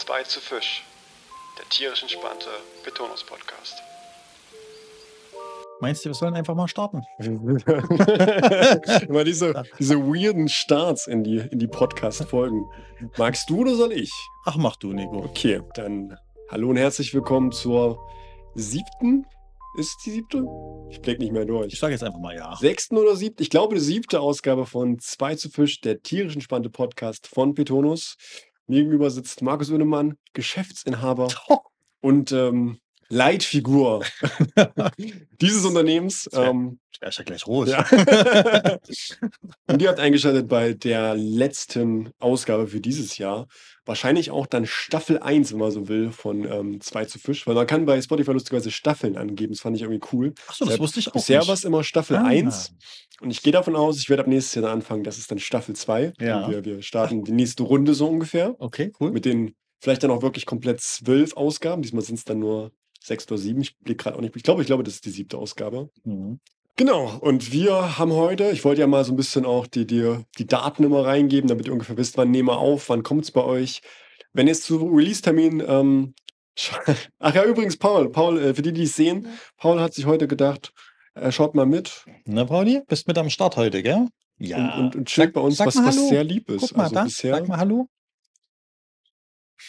2 zu Fisch, der tierisch entspannte Betonungspodcast. Meinst du, wir sollen einfach mal starten? Immer diese, diese weirden Starts in die, in die Podcast-Folgen. Magst du oder soll ich? Ach, mach du, Nico. Okay, dann hallo und herzlich willkommen zur siebten. Ist die siebte? Ich blick nicht mehr Ich durch. sage jetzt einfach mal ja. Sechsten oder siebten? Ich glaube, die siebte Ausgabe von 2 zu Fisch, der tierisch entspannte Podcast von Petonus. Mir gegenüber sitzt Markus Oehnemann, Geschäftsinhaber. Und ähm, Leitfigur dieses Unternehmens. Ähm, Ich ja gleich rot. Ja. Und ihr habt eingeschaltet bei der letzten Ausgabe für dieses Jahr. Wahrscheinlich auch dann Staffel 1, wenn man so will, von ähm, 2 zu Fisch. Weil man kann bei Spotify lustigerweise Staffeln angeben. Das fand ich irgendwie cool. Achso, das wusste ich auch Bisher war es immer Staffel Ah. 1. Und ich gehe davon aus, ich werde ab nächstes Jahr dann anfangen. Das ist dann Staffel 2. Ja. Wir, wir starten die nächste Runde so ungefähr. Okay, cool. Mit den vielleicht dann auch wirklich komplett zwölf Ausgaben. Diesmal sind es dann nur sechs oder sieben. Ich blick gerade auch nicht. Ich glaube, ich glaube, das ist die siebte Ausgabe. Mhm. Genau, und wir haben heute, ich wollte ja mal so ein bisschen auch die, die, die Daten immer reingeben, damit ihr ungefähr wisst, wann nehmen wir auf, wann kommt es bei euch. Wenn jetzt zu Release-Termin, ähm, ach ja, übrigens, Paul, Paul, äh, für die, die es sehen, Paul hat sich heute gedacht, er schaut mal mit Na, Pauli, bist mit am Start heute, gell? Ja. und, und, und Sag- bei uns, sag was, was Hallo. sehr lieb ist. Guck mal also da, bisher, sag mal Hallo.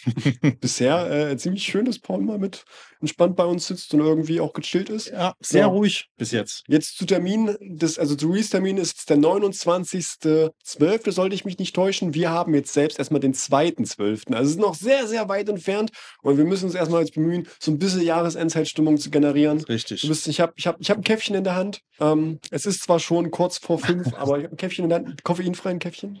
bisher äh, ziemlich schön, dass Paul mal mit entspannt bei uns sitzt und irgendwie auch gechillt ist. Ja, sehr Ja. ruhig bis jetzt. Jetzt zu Termin, des, also zu Release-Termin ist der 29.12., sollte ich mich nicht täuschen. Wir haben jetzt selbst erstmal den 2.12. Also es ist noch sehr, sehr weit entfernt und wir müssen uns erstmal jetzt bemühen, so ein bisschen Jahresendzeitstimmung zu generieren. Richtig. Du bist, ich habe ich hab, ich hab ein Käffchen in der Hand. Ähm, es ist zwar schon kurz vor fünf, aber ich habe ein Käffchen in der Hand, ein koffeinfreien Käffchen.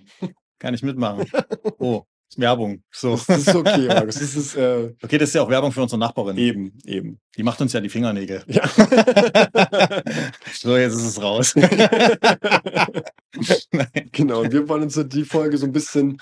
Kann ich mitmachen. Oh, Werbung. So. Das, ist okay, Markus. Das ist äh, Okay, das ist ja auch Werbung für unsere Nachbarin. eben, eben. Die macht uns ja die Fingernägel. Ja. So, jetzt ist es raus. Genau, und wir wollen uns die Folge so ein bisschen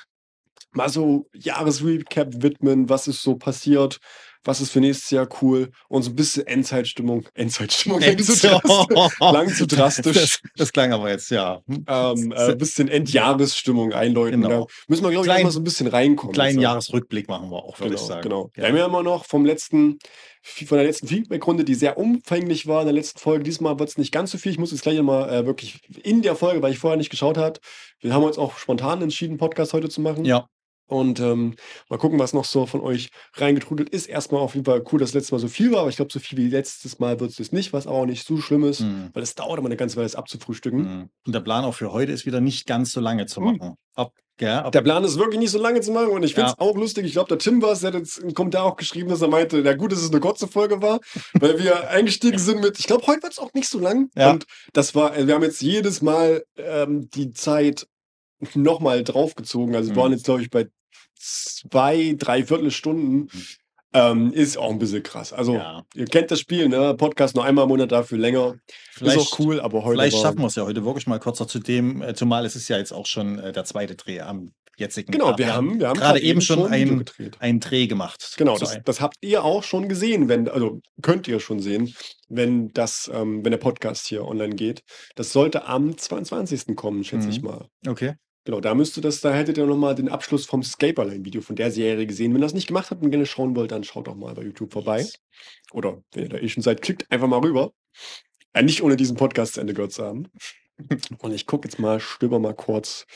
mal so Jahresrecap widmen, was ist so passiert, was ist für nächstes Jahr cool und so ein bisschen Endzeitstimmung. Endzeitstimmung klingt zu drastisch. Lang zu drastisch. Das, das klang aber jetzt, ja. Hm? Ähm, äh, ein bisschen Endjahresstimmung einläuten. Genau. Da müssen wir, glaube ich, mal so ein bisschen reinkommen. Kleinen Also, Jahresrückblick machen wir auch, würde Genau, ich sagen. genau. Wir Ja. haben ja immer noch vom letzten, von der letzten Feedback-Runde, die sehr umfänglich war in der letzten Folge. Diesmal wird es nicht ganz so viel. Ich muss jetzt gleich mal äh, wirklich in der Folge, weil ich vorher nicht geschaut habe. Wir haben uns auch spontan entschieden, Podcast heute zu machen. ja, Und ähm, mal gucken, was noch so von euch reingetrudelt ist. Erstmal auf jeden Fall cool, dass letztes Mal so viel war, aber ich glaube, so viel wie letztes Mal wird es nicht, was aber auch nicht so schlimm ist, Mhm. weil es dauert immer eine ganze Weile, es abzufrühstücken. Mhm. Und der Plan auch für heute ist wieder nicht ganz so lange zu Mhm. machen. Ab, ja, ab, Der Plan ist wirklich nicht so lange zu machen und ich finde es Ja. auch lustig. Ich glaube, der Tim war es, der hat jetzt im Kommentar auch geschrieben, dass er meinte, na gut, dass es eine kurze Folge war, weil wir eingestiegen sind mit, ich glaube, heute wird es auch nicht so lang. Ja. Und das war, äh, wir haben jetzt jedes Mal ähm, die Zeit nochmal draufgezogen. Also wir Mhm. waren jetzt, glaube ich, bei zwei, dreiviertel Stunden. Ähm, ist auch ein bisschen krass. Also, ja. ihr kennt das Spiel, ne? Podcast nur einmal im Monat dafür länger. Vielleicht, ist auch cool, aber heute vielleicht schaffen wir es ja heute wirklich mal kürzer zu dem, äh, zumal es ist ja jetzt auch schon äh, der zweite Dreh am jetzigen Genau, Tag. wir haben, wir haben gerade eben schon ein einen Dreh gemacht. Genau, So das, ein- das habt ihr auch schon gesehen, wenn, also könnt ihr schon sehen, wenn das, ähm, wenn der Podcast hier online geht. Das sollte am 22. kommen, schätze ich Mhm. mal. Okay. Genau, da müsste das, da hättet ihr nochmal den Abschluss vom Scaperline-Video von der Serie gesehen. Wenn ihr das nicht gemacht habt und gerne schauen wollt, dann schaut doch mal bei YouTube vorbei. Yes. Oder wenn ihr da eh schon seid, klickt einfach mal rüber. Äh, nicht ohne diesen Podcast zu Ende gehört zu haben. Und ich gucke jetzt mal, stöber mal kurz.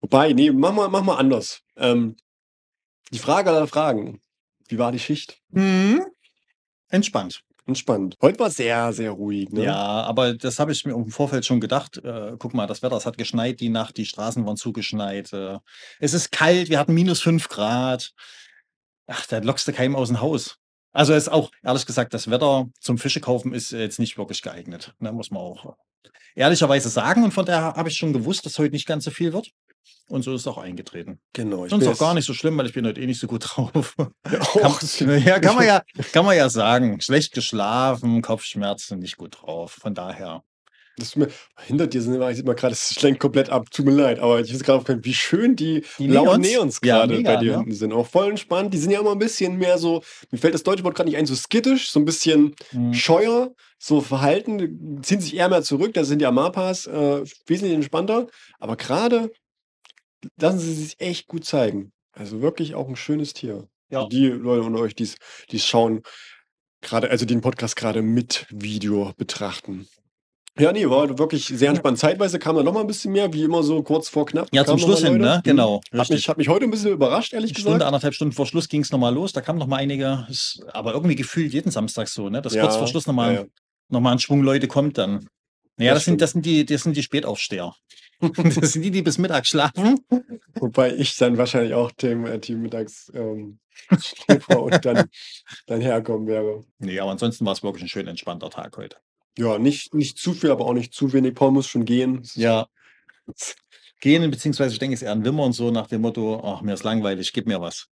Wobei, nee, mach mal, mach mal anders. Ähm, die Frage aller Fragen. Wie war die Schicht? Mhm. Entspannt. Entspannt. Heute war sehr, sehr ruhig. Ne? Ja, aber das habe ich mir im Vorfeld schon gedacht. Äh, guck mal, das Wetter, es hat geschneit die Nacht, die Straßen waren zugeschneit. Äh, es ist kalt, wir hatten minus fünf Grad. Ach, da lockst du keinem aus dem Haus. Also ist auch, ehrlich gesagt, das Wetter zum Fische kaufen ist jetzt nicht wirklich geeignet. Ne, muss man auch ehrlicherweise sagen. Und von daher habe ich schon gewusst, dass heute nicht ganz so viel wird. Und so ist es auch eingetreten. Genau. Ich Sonst auch gar nicht so schlimm, weil ich bin heute eh nicht so gut drauf. Ja, Kann, ja, kann man ja, kann man ja sagen. Schlecht geschlafen, Kopfschmerzen, nicht gut drauf. Von daher. Das mir, hinter dir sind, ich sieht mal gerade, es schlenkt komplett ab. Tut mir leid, aber ich weiß gerade wie schön die, Die blauen Neons? Neons Ja, gerade mega, bei dir ne? hinten sind. Auch voll entspannt. Die sind ja immer ein bisschen mehr so, mir fällt das deutsche Wort gerade nicht ein, so skittisch, so ein bisschen Hm. scheuer, so verhalten, ziehen sich eher mehr zurück. Da sind die Amapas äh, wesentlich entspannter. Aber gerade lassen sie sich echt gut zeigen. Also wirklich auch ein schönes Tier. Ja. Die Leute unter euch, die es schauen, gerade, also den Podcast gerade mit Video betrachten. Ja, nee, war wirklich sehr entspannt. Zeitweise kam da noch mal ein bisschen mehr, wie immer so kurz vor knapp. Ja, zum Schluss hin, ne? Genau. Hm. Hat mich, hat mich heute ein bisschen überrascht, ehrlich Eine Stunde, gesagt. anderthalb Stunden vor Schluss ging es nochmal los. Da kamen noch mal einige. Aber irgendwie gefühlt jeden Samstag so, ne? Dass kurz vor Schluss noch mal, ja, ja. noch mal ein Schwung Leute kommt dann. Naja, Das das, sind, das, sind die, das sind die Spätaufsteher. das sind die, die bis Mittag schlafen. Wobei ich dann wahrscheinlich auch dem äh, Team mittags ähm, und dann, dann herkommen wäre. Nee, aber ansonsten war es wirklich ein schön entspannter Tag heute. Ja, nicht, nicht zu viel, aber auch nicht zu wenig. Paul muss schon gehen. Ja. Gehen, beziehungsweise ich denke, es ist eher ein Wimmer und so nach dem Motto, ach, mir ist langweilig, gib mir was.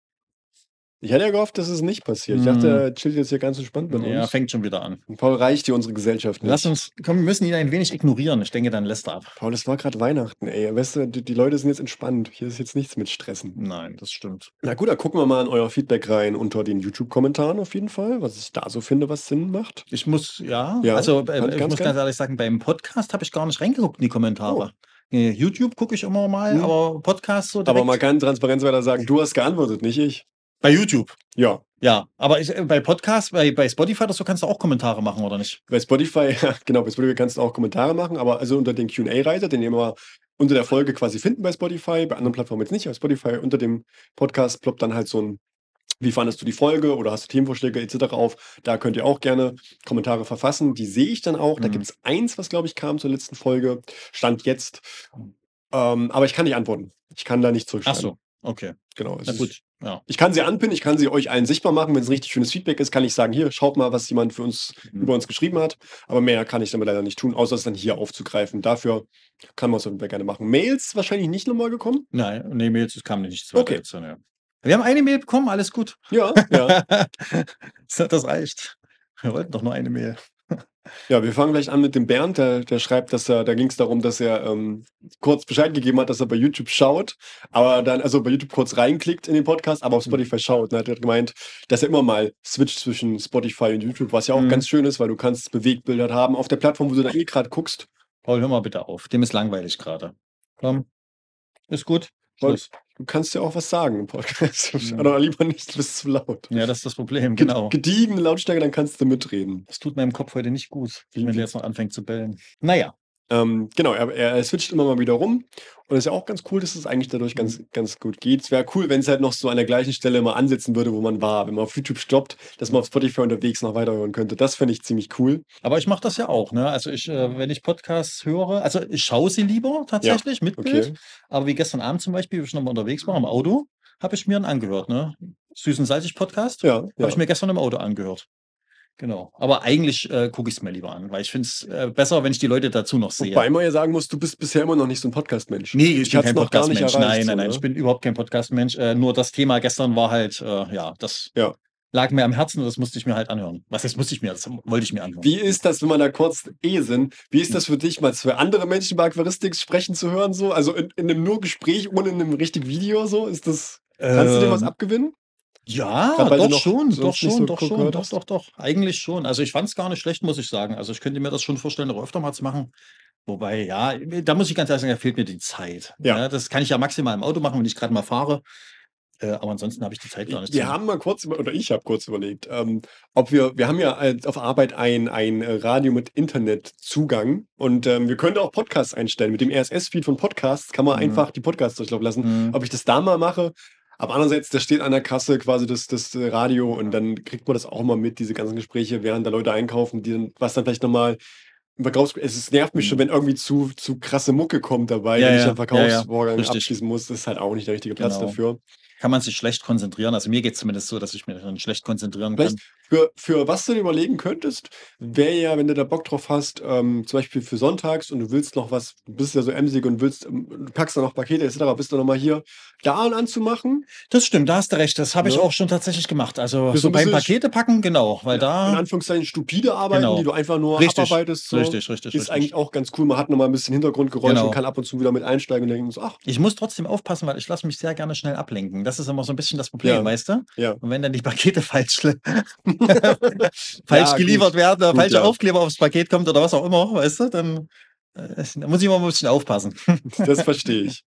Ich hätte ja gehofft, dass es nicht passiert. Ich Hm. dachte, er chillt jetzt hier ganz entspannt mit Ja, uns. fängt schon wieder an. Und Paul reicht hier unsere Gesellschaft Lass nicht. uns, komm, wir müssen ihn ein wenig ignorieren. Ich denke, dann lässt er ab. Paul, es war gerade Weihnachten, ey. Weißt du, die, die Leute sind jetzt entspannt. Hier ist jetzt nichts mit Stressen. Nein, das stimmt. Na gut, da gucken wir mal in euer Feedback rein unter den YouTube-Kommentaren auf jeden Fall, was ich da so finde, was Sinn macht. Ich muss, ja, Ja, also äh, ganz- ich ganz muss gern. ganz ehrlich sagen, beim Podcast habe ich gar nicht reingeguckt in die Kommentare. Äh, YouTube gucke ich immer mal, Hm. aber Podcast so Aber direkt. mal ganz transparent weiter sagen, du hast geantwortet, nicht ich. Bei YouTube. Ja, Ja, aber ich, äh, bei Podcast, bei, bei Spotify oder so kannst du auch Kommentare machen, oder nicht? bei Spotify, ja, genau, bei Spotify kannst du auch Kommentare machen, aber also unter den Q&A-Reiter, den ihr immer unter der Folge quasi finden bei Spotify, bei anderen Plattformen jetzt nicht, aber Spotify unter dem Podcast ploppt dann halt so ein wie fandest du die Folge oder hast du Themenvorschläge etc. auf? Da könnt ihr auch gerne Kommentare verfassen. Die sehe ich dann auch. Da Mhm. gibt es eins, was glaube ich kam zur letzten Folge. Stand jetzt. Ähm, aber ich kann nicht antworten. Ich kann da nicht Ach zurückschreiben. so, okay. Genau. Na ist- gut. Ja. Ich kann sie anpinnen, ich kann sie euch allen sichtbar machen. Wenn es richtig schönes Feedback ist, kann ich sagen, hier, schaut mal, was jemand für uns Mhm. über uns geschrieben hat. Aber mehr kann ich damit leider nicht tun, außer es dann hier aufzugreifen. Dafür kann man es Fall gerne machen. Mails wahrscheinlich nicht nochmal gekommen. Nein, nee, Mails, es kam weiter Okay. jetzt. Ja. Wir haben eine Mail bekommen, alles gut. Ja, ja. Das reicht. Wir wollten doch nur eine Mail. Ja, wir fangen gleich an mit dem Bernd, der, der schreibt, dass er, da ging es darum, dass er ähm, kurz Bescheid gegeben hat, dass er bei YouTube schaut, aber dann, also bei YouTube kurz reinklickt in den Podcast, aber auf Spotify schaut. Und er hat gemeint, dass er immer mal switcht zwischen Spotify und YouTube, was ja auch Mhm. ganz schön ist, weil du kannst Bewegbilder haben auf der Plattform, wo du da eh gerade guckst. Paul, hör mal bitte auf. Dem ist langweilig gerade. Komm. Ist gut. Schluss. Du kannst ja auch was sagen im Podcast. Mhm. Oder lieber nicht, du bist zu laut. Ja, das ist das Problem, Ge- genau. Gediegene Lautstärke, dann kannst du mitreden. Das tut meinem Kopf heute nicht gut, Wie- wenn der jetzt noch anfängt zu bellen. Naja. Ähm, genau, er, er switcht immer mal wieder rum. Und es ist ja auch ganz cool, dass es eigentlich dadurch ganz, Mhm. ganz gut geht. Es wäre cool, wenn es halt noch so an der gleichen Stelle mal ansetzen würde, wo man war. Wenn man auf YouTube stoppt, dass man auf Spotify unterwegs noch weiterhören könnte. Das fände ich ziemlich cool. Aber ich mache das ja auch, ne? Also ich, äh, wenn ich Podcasts höre, also ich schaue sie lieber tatsächlich mit Bild. Okay. Aber wie gestern Abend zum Beispiel, wie ich nochmal unterwegs war im Auto, habe ich mir einen angehört, ne? Süß und salzig Podcast. Ja, Habe ja. ich mir gestern im Auto angehört. Genau. Aber eigentlich äh, gucke ich es mir lieber an, weil ich finde es äh, besser, wenn ich die Leute dazu noch sehe. Wobei man ja sagen muss, du bist bisher immer noch nicht so ein Podcast-Mensch. Nee, ich Dich bin kein noch gar nicht Podcast-Mensch. Nein, so, nein, nein, ne? ich bin überhaupt kein Podcast-Mensch. Äh, nur das Thema gestern war halt, äh, ja, das Ja. lag mir am Herzen und das musste ich mir halt anhören. Was jetzt musste ich mir, das wollte ich mir anhören. Wie ist das, wenn man da kurz eh sind? Wie ist das für dich, mal für andere Menschen bei Aquaristik sprechen zu hören? So? Also in, in einem nur Gespräch, ohne in einem richtigen Video? So? Ist das, kannst du dir was Ähm, abgewinnen? Ja, Grad doch noch schon, doch schon, so doch schon, doch, doch, doch. Eigentlich schon. Also ich fand es gar nicht schlecht, muss ich sagen. Also ich könnte mir das schon vorstellen, auch öfter mal zu machen. Wobei, ja, da muss ich ganz ehrlich sagen, da fehlt mir die Zeit. Ja. Ja, das kann ich ja maximal im Auto machen, wenn ich gerade mal fahre. Äh, aber ansonsten habe ich die Zeit gar nicht. Wir haben mal kurz, oder ich habe kurz überlegt, ähm, ob wir, wir haben ja auf Arbeit ein, ein äh, Radio mit Internetzugang und ähm, wir können auch Podcasts einstellen. Mit dem RSS-Feed von Podcasts kann man Mhm. einfach die Podcasts durchlaufen lassen. Mhm. Ob ich das da mal mache, aber andererseits, da steht an der Kasse quasi das, das äh, Radio und dann kriegt man das auch mal mit, diese ganzen Gespräche, während da Leute einkaufen, die dann, was dann vielleicht nochmal es nervt mich schon, wenn irgendwie zu, zu krasse Mucke kommt dabei. Ja, wenn ich ja, einen ja, ja, Verkaufsvorgang richtig. abschließen muss. Das ist halt auch nicht der richtige Platz Genau. dafür. Kann man sich schlecht konzentrieren. Also mir geht es zumindest so, dass ich mich dann schlecht konzentrieren kann. Für, für was du dir überlegen könntest, wäre ja, wenn du da Bock drauf hast, ähm, zum Beispiel für sonntags und du willst noch was, du bist ja so emsig und willst, ähm, packst da noch Pakete etc., bist du nochmal hier, da anzumachen. Das stimmt, da hast du recht. Das habe ich Ne? auch schon tatsächlich gemacht. Also so beim Pakete packen, genau. Weil In da. Anführungszeichen stupide Arbeiten, Genau. die du einfach nur Richtig, abarbeitest. So. Richtig, richtig, Ist richtig. eigentlich auch ganz cool. Man hat nochmal ein bisschen Hintergrundgeräusche Genau. und kann ab und zu wieder mit einsteigen und denken so, ach, Ich muss trotzdem aufpassen, weil ich lasse mich sehr gerne schnell ablenken. Das ist immer so ein bisschen das Problem, Ja. weißt du? ja. Und wenn dann die Pakete falsch, falsch Ja, geliefert gut. werden, Gut, falsche ja. Aufkleber aufs Paket kommt oder was auch immer, weißt du, dann äh, da muss ich immer ein bisschen aufpassen. Das verstehe ich.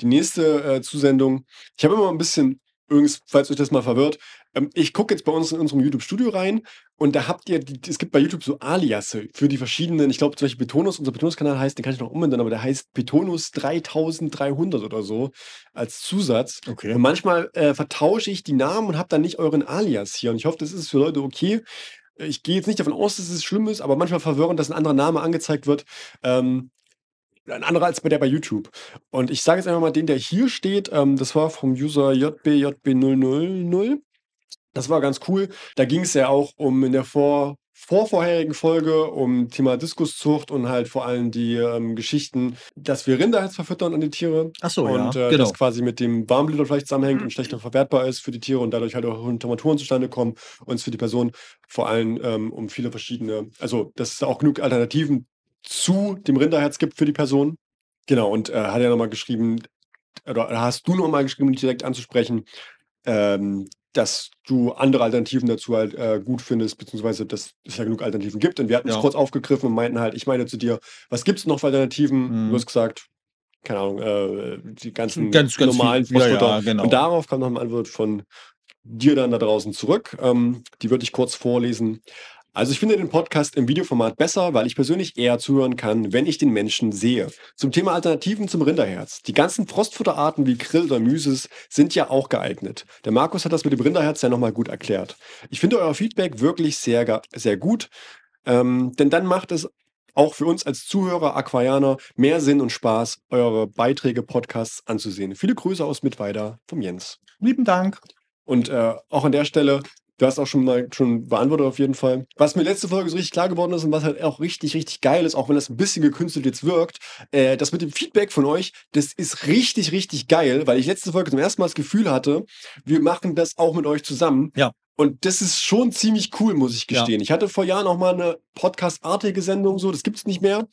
Die nächste äh, Zusendung, ich habe immer ein bisschen Übrigens, falls euch das mal verwirrt, ähm, ich gucke jetzt bei uns in unserem YouTube-Studio rein und da habt ihr, die, es gibt bei YouTube so Aliasse für die verschiedenen, ich glaube zum Beispiel Betonus, unser Betonus-Kanal heißt, den kann ich noch umbenennen, aber der heißt Betonus 3300 oder so als Zusatz. Okay. Und manchmal äh, vertausche ich die Namen und habe dann nicht euren Alias hier. Und ich hoffe, das ist für Leute okay. Ich gehe jetzt nicht davon aus, dass es schlimm ist, aber manchmal verwirrend, dass ein anderer Name angezeigt wird. Ähm, ein anderer als bei der bei YouTube. Und ich sage jetzt einfach mal den, der hier steht, ähm, das war vom User JBJB000. Das war ganz cool. Da ging es ja auch um in der vor vorvorherigen Folge um Thema Diskuszucht und halt vor allem die ähm, Geschichten, dass wir Rinder jetzt verfüttern an die Tiere Ach so, und ja, äh, genau. das quasi mit dem Warmblüter vielleicht zusammenhängt und schlechter verwertbar ist für die Tiere und dadurch halt auch Temperaturen zustande kommen und es für die Person vor allem ähm, um viele verschiedene, also dass es auch genug Alternativen zu dem Rinderherz gibt für die Person. Genau, und äh, hat ja nochmal geschrieben, oder hast du nochmal geschrieben, direkt anzusprechen, ähm, dass du andere Alternativen dazu halt äh, gut findest, beziehungsweise dass es ja genug Alternativen gibt. Und wir hatten es Ja. kurz aufgegriffen und meinten halt, ich meine zu dir, was gibt es noch für Alternativen? Mhm. Du hast gesagt, keine Ahnung, äh, die ganzen Ganz, ganz normalen viel. Ja, ja, genau. Und darauf kam noch eine Antwort von dir dann da draußen zurück. Ähm, die würde ich kurz vorlesen. Also ich finde den Podcast im Videoformat besser, weil ich persönlich eher zuhören kann, wenn ich den Menschen sehe. Zum Thema Alternativen zum Rinderherz. Die ganzen Frostfutterarten wie Grill oder Müses sind ja auch geeignet. Der Markus hat das mit dem Rinderherz ja nochmal gut erklärt. Ich finde euer Feedback wirklich sehr, sehr gut, ähm, denn dann macht es auch für uns als Zuhörer, Aquarianer, mehr Sinn und Spaß, eure Beiträge, Podcasts anzusehen. Viele Grüße aus Mittweida vom Jens. Lieben Dank. Und äh, auch an der Stelle, du hast auch schon mal schon beantwortet auf jeden Fall. Was mir letzte Folge so richtig klar geworden ist und was halt auch richtig, richtig geil ist, auch wenn das ein bisschen gekünstelt jetzt wirkt, äh, das mit dem Feedback von euch, das ist richtig, richtig geil, weil ich letzte Folge zum ersten Mal das Gefühl hatte, wir machen das auch mit euch zusammen. Ja. Und das ist schon ziemlich cool, muss ich Ja. gestehen. Ich hatte vor Jahren auch mal eine Podcast-artige Sendung, so, das gibt's nicht mehr.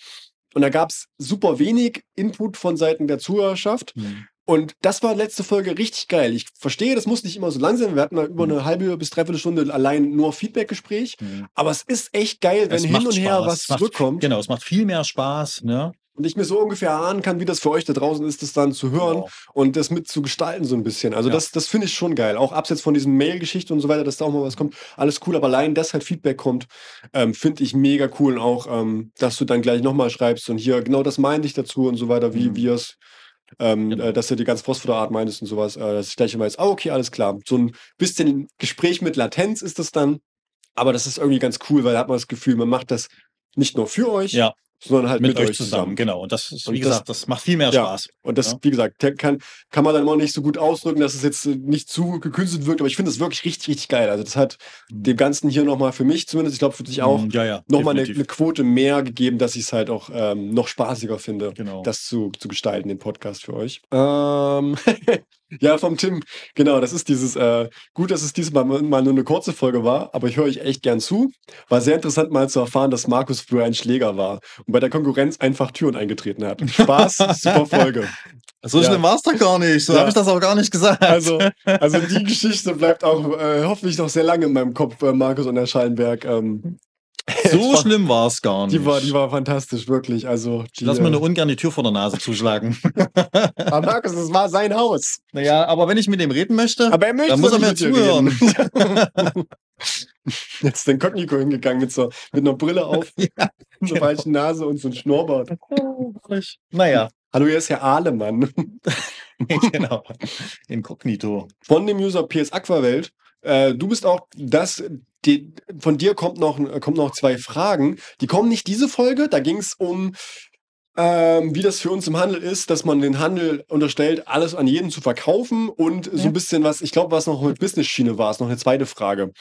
Und da gab's super wenig Input von Seiten der Zuhörerschaft. Hm. Und das war letzte Folge richtig geil. Ich verstehe, das muss nicht immer so lang sein. Wir hatten mal über Mhm. eine halbe bis dreiviertel Stunde allein nur Feedback-Gespräch. Hm. Aber es ist echt geil, wenn Es hin und her Spaß. was Es macht- zurückkommt. Genau, es macht viel mehr Spaß. Ne? Und ich mir so ungefähr ahnen kann, wie das für euch da draußen ist, das dann zu hören Genau. und das mit zu gestalten so ein bisschen. Also Ja. das, das finde ich schon geil. Auch abseits von diesen Mail-Geschichten und so weiter, dass da auch mal was kommt. Alles cool, aber allein, dass halt Feedback kommt, ähm, finde ich mega cool. Und auch, ähm, dass du dann gleich nochmal schreibst und hier, genau das meinte ich dazu und so weiter, wie Mhm. wir es, ähm, Genau. äh, dass du die ganze Phosphorart meintest und sowas, äh, dass ich gleich immer weiß, ah, okay, alles klar. So ein bisschen Gespräch mit Latenz ist das dann. Aber das ist irgendwie ganz cool, weil da hat man das Gefühl, man macht das nicht nur für euch, Ja, sondern halt mit, euch zusammen. Genau. Und das ist, Und wie das- gesagt, das macht viel mehr Ja. Spaß. Und das, Ja. wie gesagt, kann, kann man dann immer nicht so gut ausdrücken, dass es jetzt äh, nicht zu gekünstelt wirkt, aber ich finde es wirklich richtig, richtig geil. Also das hat dem Ganzen hier nochmal für mich zumindest, ich glaube für dich auch, Hm, Ja, ja. nochmal eine, eine Quote mehr gegeben, dass ich es halt auch ähm, noch spaßiger finde, Genau. das zu, zu gestalten, den Podcast für euch. Ähm, ja, vom Tim. Genau, das ist dieses, äh, gut, dass es diesmal mal nur eine kurze Folge war, aber ich höre euch echt gern zu. War sehr interessant mal zu erfahren, dass Markus früher ein Schläger war und bei der Konkurrenz einfach Türen eingetreten hat. Spaß, super Folge. So Ja. schlimm war es doch gar nicht. So Ja. habe ich das auch gar nicht gesagt. Also, also die Geschichte bleibt auch äh, hoffentlich noch sehr lange in meinem Kopf, äh, Markus und der Schallenberg. Ähm, so war- schlimm war es gar nicht. die, war, die war fantastisch, wirklich. Also, die, Lass mir äh, nur ungern die Tür vor der Nase zuschlagen. aber Markus, das war sein Haus. naja, aber wenn ich mit dem reden möchte, Aber er möchte dann muss er mir zuhören. Jetzt ist der Kogniko hingegangen mit, so, mit einer Brille auf, Ja, einer genau. falschen Nase und so ein Schnurrbart. naja, Hallo, hier ist Herr Ahlemann. genau. Inkognito. Von dem User PS Aquawelt. Äh, du bist auch das, die, von dir kommt noch, kommen noch zwei Fragen. Die kommen nicht diese Folge, da ging es um ähm, wie das für uns im Handel ist, dass man den Handel unterstellt, alles an jeden zu verkaufen und so Ja. ein bisschen was, ich glaube, was noch mit Business-Schiene war, ist noch eine zweite Frage.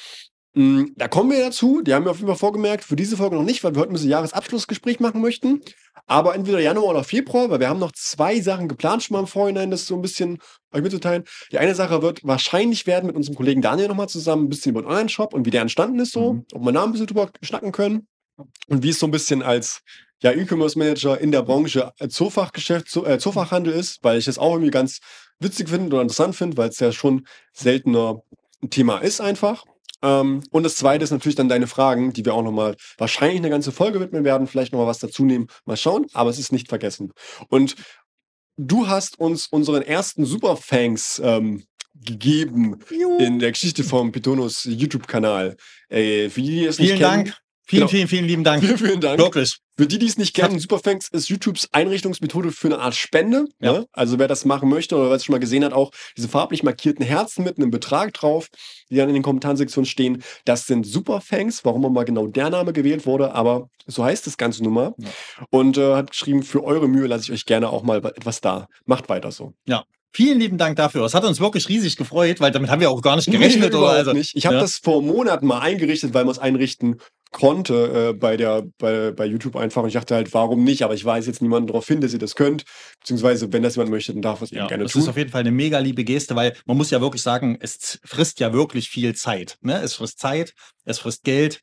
Mm, Da kommen wir dazu, die haben wir auf jeden Fall vorgemerkt, für diese Folge noch nicht, weil wir heute ein bisschen Jahresabschlussgespräch machen möchten. Aber entweder Januar oder Februar, weil wir haben noch zwei Sachen geplant schon mal im Vorhinein, das so ein bisschen euch mitzuteilen. Die eine Sache wird wahrscheinlich werden mit unserem Kollegen Daniel nochmal zusammen ein bisschen über den Online-Shop und wie der entstanden ist so, Mhm. ob wir da ein bisschen drüber schnacken können und wie es so ein bisschen als ja, E-Commerce-Manager in der Branche Zoofachgeschäft, Zo äh, Zoofachhandel ist, weil ich das auch irgendwie ganz witzig finde oder interessant finde, weil es ja schon seltener ein Thema ist einfach. Ähm, und das zweite ist natürlich dann deine Fragen, die wir auch nochmal wahrscheinlich eine ganze Folge widmen werden, vielleicht nochmal was dazu nehmen, mal schauen, aber es ist nicht vergessen. Und du hast uns unseren ersten Superfangs ähm, gegeben Juhu. in der Geschichte vom Pitonus YouTube-Kanal. Äh, für die, die es nicht Vielen kennen, Dank. Vielen, Genau. vielen, vielen lieben Dank. Vielen, vielen Dank. Wirklich. Für die, die es nicht kennen, Superfangs ist YouTubes Einrichtungsmethode für eine Art Spende. Ja. Ne? Also wer das machen möchte oder wer es schon mal gesehen hat, auch diese farblich markierten Herzen mit einem Betrag drauf, die dann in den Kommentarsektionen stehen, das sind Superfangs, warum immer genau der Name gewählt wurde, aber so heißt das Ganze nun mal. Ja. Und äh, hat geschrieben, für eure Mühe lasse ich euch gerne auch mal etwas da. Macht weiter so. Vielen lieben Dank dafür. Es hat uns wirklich riesig gefreut, weil damit haben wir auch gar nicht gerechnet. Nee, oder also, nicht. Ich habe ja. das vor Monaten mal eingerichtet, weil man es einrichten konnte äh, bei, der, bei, bei YouTube einfach. Und ich dachte halt, warum nicht? Aber ich weiß jetzt niemanden darauf hin, dass ihr das könnt. Beziehungsweise, wenn das jemand möchte, dann darf es eben Ja, gerne das tun. ist auf jeden Fall eine mega liebe Geste, weil man muss ja wirklich sagen, es frisst ja wirklich viel Zeit. Ne? Es frisst Zeit, es frisst Geld.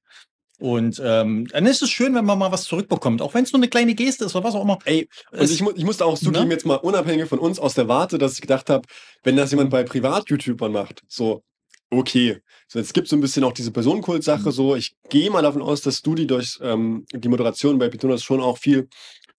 Und ähm, dann ist es schön, wenn man mal was zurückbekommt, auch wenn es nur eine kleine Geste ist oder was auch immer. Ey, und ich, mu ich musste auch zugeben, ne? jetzt mal unabhängig von uns aus der Warte, dass ich gedacht habe, wenn das jemand bei Privat-YouTubern macht, so, okay. So, jetzt gibt es so ein bisschen auch diese Personenkult-Sache, Mhm. so, ich gehe mal davon aus, dass du die durch ähm, die Moderation bei Pitonas schon auch viel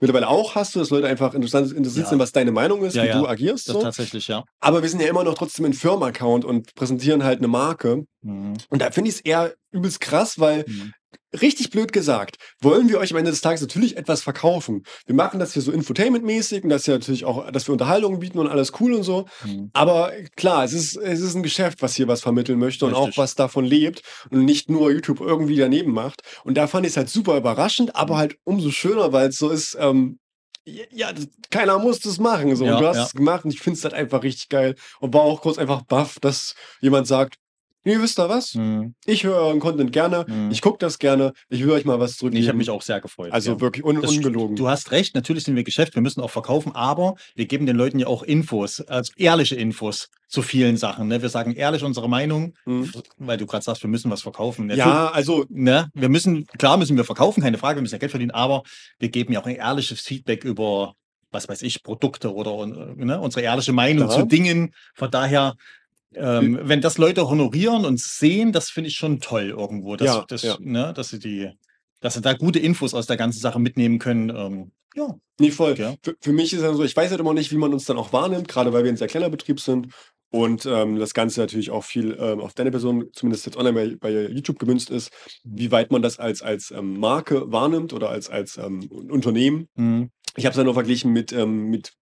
mittlerweile auch hast, dass Leute einfach interessant interessiert Ja. sind, was deine Meinung ist, Ja, wie ja. du agierst. So. tatsächlich, ja. Aber wir sind ja immer noch trotzdem ein Firma-Account und präsentieren halt eine Marke. Mhm. Und da finde ich es eher übelst krass, weil Mhm. Richtig blöd gesagt, wollen wir euch am Ende des Tages natürlich etwas verkaufen. Wir machen das hier so Infotainment-mäßig und das ist ja natürlich auch, dass wir Unterhaltung bieten und alles cool und so. Mhm. Aber klar, es ist, es ist ein Geschäft, was hier was vermitteln möchte und auch Richtig. was davon lebt und nicht nur YouTube irgendwie daneben macht. Und da fand ich es halt super überraschend, aber halt umso schöner, weil es so ist, ähm, ja, keiner muss das machen. So. Ja, und du hast ja. es gemacht und ich finde es halt einfach richtig geil. Und war auch kurz einfach baff, dass jemand sagt, nee, wisst ihr was? Mhm. Ich höre euren Content gerne, Mhm. ich gucke das gerne, ich will euch mal was Nee, zurückgeben. Ich habe mich auch sehr gefreut. also ja. wirklich un Das ungelogen. Du hast recht, natürlich sind wir Geschäft, wir müssen auch verkaufen, aber wir geben den Leuten ja auch Infos, also ehrliche Infos zu vielen Sachen. Ne? Wir sagen ehrlich unsere Meinung, Mhm. weil du gerade sagst, wir müssen was verkaufen. Ne? Ja, also Ne? Wir müssen, klar müssen wir verkaufen, keine Frage, wir müssen ja Geld verdienen, aber wir geben ja auch ein ehrliches Feedback über, was weiß ich, Produkte oder ne? unsere ehrliche Meinung Ja. zu Dingen. Von daher, ähm, wenn das Leute honorieren und sehen, das finde ich schon toll irgendwo, dass, Ja, dass, ja. Ne? dass sie die, dass sie da gute Infos aus der ganzen Sache mitnehmen können. Ähm, ja, Nee, voll. Ja. Für, für mich ist ja so, ich weiß halt immer nicht, wie man uns dann auch wahrnimmt, gerade weil wir ein sehr kleiner Betrieb sind und ähm, das Ganze natürlich auch viel ähm, auf deine Person, zumindest jetzt online bei, bei YouTube gemünzt ist, wie weit man das als, als ähm, Marke wahrnimmt oder als, als ähm, Unternehmen. Mhm. Ich habe es dann nur verglichen mit, ähm, mit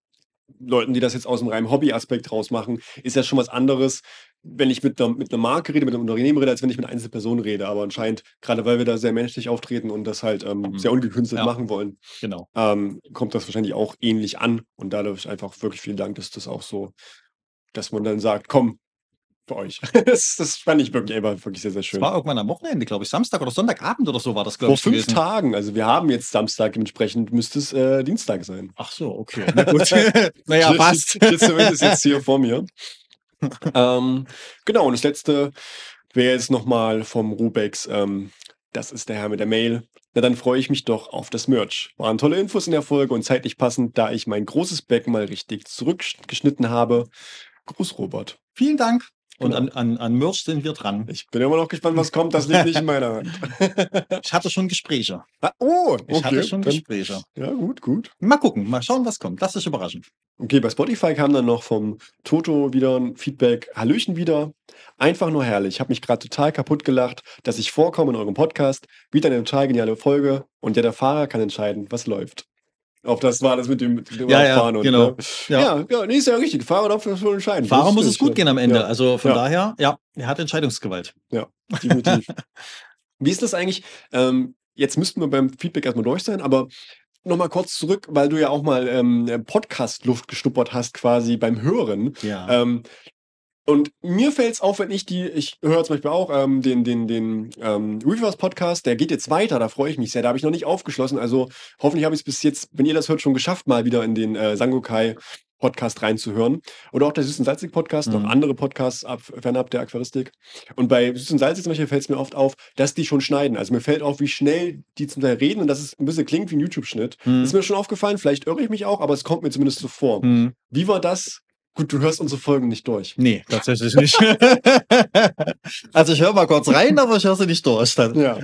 Leuten, die das jetzt aus dem reinen Hobby-Aspekt rausmachen, ist ja schon was anderes, wenn ich mit einer, mit einer Marke rede, mit einem Unternehmen rede, als wenn ich mit Einzelpersonen rede. Aber anscheinend, gerade weil wir da sehr menschlich auftreten und das halt ähm, Mhm. sehr ungekünstelt Ja. machen wollen, genau. ähm, kommt das wahrscheinlich auch ähnlich an. Und dadurch einfach wirklich vielen Dank, dass das auch so, dass man dann sagt, komm, für euch. das, das fand ich wirklich einfach wirklich sehr, sehr schön. war irgendwann am Wochenende, glaube ich, Samstag oder Sonntagabend oder so war das, glaube Vor ich. fünf gewesen. Tagen, also wir haben jetzt Samstag, dementsprechend müsste es äh, Dienstag sein. Ach so, okay. Na gut. naja, passt. steht zumindest jetzt hier vor mir. ähm, genau, und das letzte wäre jetzt nochmal vom Rubex. Ähm, das ist der Herr mit der Mail. Na, dann freue ich mich doch auf das Merch. Waren tolle Infos in der Folge und zeitlich passend, da ich mein großes Becken mal richtig zurückgeschnitten habe. Gruß, Robert. Vielen Dank. Und Genau. an, an, an Merch sind wir dran. Ich bin immer noch gespannt, was kommt. Das liegt nicht in meiner Hand. Ich hatte schon Gespräche. Ah, oh, Ich okay. hatte schon dann- Gespräche. Ja, gut, gut. Mal gucken, mal schauen, was kommt. Lass dich überraschen. Okay, bei Spotify kam dann noch vom Toto wieder ein Feedback. Hallöchen wieder. Einfach nur herrlich. Ich habe mich gerade total kaputt gelacht, dass ich vorkomme in eurem Podcast. Wieder eine total geniale Folge. Und ja, der Fahrer kann entscheiden, was läuft. Auf das war das mit dem, mit dem Ja, ja, Abfahren und, genau. Ne? Ja. Ja, ja, nee, ist ja richtig. Fahrer darf das wohl entscheiden. Fahrer Das muss es gut gehen am Ende. Ja, Also von Ja. daher, ja, er hat Entscheidungsgewalt. definitiv. Wie ist das eigentlich? Ähm, jetzt müssten wir beim Feedback erstmal durch sein, aber nochmal kurz zurück, weil du ja auch mal ähm, Podcast-Luft gestuppert hast, quasi beim Hören. Ja. Ähm, und mir fällt es auf, wenn ich die, ich höre zum Beispiel auch ähm, den, den, den ähm, Reverse Podcast, der geht jetzt weiter, da freue ich mich sehr. Da habe ich noch nicht aufgeschlossen. Also hoffentlich habe ich es bis jetzt, wenn ihr das hört, schon geschafft, mal wieder in den äh, Sangokai Podcast reinzuhören. Oder auch der Süß und Salzig Podcast, Mhm. noch andere Podcasts ab, fernab der Aquaristik. Und bei Süß und Salzig zum Beispiel fällt es mir oft auf, dass die schon schneiden. Also mir fällt auf, wie schnell die zum Teil reden und dass es ein bisschen klingt wie ein YouTube-Schnitt. Hm. Ist mir schon aufgefallen, vielleicht irre ich mich auch, aber es kommt mir zumindest so vor. Hm. Wie war das? Gut, du hörst unsere Folgen nicht durch. Nee, tatsächlich nicht. also ich höre mal kurz rein, aber ich höre sie nicht durch. Dann. Ja.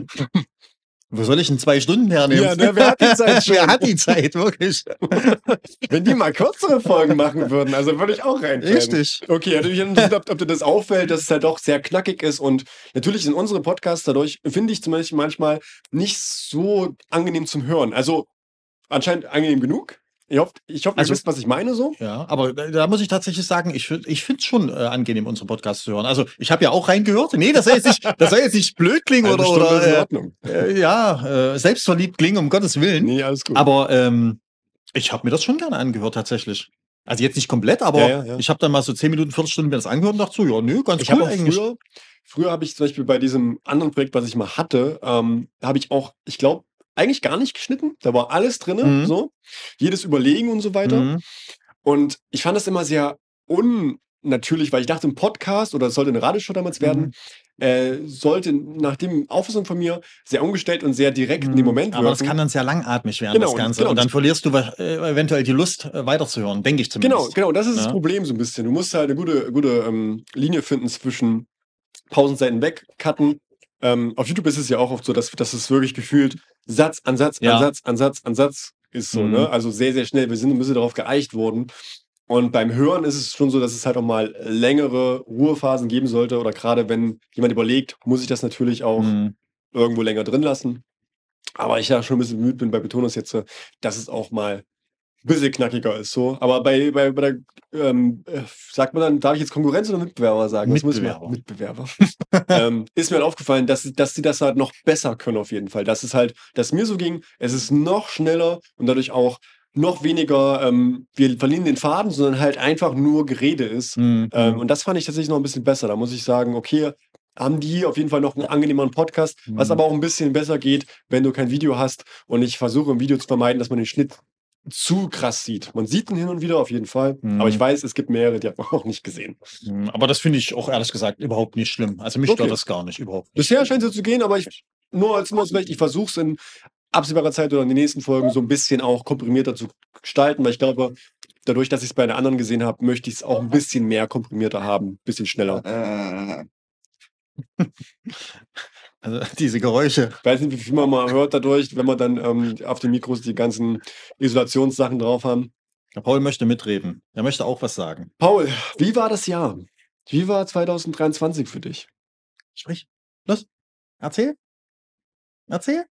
Wo soll ich in zwei Stunden hernehmen? Ja, ne, wer hat die Zeit schon? wer hat die Zeit, wirklich? Wenn die mal kürzere Folgen machen würden, also würde ich auch reinfallen. Richtig. Okay, ja, ich interessiert, ob, ob dir das auffällt, dass es halt doch sehr knackig ist und natürlich sind unsere Podcasts dadurch, finde ich zum Beispiel manchmal nicht so angenehm zum Hören. Also anscheinend angenehm genug. Ich hoffe, ich hoffe, Also- ihr wisst, was ich meine so. Ja, aber da muss ich tatsächlich sagen, ich, ich finde es schon äh, angenehm, unsere Podcasts zu hören. Also ich habe ja auch reingehört. Nee, das soll jetzt nicht, das soll jetzt nicht blöd klingen oder, oder Ordnung. äh, äh, ja, äh, selbstverliebt klingen, um Gottes Willen. Nee, alles gut. Aber ähm, ich habe mir das schon gerne angehört, tatsächlich. Also jetzt nicht komplett, aber Ja, ja, ja. ich habe dann mal so 10 Minuten, Viertelstunde mir das angehört und dachte so, ja, nö, ganz ich cool eigentlich. früher, früher habe ich zum Beispiel bei diesem anderen Projekt, was ich mal hatte, ähm, habe ich auch, ich glaube, eigentlich gar nicht geschnitten. Da war alles drin, Mhm. so. Jedes Überlegen und so weiter. Mhm. Und ich fand das immer sehr unnatürlich, weil ich dachte, ein Podcast oder es sollte eine Radioshow damals werden, äh, sollte nach dem Auffassung von mir sehr ungestellt und sehr direkt in dem Moment Mhm. Aber das wirken. kann dann sehr langatmig werden, Genau, das Ganze. genau. Und dann verlierst du äh, eventuell die Lust, äh, weiterzuhören, denke ich zumindest. Genau, genau, das ist das Ja. Problem so ein bisschen. Du musst halt eine gute, gute ähm, Linie finden zwischen Pausenseiten wegcutten. Ähm, auf YouTube ist es ja auch oft so, dass, dass es wirklich gefühlt Satz an Satz Ja. an Satz an Satz an Satz ist so, Mhm. ne? Also sehr, sehr schnell. Wir sind ein bisschen darauf geeicht worden. Und beim Hören ist es schon so, dass es halt auch mal längere Ruhephasen geben sollte. Oder gerade wenn jemand überlegt, muss ich das natürlich auch Mhm. irgendwo länger drin lassen. Aber ich ja schon ein bisschen bemüht bin bei Betonus jetzt, äh, dass es auch mal bisschen knackiger ist. So. Aber bei, bei, bei der, ähm, äh, sagt man dann, darf ich jetzt Konkurrenz oder Mitbewerber sagen? Was muss ich Mitbewerber. Mitbewerber. ähm, ist mir halt aufgefallen, dass, dass sie das halt noch besser können auf jeden Fall. Dass es halt, dass mir so ging, es ist noch schneller und dadurch auch noch weniger, ähm, wir verlieren den Faden, sondern halt einfach nur Gerede ist. Mhm. Ähm, und das fand ich tatsächlich noch ein bisschen besser. Da muss ich sagen, okay, haben die auf jeden Fall noch einen angenehmeren Podcast, was Mhm. aber auch ein bisschen besser geht, wenn du kein Video hast. Und ich versuche im Video zu vermeiden, dass man den Schnitt zu krass sieht. Man sieht ihn hin und wieder auf jeden Fall, Mhm. aber ich weiß, es gibt mehrere, die hat man auch nicht gesehen. Mhm. Aber das finde ich auch ehrlich gesagt überhaupt nicht schlimm. Also mich Okay. stört das gar nicht überhaupt. Bisher scheint es so zu gehen, aber ich nur als vielleicht, ich versuche es in absehbarer Zeit oder in den nächsten Folgen so ein bisschen auch komprimierter zu gestalten, weil ich glaube, dadurch, dass ich es bei einer anderen gesehen habe, möchte ich es auch ein bisschen mehr komprimierter haben, ein bisschen schneller. Also diese Geräusche. Ich weiß nicht, wie viel man mal hört dadurch, wenn man dann ähm, auf den Mikros die ganzen Isolationssachen drauf haben. Der Paul möchte mitreden. Er möchte auch was sagen. Paul, wie war das Jahr? Wie war 2023 für dich? Sprich. Los. Erzähl. Erzähl.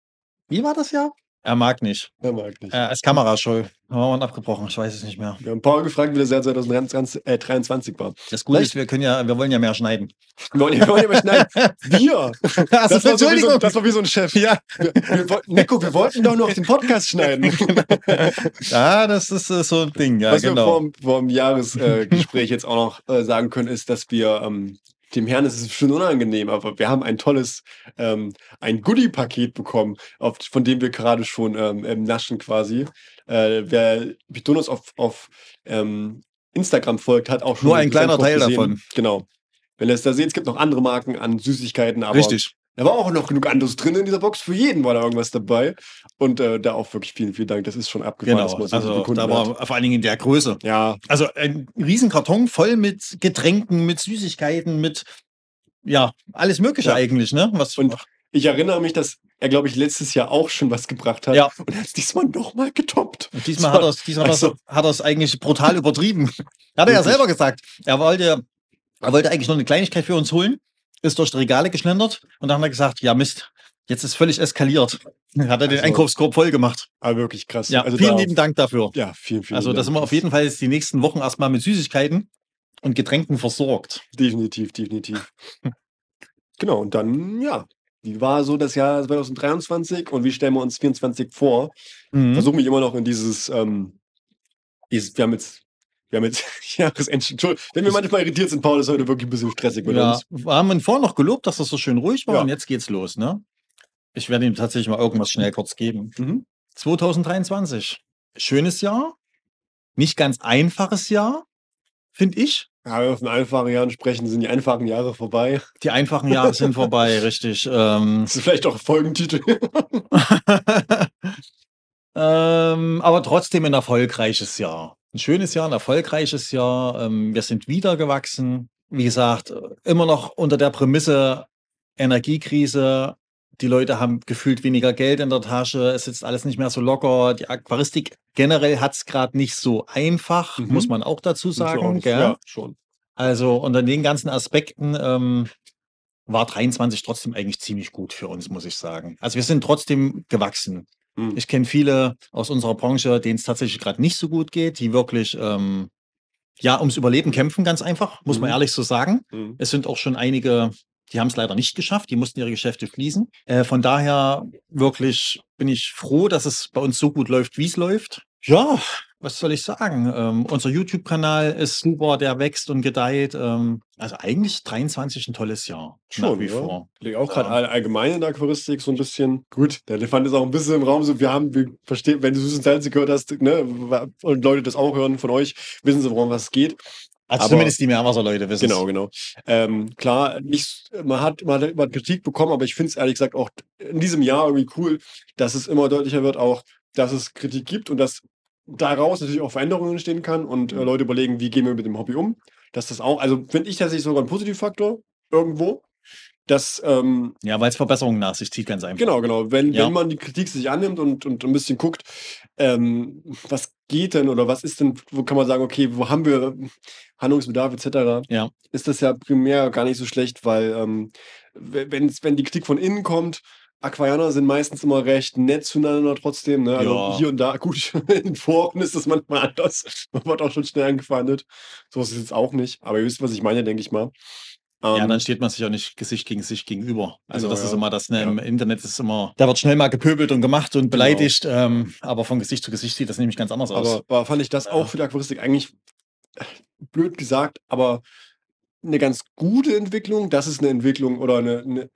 Wie war das Jahr? Er mag nicht. Er mag nicht. Er ist kamerascheu. Haben wir abgebrochen. Ich weiß es nicht mehr. Wir haben Paul gefragt, wie das Jahr 2023 äh, 23 war. Das Gute Vielleicht- ist, wir können ja, wir wollen ja mehr schneiden. Wir wollen ja, wir wollen ja mal schneiden. Wir! Also, Das war, so wie so, das war wie so ein Chef. ja. Wir, wir, Nico, wir wollten doch noch den Podcast schneiden. ja, das ist äh, so ein Ding. Ja, Was wir genau. vor, dem- vor dem Jahresgespräch äh, jetzt auch noch äh, sagen können, ist, dass wir ähm, dem Herrn ist es schon unangenehm, aber wir haben ein tolles, ähm, ein Goodie-Paket bekommen, auf, von dem wir gerade schon ähm, ähm, naschen quasi. Äh, wer Bitonus auf, auf ähm, Instagram folgt, hat auch schon Nur ein kleiner Teil gesehen. davon. Genau. Wenn ihr es da seht, es gibt noch andere Marken an Süßigkeiten, aber Richtig. Da war auch noch genug anderes drin in dieser Box. Für jeden war da irgendwas dabei. Und äh, da auch wirklich vielen, vielen Dank. Das ist schon abgefahren. Genau. so Also da hat. war vor allen Dingen in der Größe. Ja, Also ein Riesenkarton voll mit Getränken, mit Süßigkeiten, mit ja, alles Mögliche Ja. eigentlich, ne? Was Und ich erinnere mich, dass er, glaube ich, letztes Jahr auch schon was gebracht hat. Ja. Und er hat es diesmal nochmal getoppt. Und diesmal hat er es diesmal also- hat er's- hat er eigentlich brutal übertrieben. Hat er ja selber gesagt. Er wollte, er wollte eigentlich noch eine Kleinigkeit für uns holen, ist durch die Regale geschlendert und dann hat er gesagt, ja Mist, jetzt ist völlig eskaliert. Hat er den Also- Einkaufskorb voll gemacht. Aber wirklich krass. Ja, also vielen da, lieben Dank dafür. Ja, vielen, vielen Also da sind wir auf jeden Fall jetzt die nächsten Wochen erstmal mit Süßigkeiten und Getränken versorgt. Definitiv, definitiv. genau, und dann, ja. Wie war so das Jahr 2023 und wie stellen wir uns 24 vor? Mhm. Versuche mich immer noch in dieses, ähm, dieses wir haben jetzt, wir haben jetzt Jahresend, Entschuldigung, wenn wir manchmal irritiert sind, Paul ist heute wirklich ein bisschen stressig mit Ja, uns. wir haben ihn vorhin noch gelobt, dass das so schön ruhig war Ja. und jetzt geht's los, ne? Ich werde ihm tatsächlich mal irgendwas schnell kurz geben. Mhm. 2023. Schönes Jahr. Nicht ganz einfaches Jahr, finde ich. Ja, wenn wir von einfachen Jahren sprechen, sind die einfachen Jahre vorbei. Die einfachen Jahre sind vorbei, richtig. Ähm, Das ist vielleicht auch Folgentitel. ähm, aber trotzdem ein erfolgreiches Jahr. Ein schönes Jahr, ein erfolgreiches Jahr. Ähm, wir sind wieder gewachsen. Wie gesagt, immer noch unter der Prämisse Energiekrise. Die Leute haben gefühlt weniger Geld in der Tasche. Es sitzt alles nicht mehr so locker. Die Aquaristik generell hat es gerade nicht so einfach, Mhm. muss man auch dazu sagen. Gell? Ja, schon. Also unter den ganzen Aspekten ähm, war 23 trotzdem eigentlich ziemlich gut für uns, muss ich sagen. Also wir sind trotzdem gewachsen. Mhm. Ich kenne viele aus unserer Branche, denen es tatsächlich gerade nicht so gut geht, die wirklich ähm, ja ums Überleben kämpfen, ganz einfach, muss man Mhm. ehrlich so sagen. Mhm. Es sind auch schon einige, die haben es leider nicht geschafft, die mussten ihre Geschäfte schließen. Äh, von daher wirklich bin ich froh, dass es bei uns so gut läuft, wie es läuft. Ja, was soll ich sagen? Ähm, unser YouTube-Kanal ist super, der wächst und gedeiht. Ähm, also eigentlich 23 ein tolles Jahr. Schon, wie ja. vor. Liegt auch gerade Ja. all, allgemein in der Aquaristik so ein bisschen. Gut, der Elefant ist auch ein bisschen im Raum. So, wir haben, wir verstehen, wenn du Süßen Salze gehört hast, ne, und Leute das auch hören von euch, wissen sie, worum was geht. Also Aber- zumindest die Meerwasserleute wissen Genau, genau. Ähm, klar, nicht, man hat man hat immer Kritik bekommen, aber ich finde es ehrlich gesagt auch in diesem Jahr irgendwie cool, dass es immer deutlicher wird, auch, dass es Kritik gibt und dass daraus natürlich auch Veränderungen entstehen kann und äh, Leute überlegen, wie gehen wir mit dem Hobby um. Dass das auch, also finde ich tatsächlich sogar ein Positivfaktor irgendwo. Dass, ähm, Ja, weil es Verbesserungen nach sich zieht, ganz einfach. Genau, genau. Wenn, Ja. wenn man die Kritik sich annimmt und, und ein bisschen guckt, ähm, was geht denn oder was ist denn, wo kann man sagen, okay, wo haben wir Handlungsbedarf etc., Ja. ist das ja primär gar nicht so schlecht, weil ähm, wenn die Kritik von innen kommt, Aquarianer sind meistens immer recht nett zueinander trotzdem. Ne? Also Ja. hier und da, gut, in Foren ist das manchmal anders. Man wird auch schon schnell angefeindet. So ist es jetzt auch nicht. Aber ihr wisst, was ich meine, denke ich mal. Ja, Ähm, dann steht man sich auch nicht Gesicht gegen Gesicht gegenüber. Also Genau, das ist ja. immer das, ne, Ja. im Internet ist immer, da wird schnell mal gepöbelt und gemacht und beleidigt, ähm, aber von Gesicht zu Gesicht sieht das nämlich ganz anders aus. Aber, aber fand ich das Ja. auch für die Aquaristik eigentlich äh, blöd gesagt, aber eine ganz gute Entwicklung, dass es eine Entwicklung oder eine, eine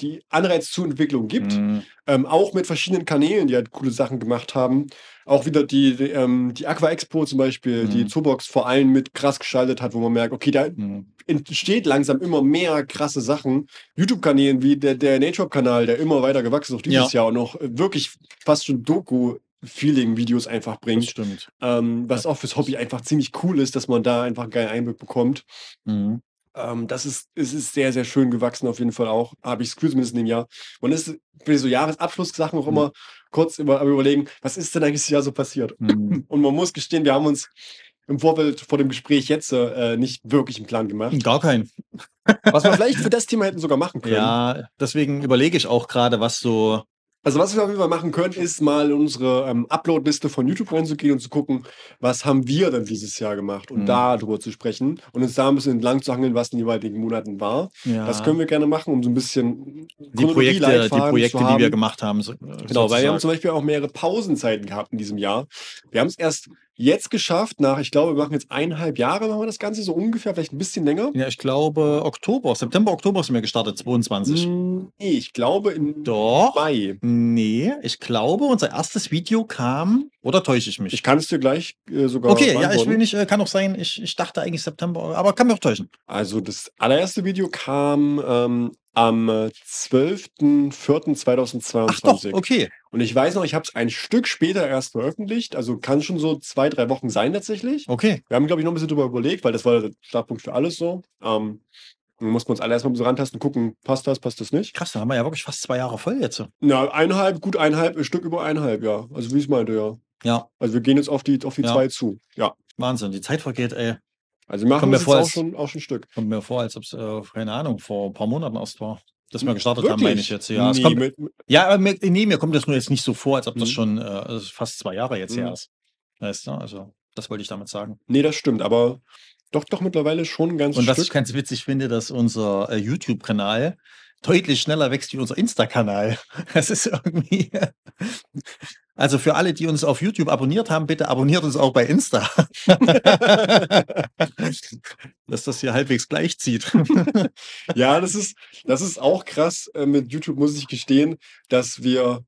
die Anreiz zur Entwicklung gibt. Mhm. Ähm, auch mit verschiedenen Kanälen, die halt coole Sachen gemacht haben. Auch wieder die, die, ähm, die Aqua Expo zum Beispiel, die Mhm. Zoobox vor allem mit krass geschaltet hat, wo man merkt, okay, da Mhm. entsteht langsam immer mehr krasse Sachen. YouTube-Kanälen wie der, der Nature-Kanal, der immer weiter gewachsen ist, auch dieses Jahr und noch wirklich fast schon Doku-Feeling-Videos einfach Das bringt. stimmt. Ähm, was auch fürs Hobby einfach ziemlich cool ist, dass man da einfach einen geilen Einblick bekommt. Mhm. Ähm, das ist, es ist sehr, sehr schön gewachsen, auf jeden Fall auch. Habe ich das Gefühl, zumindest in dem Jahr. Man ist für so Jahresabschlusssachen auch Mhm. immer kurz über, überlegen, was ist denn eigentlich das Jahr so passiert? Mhm. Und man muss gestehen, wir haben uns im Vorfeld vor dem Gespräch jetzt äh, nicht wirklich einen Plan gemacht. Gar kein. Was wir vielleicht für das Thema hätten sogar machen können. Ja, deswegen überlege ich auch gerade, was so. Also was wir auf jeden Fall machen können, ist mal in unsere ähm, Upload-Liste von YouTube reinzugehen und zu gucken, was haben wir denn dieses Jahr gemacht und Mhm. darüber zu sprechen und uns da ein bisschen entlang zu hangeln, was in den jeweiligen Monaten war. Ja, Das können wir gerne machen, um so ein bisschen die Projekte, die Projekte, die wir gemacht haben. so- Genau, weil wir haben sozusagen. zum Beispiel auch mehrere Pausenzeiten gehabt in diesem Jahr. Wir haben es erst jetzt geschafft, nach, ich glaube, wir machen jetzt eineinhalb Jahre, machen wir das Ganze so ungefähr, vielleicht ein bisschen länger. Ja, ich glaube Oktober, September, Oktober sind wir gestartet, 22. Hm, Nee, ich glaube im Doch. Mai. Nee, ich glaube, unser erstes Video kam, oder täusche ich mich? Ich kann es dir gleich äh, sogar okay, ja, ich will nicht, äh, kann auch sein, ich, ich dachte eigentlich September, aber kann mich auch täuschen. Also das allererste Video kam ähm, am äh, 12.04.2022. Ach doch, okay. Und ich weiß noch, ich habe es ein Stück später erst veröffentlicht. Also kann schon so zwei, drei Wochen sein tatsächlich. Okay. Wir haben, glaube ich, noch ein bisschen drüber überlegt, weil das war der Startpunkt für alles so. Ähm, dann mussten wir uns alle erstmal so rantasten, gucken, passt das, passt das nicht. Krass, da haben wir ja wirklich fast zwei Jahre voll jetzt. Na, eineinhalb, gut eineinhalb, ein Stück über eineinhalb, ja. Also wie ich es meinte, ja. Ja, Also wir gehen jetzt auf die, auf die Ja. zwei zu. Ja. Wahnsinn. Die Zeit vergeht, ey. Also wir machen jetzt vor, auch als- schon, auch schon ein Stück. Kommt mir vor, als ob es, äh, keine Ahnung, vor ein paar Monaten erst war. Dass wir gestartet haben, meine ich jetzt. Ja, nee, kommt, mit, ja aber mir, nee, mir kommt das nur jetzt nicht so vor, als ob das Mhm. schon äh, also fast zwei Jahre jetzt her Mhm. ist. Weißt du, also das wollte ich damit sagen. nee, das stimmt, aber doch, doch mittlerweile schon ganzes Und was ich Stück. ganz witzig finde, dass unser äh, YouTube-Kanal deutlich schneller wächst wie unser Insta-Kanal. Das ist irgendwie. Also für alle, die uns auf YouTube abonniert haben, bitte abonniert uns auch bei Insta. Dass das hier halbwegs gleich zieht. Ja, das ist, das ist auch krass. Äh, mit YouTube muss ich gestehen, dass wir,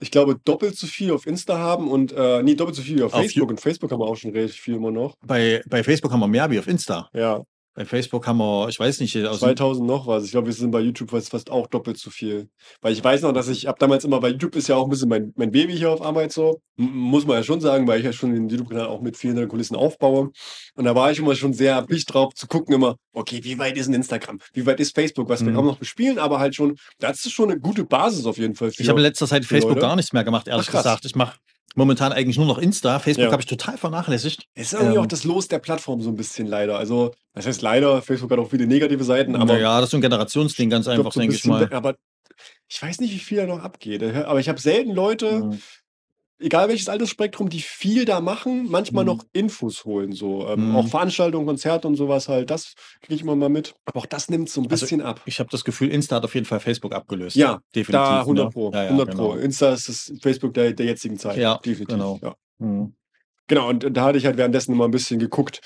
ich glaube, doppelt so viel auf Insta haben und, äh, nee, doppelt so viel wie auf Auf Facebook. Und Facebook haben wir auch schon relativ viel immer noch. Bei, bei Facebook haben wir mehr wie auf Insta. Ja. Bei Facebook haben wir, ich weiß nicht, aus dem 2000 noch was. Ich glaube, wir sind bei YouTube fast, auch doppelt so viel. Weil ich weiß noch, dass ich ab damals immer, weil YouTube ist ja auch ein bisschen mein, mein Baby hier auf Arbeit so. M muss man ja schon sagen, weil ich ja schon den YouTube-Kanal auch mit vielen Kulissen aufbaue. Und da war ich immer schon sehr erpicht drauf zu gucken, immer, okay, wie weit ist ein Instagram? Wie weit ist Facebook? Was wir Mhm. kaum noch bespielen, aber halt schon, das ist schon eine gute Basis auf jeden Fall. Ich habe in letzter Zeit Facebook Leute. gar nichts mehr gemacht, ehrlich Ach, gesagt. Ich mache momentan eigentlich nur noch Insta. Facebook Ja. habe ich total vernachlässigt. Es ist irgendwie Ähm. auch das Los der Plattform so ein bisschen leider. Also, das heißt leider, Facebook hat auch viele negative Seiten, aber naja, das ist so ein Generationsding, ganz einfach, so ein denke ich mal. Aber ich weiß nicht, wie viel da noch abgeht. Aber ich habe selten Leute, Mhm. Egal welches Altersspektrum, die viel da machen, manchmal Mhm. noch Infos holen. So. Ähm, Mhm. Auch Veranstaltungen, Konzerte und sowas halt, das kriege ich immer mal mit. Aber auch das nimmt so ein Also, bisschen ab. Ich habe das Gefühl, Insta hat auf jeden Fall Facebook abgelöst. Ja, definitiv. Da 100 ne? Pro. Ja, ja, 100 genau. Pro. Insta ist das Facebook der, der jetzigen Zeit. Ja, definitiv. genau. Ja. Mhm. Genau, und da hatte ich halt währenddessen immer ein bisschen geguckt,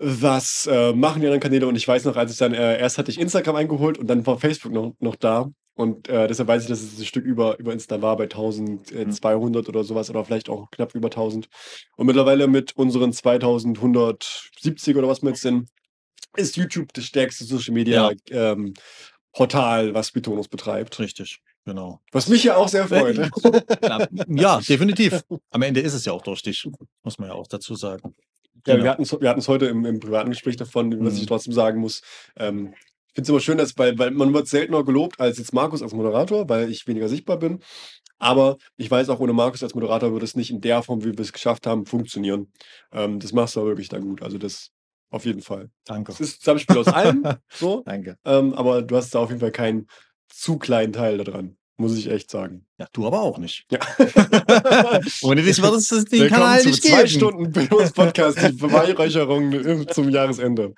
was äh, machen die anderen Kanäle. Und ich weiß noch, als ich dann, äh, erst hatte ich Instagram eingeholt und dann war Facebook noch, noch da. Und äh, deshalb weiß ich, dass es ein Stück über, über Insta war, bei 1200 oder sowas oder vielleicht auch knapp über 1000. Und mittlerweile mit unseren 2170 oder was wir jetzt sind, ist YouTube das stärkste Social Media ähm, Portal, was Bitonus betreibt. Richtig, genau. Was mich ja auch sehr freut. ne? Ja, ja, definitiv. Am Ende ist es ja auch durch dich, muss man ja auch dazu sagen. Ja, Genau. wir hatten es wir hatten's heute im, im privaten Gespräch davon, was ich Mhm. trotzdem sagen muss. Ähm, ich finde es immer schön, dass, weil, weil man wird seltener gelobt als jetzt Markus als Moderator, weil ich weniger sichtbar bin. Aber ich weiß auch, ohne Markus als Moderator würde es nicht in der Form, wie wir es geschafft haben, funktionieren. Ähm, das machst du aber wirklich da gut. Also das auf jeden Fall. Danke. Es ist ein Zusammenspiel aus allem, so, Danke. ähm, aber du hast da auf jeden Fall keinen zu kleinen Teil da dran, muss ich echt sagen. Ja, du aber auch nicht. Ja. Ohne dich wird es den Willkommen Kanal zu nicht zwei geben. Stunden Bildungs Podcast, die Beweihräucherung zum Jahresende.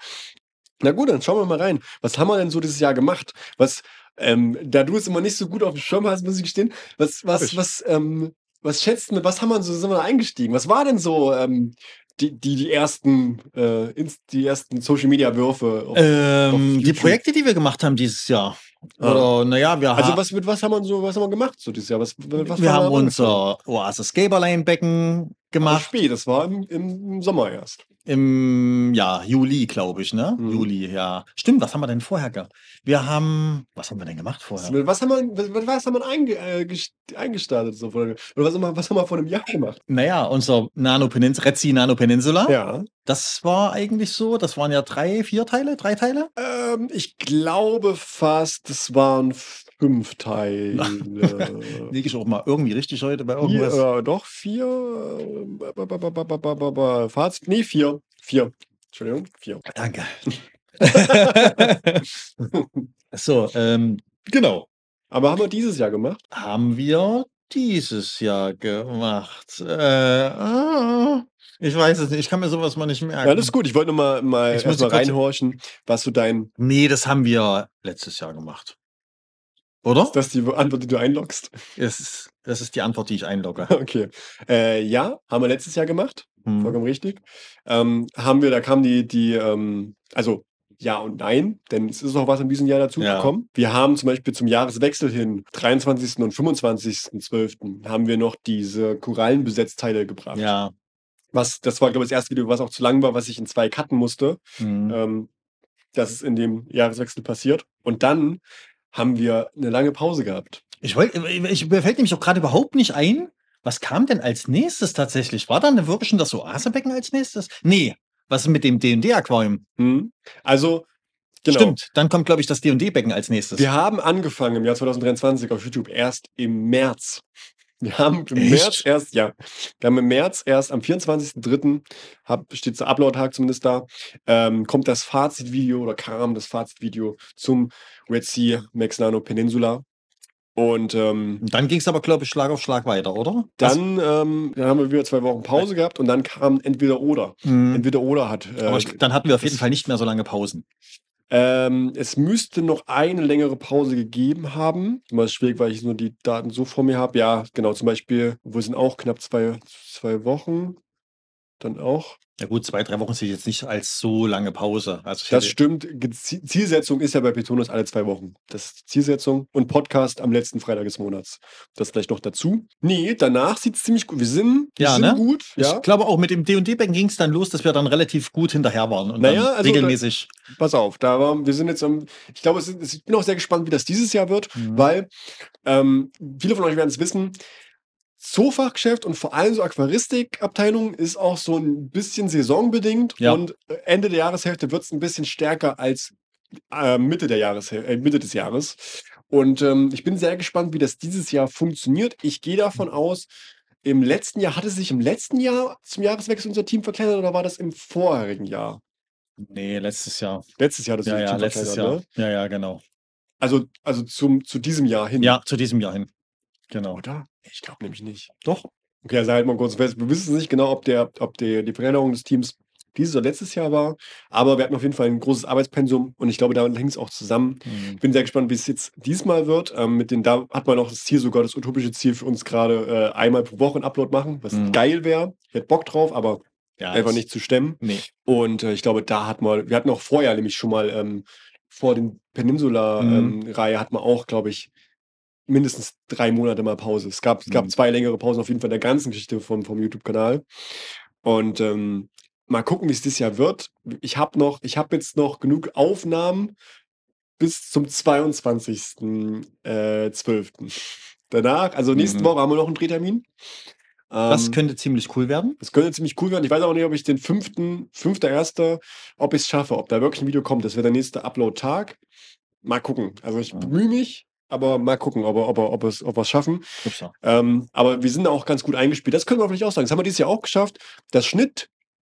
Na gut, dann schauen wir mal rein. Was haben wir denn so dieses Jahr gemacht? Was, ähm, da du es immer nicht so gut auf dem Schirm hast, muss ich gestehen, was, was, was, ähm, was schätzt du, was haben wir so, sind wir eingestiegen? Was war denn so, ähm, die, die, die ersten, äh, die ersten Social Media Würfe? auf- Ähm, auf die? Projekte, die wir gemacht haben dieses Jahr. Oder, naja, wir, Also was, mit was haben wir so, was haben wir gemacht so dieses Jahr? Was, was wir haben unser Oasis Gaberline-Becken Aber gemacht. spät, das war im, im Sommer erst. Im ja, Juli, glaube ich, ne? Mhm. Juli, ja. Stimmt, was haben wir denn vorher gehabt? Wir haben, was haben wir denn gemacht vorher? Was haben wir, was, was haben wir einge, äh, gest- eingestartet? So oder was haben, wir, was haben wir vor einem Jahr gemacht? Naja, unser Nano Peninsula, Retzi Nano Peninsula. Ja. Das war eigentlich so, das waren ja drei, vier Teile, drei Teile? Ähm, ich glaube fast, es waren fünf Teile. Liege ich auch mal irgendwie richtig heute bei irgendwas? Vier, äh, doch, vier. Fazit, nee, vier. Vier. Entschuldigung, vier. Ah, danke. so, ähm, genau. Aber haben wir dieses Jahr gemacht? Haben wir dieses Jahr gemacht. Äh, ah, ich weiß es nicht, ich kann mir sowas mal nicht merken. Ja, alles gut, ich wollte nur mal, mal, mal reinhorchen, was du dein. Nee, das haben wir letztes Jahr gemacht. Oder? Ist das die Antwort, die du einloggst? Das ist, das ist die Antwort, die ich einlogge. Okay. Äh, ja, haben wir letztes Jahr gemacht. Hm. Vollkommen richtig. Ähm, haben wir, da kam die, die, ähm, also ja und nein, denn es ist auch was in diesem Jahr dazu Ja. gekommen. Wir haben zum Beispiel zum Jahreswechsel hin, 23. und 25.12., haben wir noch diese Korallenbesetzteile gebracht. Ja. Was, das war, glaube ich, das erste Video, was auch zu lang war, was ich in zwei cutten musste. Hm. Ähm, das ist in dem Jahreswechsel passiert. Und dann haben wir eine lange Pause gehabt. Ich wollte, ich, mir fällt nämlich auch gerade überhaupt nicht ein, was kam denn als nächstes tatsächlich? War dann wirklich schon das Oasebecken als nächstes? Nee. Was ist mit dem D&D-Aquarium? Hm? Also, genau. Stimmt, dann kommt, glaube ich, das D&D-Becken als nächstes. Wir haben angefangen im Jahr 2023 auf YouTube erst im März. Wir haben im Echt? März erst, ja, wir haben im März erst am 24.03. hab- steht der Upload-Tag zumindest da, ähm, kommt das Fazitvideo oder kam das Fazitvideo zum Red Sea Max Nano Peninsula. Und ähm, dann ging es aber, glaube ich, Schlag auf Schlag weiter, oder? Dann, ähm, dann haben wir wieder zwei Wochen Pause gehabt und dann kam entweder oder. Hm. Entweder oder hat. Äh, Aber ich, dann hatten wir auf jeden Fall nicht mehr so lange Pausen. Ähm, es müsste noch eine längere Pause gegeben haben. Immer ist schwierig, weil ich nur die Daten so vor mir habe. Ja, genau, zum Beispiel, wo sind auch knapp zwei, zwei Wochen. Dann auch. Ja gut, zwei, drei Wochen sehe ich jetzt nicht als so lange Pause. Also Das stimmt. Zielsetzung ist ja bei Petonus alle zwei Wochen. Das ist die Zielsetzung. Und Podcast am letzten Freitag des Monats. Das vielleicht noch dazu. Nee, danach sieht es ziemlich gut. Wir sind, wir Ja, sind ne? gut. Ja, ich glaube auch mit dem D&D-Becken ging es dann los, dass wir dann relativ gut hinterher waren und Naja, also da- regelmäßig. pass auf. Da war, wir sind jetzt am, ich glaube, es ich bin auch sehr gespannt, wie das dieses Jahr wird, Mhm. weil ähm, viele von euch werden es wissen. Zoofachgeschäft und vor allem so Aquaristikabteilung ist auch so ein bisschen saisonbedingt Ja. und äh, Ende der Jahreshälfte wird es ein bisschen stärker als äh, Mitte, der Jahres, äh, Mitte des Jahres. Und ähm, ich bin sehr gespannt, wie das dieses Jahr funktioniert. Ich gehe davon aus, im letzten Jahr, hatte sich im letzten Jahr zum Jahreswechsel unser Team verkleinert oder war das im vorherigen Jahr? Nee, letztes Jahr. Letztes Jahr das Ja, ja, Team letztes Jahr. Ne? Ja, ja, genau. Also, also zum, zu diesem Jahr hin. Ja, zu diesem Jahr hin. Genau. Oder? Ich glaube nämlich nicht. Doch. Okay, also halt mal kurz fest. Wir wissen nicht genau, ob, der, ob der, die Veränderung des Teams dieses oder letztes Jahr war, aber wir hatten auf jeden Fall ein großes Arbeitspensum und ich glaube, damit hängt es auch zusammen. Mhm. Ich bin sehr gespannt, wie es jetzt diesmal wird. Ähm, mit den, da hat man auch das Ziel, sogar das utopische Ziel für uns gerade äh, einmal pro Woche ein Upload machen, was Mhm. geil wäre. Ich hätte Bock drauf, aber Ja, einfach nicht zu stemmen. Nee. Und äh, ich glaube, da hat man, wir hatten auch vorher nämlich schon mal ähm, vor den Peninsula-Reihe Mhm. ähm, hat man auch, glaube ich, mindestens drei Monate mal Pause. Es gab, es gab Mhm. zwei längere Pausen auf jeden Fall in der ganzen Geschichte vom, vom YouTube-Kanal. Und ähm, mal gucken, wie es dieses Jahr wird. Ich habe noch, ich habe jetzt noch genug Aufnahmen bis zum 22.12. Äh, 12.. Danach, also nächste Mhm. Woche haben wir noch einen Drehtermin. Das Ähm, könnte ziemlich cool werden. das könnte ziemlich cool werden. Ich weiß auch nicht, ob ich den fünften, fünfter erster, ob ich es schaffe, ob da wirklich ein Video kommt. Das wäre der nächste Upload-Tag. Mal gucken. Also ich bemühe mich, aber mal gucken, ob, wir- ob, ob, es, ob wir es schaffen. Ähm, aber wir sind auch ganz gut eingespielt. Das können wir vielleicht auch sagen. Das haben wir dieses Jahr auch geschafft. Das Schnitt,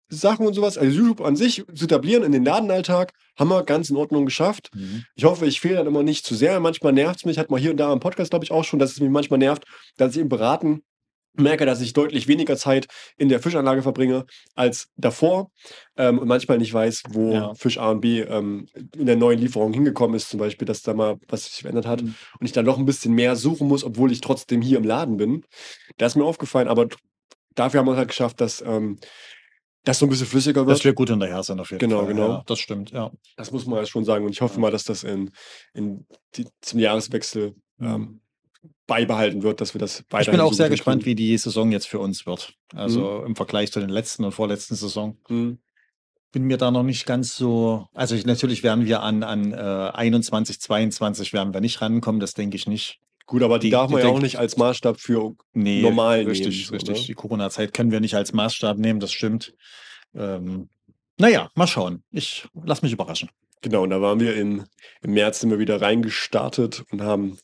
Sachen und sowas, also YouTube an sich zu etablieren in den Ladenalltag, haben wir ganz in Ordnung geschafft. Mhm. Ich hoffe, ich fehle dann immer nicht zu sehr. Manchmal nervt es mich, hat man hier und da im Podcast, glaube ich, auch schon, dass es mich manchmal nervt, dass ich im Beraten merke, dass ich deutlich weniger Zeit in der Fischanlage verbringe als davor ähm, und manchmal nicht weiß, wo Ja. Fisch A und B ähm, in der neuen Lieferung hingekommen ist, zum Beispiel, dass da mal was sich verändert hat Mhm. und ich dann noch ein bisschen mehr suchen muss, obwohl ich trotzdem hier im Laden bin. Das ist mir aufgefallen, aber dafür haben wir es halt geschafft, dass ähm, das so ein bisschen flüssiger wird. Dass wir gut hinterher sind auf jeden Genau, Fall. genau. Ja, das stimmt, ja. Das muss man ja schon sagen. Und ich hoffe mal, dass das in, in die, zum Jahreswechsel ähm, beibehalten wird, dass wir das Ich weiterhin bin auch sehr gespannt, wie die Saison jetzt für uns wird. Also im Vergleich zu den letzten und vorletzten Saison. Mhm. Bin mir da noch nicht ganz so. Also ich, natürlich werden wir an, an äh, 21, 22 werden wir nicht rankommen, das denke ich nicht. Gut, aber die, Die- darf die man ja auch denk- nicht als Maßstab für. Nee, Normal richtig, nehmen, richtig. ne? Die Corona-Zeit können wir nicht als Maßstab nehmen, das stimmt. Ähm, naja, mal schauen. Ich lass mich überraschen. Genau, und da waren wir im, im März sind wir wieder reingestartet und haben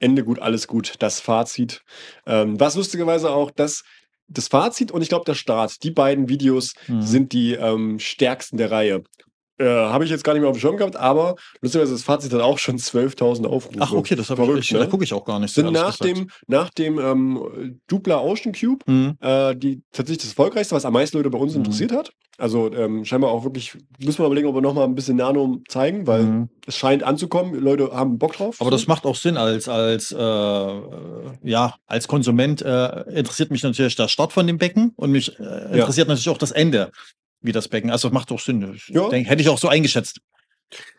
Ende gut, alles gut, das Fazit. Ähm, was lustigerweise auch das, das Fazit und ich glaube der Start, die beiden Videos Mhm. sind die ähm, stärksten der Reihe. Äh, Habe ich jetzt gar nicht mehr auf dem Schirm gehabt, aber lustigerweise das Fazit hat auch schon 12.000 Aufrufe. Ach, okay, das habe ich nicht. ne? Da gucke ich auch gar nicht. so Sind nach gesagt. dem, nach dem ähm, Dupla Ocean Cube Mhm. äh, die tatsächlich das erfolgreichste, was am meisten Leute bei uns Mhm. interessiert hat. Also ähm, scheinbar auch wirklich, müssen wir überlegen, ob wir nochmal ein bisschen Nano zeigen, weil Mhm. es scheint anzukommen. Leute haben Bock drauf. Aber das macht auch Sinn als, als, äh, äh, ja, als Konsument äh, interessiert mich natürlich der Start von dem Becken und mich interessiert natürlich auch das Ende, wie das Becken. Also macht auch Sinn. Ja. denk, hätte ich auch so eingeschätzt.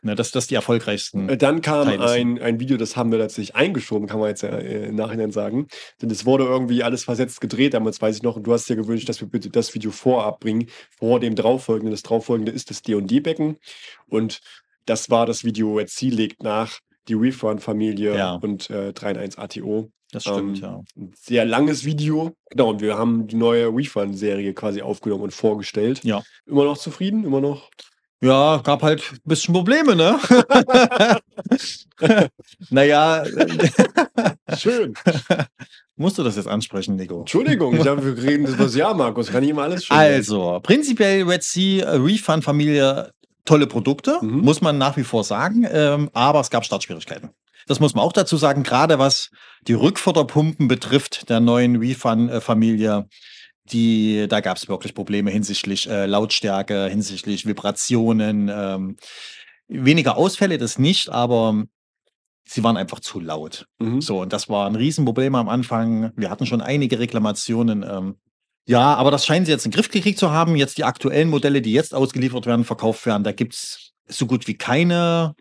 Ne, dass das die erfolgreichsten. Äh, Dann kam ein, ein Video, das haben wir tatsächlich eingeschoben, kann man jetzt ja äh, im Nachhinein sagen. Denn es wurde irgendwie alles versetzt gedreht, damals weiß ich noch, und du hast dir gewünscht, dass wir bitte das Video vorab bringen, vor dem darauffolgenden. Das darauffolgende ist das D&D-Becken. Und das war das Video, jetzt sie legt nach die Refund-Familie Ja. und äh, 3 in 1 ATO. Das stimmt, ähm, ja. ein sehr langes Video. Genau, und wir haben die neue Refund-Serie quasi aufgenommen und vorgestellt. Ja. Immer noch zufrieden? Immer noch? Ja, gab halt ein bisschen Probleme, ne? naja, Schön. musst du das jetzt ansprechen, Nico? Entschuldigung, ich dachte, wir reden das was ja, Markus. Kann ich immer alles schön Also, prinzipiell Red Sea äh, Refund Familie tolle Produkte, Mhm. muss man nach wie vor sagen, ähm, aber es gab Startschwierigkeiten. Das muss man auch dazu sagen, gerade was die Rückförderpumpen betrifft der neuen Refund-Familie. Die, da gab es wirklich Probleme hinsichtlich äh, Lautstärke, hinsichtlich Vibrationen. Ähm, weniger Ausfälle, das nicht, aber sie waren einfach zu laut. Mhm. So, und das war ein Riesenproblem am Anfang. Wir hatten schon einige Reklamationen. Ähm, Ja, aber das scheinen sie jetzt in den Griff gekriegt zu haben. Jetzt die aktuellen Modelle, die jetzt ausgeliefert werden, verkauft werden, da gibt's so gut wie keine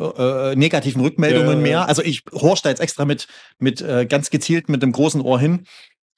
äh, negativen Rückmeldungen Ja. mehr. Also ich horch da jetzt extra mit, mit äh, ganz gezielt mit dem großen Ohr hin,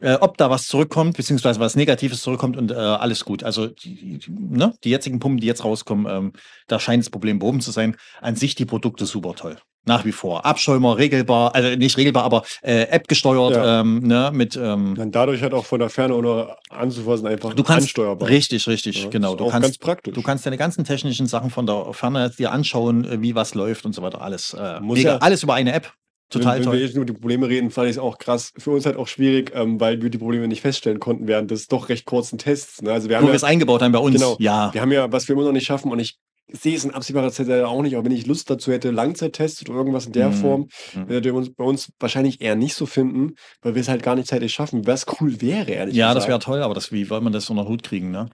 äh, ob da was zurückkommt, beziehungsweise was Negatives zurückkommt und äh, alles gut. Also die, die, ne, die jetzigen Pumpen, die jetzt rauskommen, ähm, da scheint das Problem behoben zu sein. An sich die Produkte super toll. Nach wie vor. Abschäumer, regelbar, also nicht regelbar, aber äh, App gesteuert, Ja. ähm, ne, mit ähm, Dann dadurch halt auch von der Ferne oder anzufassen einfach Du kannst ansteuerbar. richtig, richtig, Ja, genau. Du auch ganz kannst, praktisch. du kannst deine ganzen technischen Sachen von der Ferne dir anschauen, äh, wie was läuft und so weiter. Alles, äh, Muss mega, ja- alles über eine App. Total wenn, wenn toll. wir jetzt nur die Probleme reden, fand ich es auch krass. Für uns halt auch schwierig, ähm, weil wir die Probleme nicht feststellen konnten während des doch recht kurzen Tests. Ne? Also wir haben Wo wir ja, es eingebaut haben bei uns. Genau. Ja, wir haben ja, was wir immer noch nicht schaffen und ich sehe es in absehbarer Zeit auch nicht, aber wenn ich Lust dazu hätte, Langzeittests oder irgendwas in der Mhm. Form, Mhm. werdet ihr uns bei uns wahrscheinlich eher nicht so finden, weil wir es halt gar nicht zeitlich schaffen. Was cool wäre, ehrlich ja, das wäre gesagt. toll, aber das, wie wollen man das unter den Hut kriegen, ne?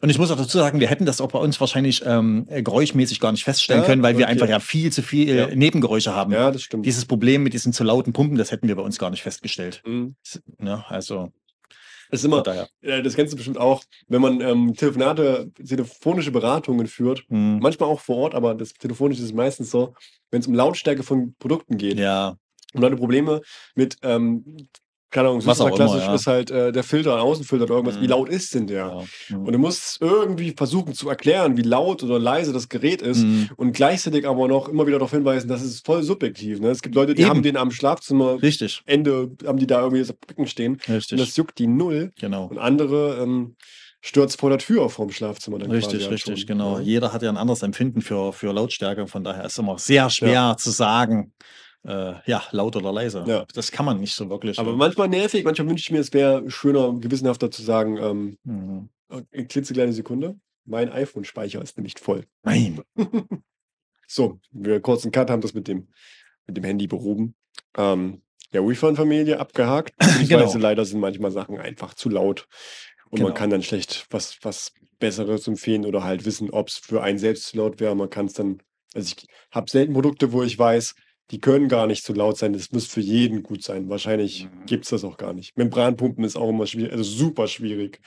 Und ich muss auch dazu sagen, wir hätten das auch bei uns wahrscheinlich ähm, äh, geräuschmäßig gar nicht feststellen Ja, können, weil wir okay. einfach ja viel zu viel Ja. Nebengeräusche haben. Ja, das stimmt. Dieses Problem mit diesen zu lauten Pumpen, das hätten wir bei uns gar nicht festgestellt. Mhm. Ne? Also, Es ist immer, äh, das kennst du bestimmt auch, wenn man ähm, Telefonate, telefonische Beratungen führt, Hm. manchmal auch vor Ort, aber das telefonisch ist meistens so, wenn es um Lautstärke von Produkten geht Ja, und Leute Probleme mit, ähm, keine Ahnung, Was super auch immer, klassisch ja. ist halt äh, der Filter, ein Außenfilter oder irgendwas, Mhm. wie laut ist denn der? ja. Hm. Und du musst irgendwie versuchen zu erklären, wie laut oder leise das Gerät ist Hm. und gleichzeitig aber noch immer wieder darauf hinweisen, dass es voll subjektiv. Ne? Es gibt Leute, die Eben. haben den am Schlafzimmer Richtig, Ende, haben die da irgendwie so Bricken stehen richtig. und das juckt die null. genau. Und andere ähm, stürzt vor der Tür vom Schlafzimmer dann Richtig, halt richtig, schon, genau. ne? Jeder hat ja ein anderes Empfinden für, für Lautstärke. Von daher ist es immer sehr schwer zu sagen, äh, ja, laut oder leise. Ja. Das kann man nicht so wirklich. Aber ne? manchmal nervig, manchmal wünsche ich mir, es wäre schöner, gewissenhafter zu sagen, ähm, Mhm. eine klitzekleine Sekunde. Mein iPhone-Speicher ist nämlich voll. Nein. So, wir kurz einen Cut haben das mit dem, mit dem Handy behoben. Ähm, ja, Refund-Familie abgehakt. Genau. leider sind manchmal Sachen einfach zu laut. Und man Genau. kann dann schlecht was, was Besseres empfehlen oder halt wissen, ob es für einen selbst zu laut wäre. Man kann es dann, also ich habe selten Produkte, wo ich weiß, die können gar nicht zu laut sein. Das muss für jeden gut sein. Wahrscheinlich Mhm. gibt es das auch gar nicht. Membranpumpen ist auch immer schwierig, also super schwierig.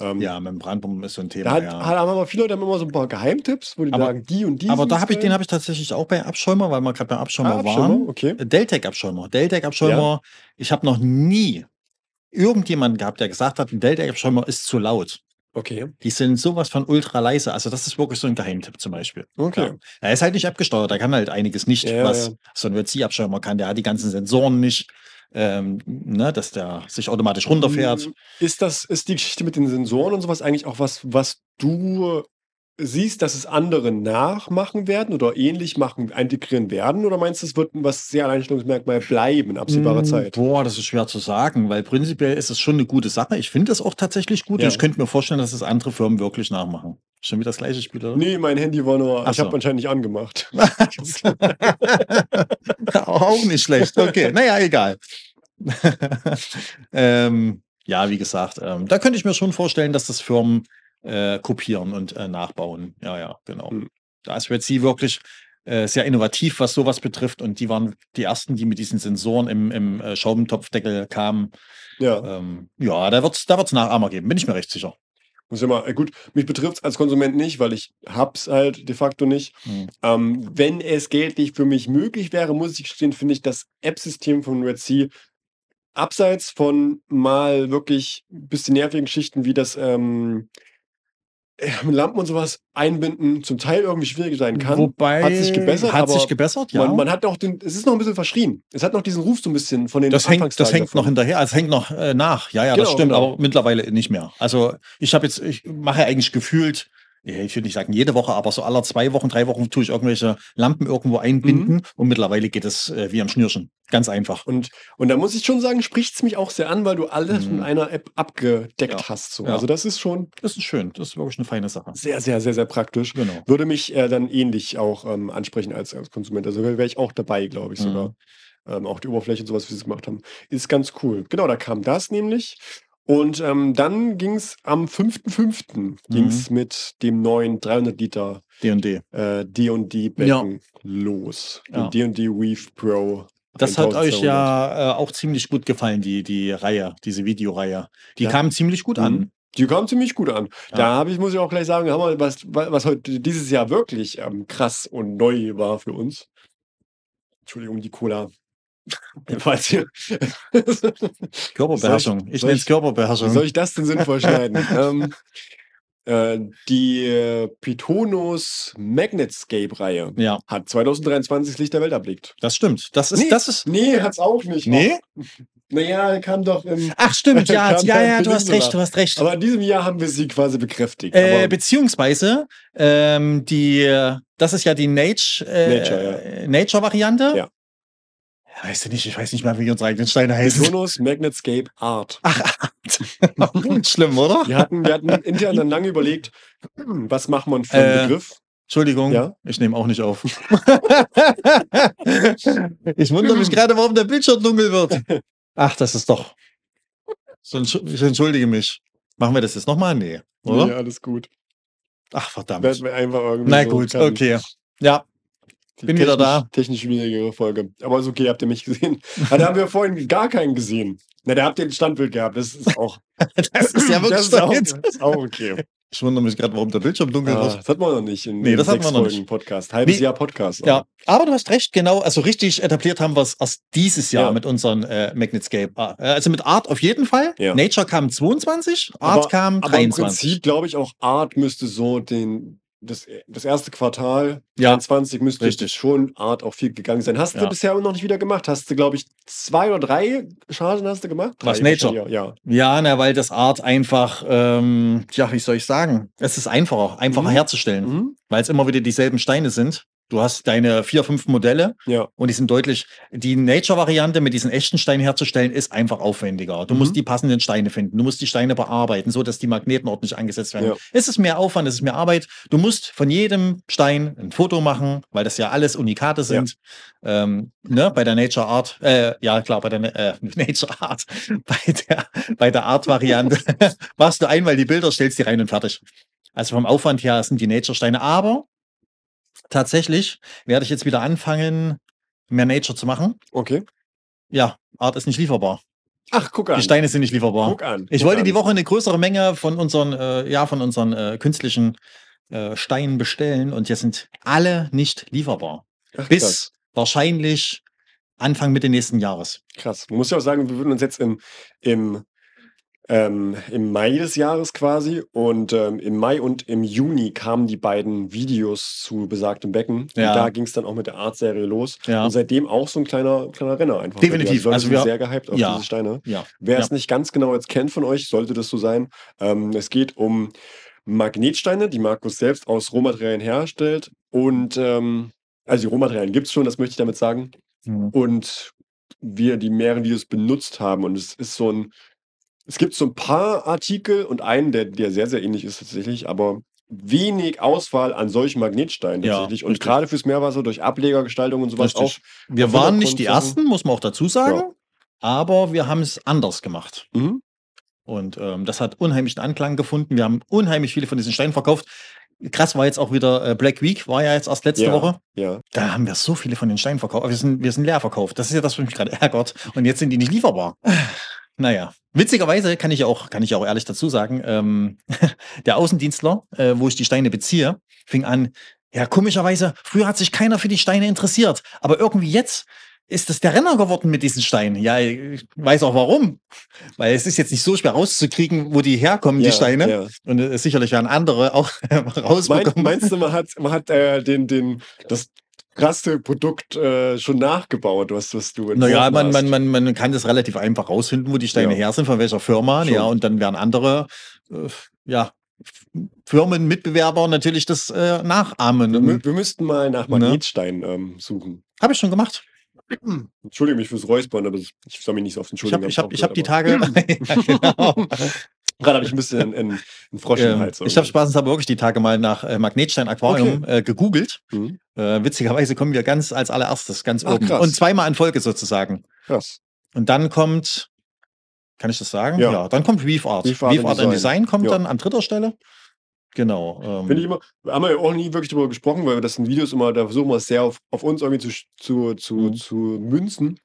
Ähm, Ja, Membranpumpen ist so ein Thema. Da hat, ja. haben aber viele Leute haben immer so ein paar Geheimtipps, wo die Aber- sagen, die und die. Aber da habe ich, den habe ich tatsächlich auch bei Abschäumer, weil wir gerade bei Abschäumer Ah, waren. Abschirmer, okay. Deltec-Abschäumer. Deltec-Abschäumer. Ich habe noch nie irgendjemanden gehabt, der gesagt hat, ein Deltec-Abschäumer ist zu laut. Okay. Die sind sowas von ultra leise. Also das ist wirklich so ein Geheimtipp zum Beispiel. Okay. Ja. Er ist halt nicht abgesteuert, er kann halt einiges nicht, Ja, was ja. so ein WC-Abschirmer kann. Der hat die ganzen Sensoren nicht, ähm, ne, dass der sich automatisch runterfährt. Mm, Ist das, ist die Geschichte mit den Sensoren und sowas eigentlich auch was, was du siehst, dass es andere nachmachen werden oder ähnlich machen, integrieren werden? Oder meinst du, es wird was sehr Alleinstellungsmerkmal bleiben in absehbarer Mm, Zeit? Boah, das ist schwer zu sagen, weil prinzipiell ist es schon eine gute Sache. Ich finde das auch tatsächlich gut. Ja. Und ich könnte mir vorstellen, dass es andere Firmen wirklich nachmachen. Schon wieder das gleiche Spiel, oder? Nee, mein Handy war nur, Ach ich habe so. anscheinend nicht angemacht. auch nicht schlecht. Okay, naja, egal. ähm, ja, wie gesagt, ähm, da könnte ich mir schon vorstellen, dass das Firmen äh, kopieren und äh, nachbauen. Ja, ja, genau. Hm. Da ist Red Sea wirklich äh, sehr innovativ, was sowas betrifft. Und die waren die ersten, die mit diesen Sensoren im, im äh, Schaumtopfdeckel kamen. ja. Ähm, ja, da wird es da wird's Nachahmer geben, bin ich mir recht sicher. Muss ja mal, äh, gut, mich betrifft es als Konsument nicht, weil ich hab's halt de facto nicht. Hm. Ähm, wenn es geldlich für mich möglich wäre, muss ich gestehen, finde ich das App-System von Red Sea abseits von mal wirklich ein bisschen nervigen Geschichten wie das ähm, äh, mit Lampen und sowas einbinden, zum Teil irgendwie schwierig sein kann. Wobei hat sich gebessert, hat aber sich gebessert, ja. Man, man hat auch den, es ist noch ein bisschen verschrien. Es hat noch diesen Ruf so ein bisschen von den Das hängt, das hängt noch davon. hinterher, also es hängt noch äh, nach. Ja, ja, das Genau, stimmt, genau. aber mittlerweile nicht mehr. Also ich habe jetzt, ich mache eigentlich gefühlt, ich würde nicht sagen jede Woche, aber so aller zwei Wochen, drei Wochen tue ich irgendwelche Lampen irgendwo einbinden Mhm. und mittlerweile geht es äh, wie am Schnürchen. Ganz einfach. Und, und da muss ich schon sagen, spricht es mich auch sehr an, weil du alles Mhm. mit einer App abgedeckt Ja. hast. So. Ja. Also das ist schon Das ist schön, das ist wirklich eine feine Sache. sehr, sehr, sehr, sehr praktisch. Genau. Würde mich äh, dann ähnlich auch ähm, ansprechen als, als Konsument. Also wäre ich auch dabei, glaube ich Mhm. sogar. Ähm, auch die Oberfläche und sowas, wie sie es gemacht haben, ist ganz cool. Genau, da kam das nämlich. Und ähm, dann ging es am 5.5. ging's mit dem neuen 300 Liter D&D. äh, D&D Becken los. Ja. D&D Weave Pro Das hat euch 1200. ja äh, auch ziemlich gut gefallen, die, die Reihe, diese Videoreihe. Die Ja. kam ziemlich gut an. Mhm. Die kam ziemlich gut an. Da Ja. habe ich, muss ich auch gleich sagen, haben wir, was, was heute dieses Jahr wirklich ähm, krass und neu war für uns. Entschuldigung, die Cola. Falls ihr, Körperbeherrschung. Ich- ich nenne es Körperbeherrschung. Soll ich das denn sinnvoll schneiden? ähm, äh, die äh, Pitonus Magnetscape-Reihe ja, hat 2023 das Licht der Welt erblickt. das stimmt. Das ist, Nee. das ist. Nee, hat's auch nicht. Nee? Naja, kam doch im. Ach, stimmt, ja, ja, kein ja, du hast recht, du hast recht. Aber in diesem Jahr haben wir sie quasi bekräftigt. Äh, beziehungsweise, ähm, die, äh, das ist ja die Nage, äh, Nature, Nature-Variante. Ja. Weißt du nicht, ich weiß nicht mal, wie unsere eigenen Steine heißen. Pitonus Magnetscape Art. Schlimm, oder? Wir hatten, wir hatten intern dann lange überlegt, hm, was macht man für einen Äh, Begriff? Entschuldigung, Ja? ich nehme auch nicht auf. ich wundere mich gerade, warum der Bildschirm dunkel wird. Ach, das ist doch. Ich entschuldige mich. Machen wir das jetzt nochmal? Nee, oder? Nee, alles gut. Ach, verdammt. Werden wir einfach irgendwie Na so gut, kann- okay. Ja, bin wieder da. Technisch schwierigere Folge. Aber ist okay, habt ihr mich gesehen. Ah, da haben wir vorhin gar keinen gesehen. Na, da habt ihr ein Standbild gehabt. Das ist auch, das ist ja wirklich das ist auch, das ist auch okay. Ich wundere mich gerade, warum der Bildschirm dunkel Ah, wird. das hatten wir noch nicht in Nee, das hatten sechs wir noch Folgen nicht. Podcast. Halbes Nee. Jahr Podcast. Ja, aber du hast recht, genau. Also richtig etabliert haben wir es erst dieses Jahr Ja. mit unseren äh, Magnetscape. Ah, äh, Also mit Art auf jeden Fall. Ja. Nature kam 22, Art Aber- kam Aber im 23. Prinzip glaube ich auch Art müsste so den das, das erste Quartal Ja, 23 müsste richtig. schon Art auch viel gegangen sein. Hast du Ja. bisher noch nicht wieder gemacht? Hast du, glaube ich, zwei oder drei Chargen hast du gemacht? Was, Drei Nature? Ja. Ja, na, weil das Art einfach, ähm, ja, wie soll ich sagen? Es ist einfacher, einfacher Mhm. herzustellen, Mhm. weil es immer wieder dieselben Steine sind. Du hast deine vier, fünf Modelle Ja. und die sind deutlich. Die Nature-Variante mit diesen echten Steinen herzustellen, ist einfach aufwendiger. Du Mhm. musst die passenden Steine finden. Du musst die Steine bearbeiten, so dass die Magneten ordentlich angesetzt werden. Ja. Es ist mehr Aufwand, es ist mehr Arbeit. Du musst von jedem Stein ein Foto machen, weil das ja alles Unikate sind. Ähm, ne, bei der Nature Art, äh, ja klar, bei der äh, Nature Art, bei der, bei der Art-Variante machst du einmal die Bilder, stellst die rein und fertig. Also vom Aufwand her sind die Nature-Steine, aber tatsächlich werde ich jetzt wieder anfangen, mehr Nature zu machen. Okay. Ja, Art ist nicht lieferbar. Ach, guck an. Die Steine sind nicht lieferbar. Guck an. Ich guck wollte an. die Woche eine größere Menge von unseren, äh, ja, von unseren äh, künstlichen äh, Steinen bestellen und jetzt sind alle nicht lieferbar. Ach, Bis krass. wahrscheinlich Anfang Mitte nächsten Jahres. krass. Man muss ja auch sagen, wir würden uns jetzt im, im, ähm, im Mai des Jahres quasi und ähm, im Mai und im Juni kamen die beiden Videos zu besagtem Becken. Ja. Und da ging es dann auch mit der Art-Serie los. Ja. Und seitdem auch so ein kleiner, kleiner Renner einfach. dir. Definitiv. Die Also sind wir- sehr gehypt auf ja. diese Steine. Ja. Wer es nicht ganz genau jetzt kennt von euch, sollte das so sein. Ähm, es geht um Magnetsteine, die Markus selbst aus Rohmaterialien herstellt. Und ähm, also die Rohmaterialien gibt es schon, das möchte ich damit sagen. Mhm. Und wir die mehreren Videos benutzt haben. Und es ist so ein, es gibt so ein paar Artikel und einen, der, der sehr, sehr ähnlich ist tatsächlich, aber wenig Auswahl an solchen Magnetsteinen Ja, tatsächlich. und richtig. gerade fürs Meerwasser durch Ablegergestaltung und sowas auch. Richtig. Wir auf waren nicht die Ersten, muss man auch dazu sagen, Ja. aber wir haben es anders gemacht. Mhm. Und ähm, das hat unheimlichen Anklang gefunden. Wir haben unheimlich viele von diesen Steinen verkauft. Krass war jetzt auch wieder äh, Black Week, war ja jetzt erst letzte Ja. Woche. Ja. Da haben wir so viele von den Steinen verkauft. Wir sind, wir sind leer verkauft. Das ist ja das, was mich gerade ärgert. Und jetzt sind die nicht lieferbar. Naja, witzigerweise kann ich ja auch, kann ich auch ehrlich dazu sagen, ähm, der Außendienstler, äh, wo ich die Steine beziehe, fing an, ja, komischerweise, früher hat sich keiner für die Steine interessiert. Aber irgendwie jetzt ist es der Renner geworden mit diesen Steinen. Ja, ich weiß auch warum. Weil es ist jetzt nicht so schwer rauszukriegen, wo die herkommen, ja, die Steine. Ja. Und äh, sicherlich werden andere auch rausbekommen. meinst du, man hat, man hat äh, den, den, das krasse Produkt äh, schon nachgebaut, was, was du Naja, man, man, man, man kann das relativ einfach rausfinden, wo die Steine Ja. her sind, von welcher Firma. Schon. Ja, und dann werden andere äh, ja, Firmen, Mitbewerber natürlich das äh, nachahmen. wir, mü- wir müssten mal nach Ne? Magnetsteinen ähm, suchen. Habe ich schon gemacht. Entschuldige mich fürs Räuspern, aber ich soll mich nicht so oft Ich entschuldigen. habe ich hab, ich hab die Tage. ja, genau. Gerade habe ich ein bisschen einen, einen, Frosch im ähm, Hals. ich habe spaßenshalber wirklich die Tage mal nach äh, Magnetstein-Aquarium äh, gegoogelt. Mhm. Äh, witzigerweise kommen wir ganz als allererstes, ganz Ach, oben. krass. Und zweimal in Folge sozusagen. Krass. Und dann kommt, kann ich das sagen? Ja. dann kommt Reef Art. Reef Art Reef Art Design. Design kommt Ja. dann an dritter Stelle. Genau. Finde ich Ähm, immer, haben wir ja auch nie wirklich darüber gesprochen, weil wir das in Videos immer, da versuchen wir es sehr auf, auf uns irgendwie zu, zu, zu, Mhm. zu münzen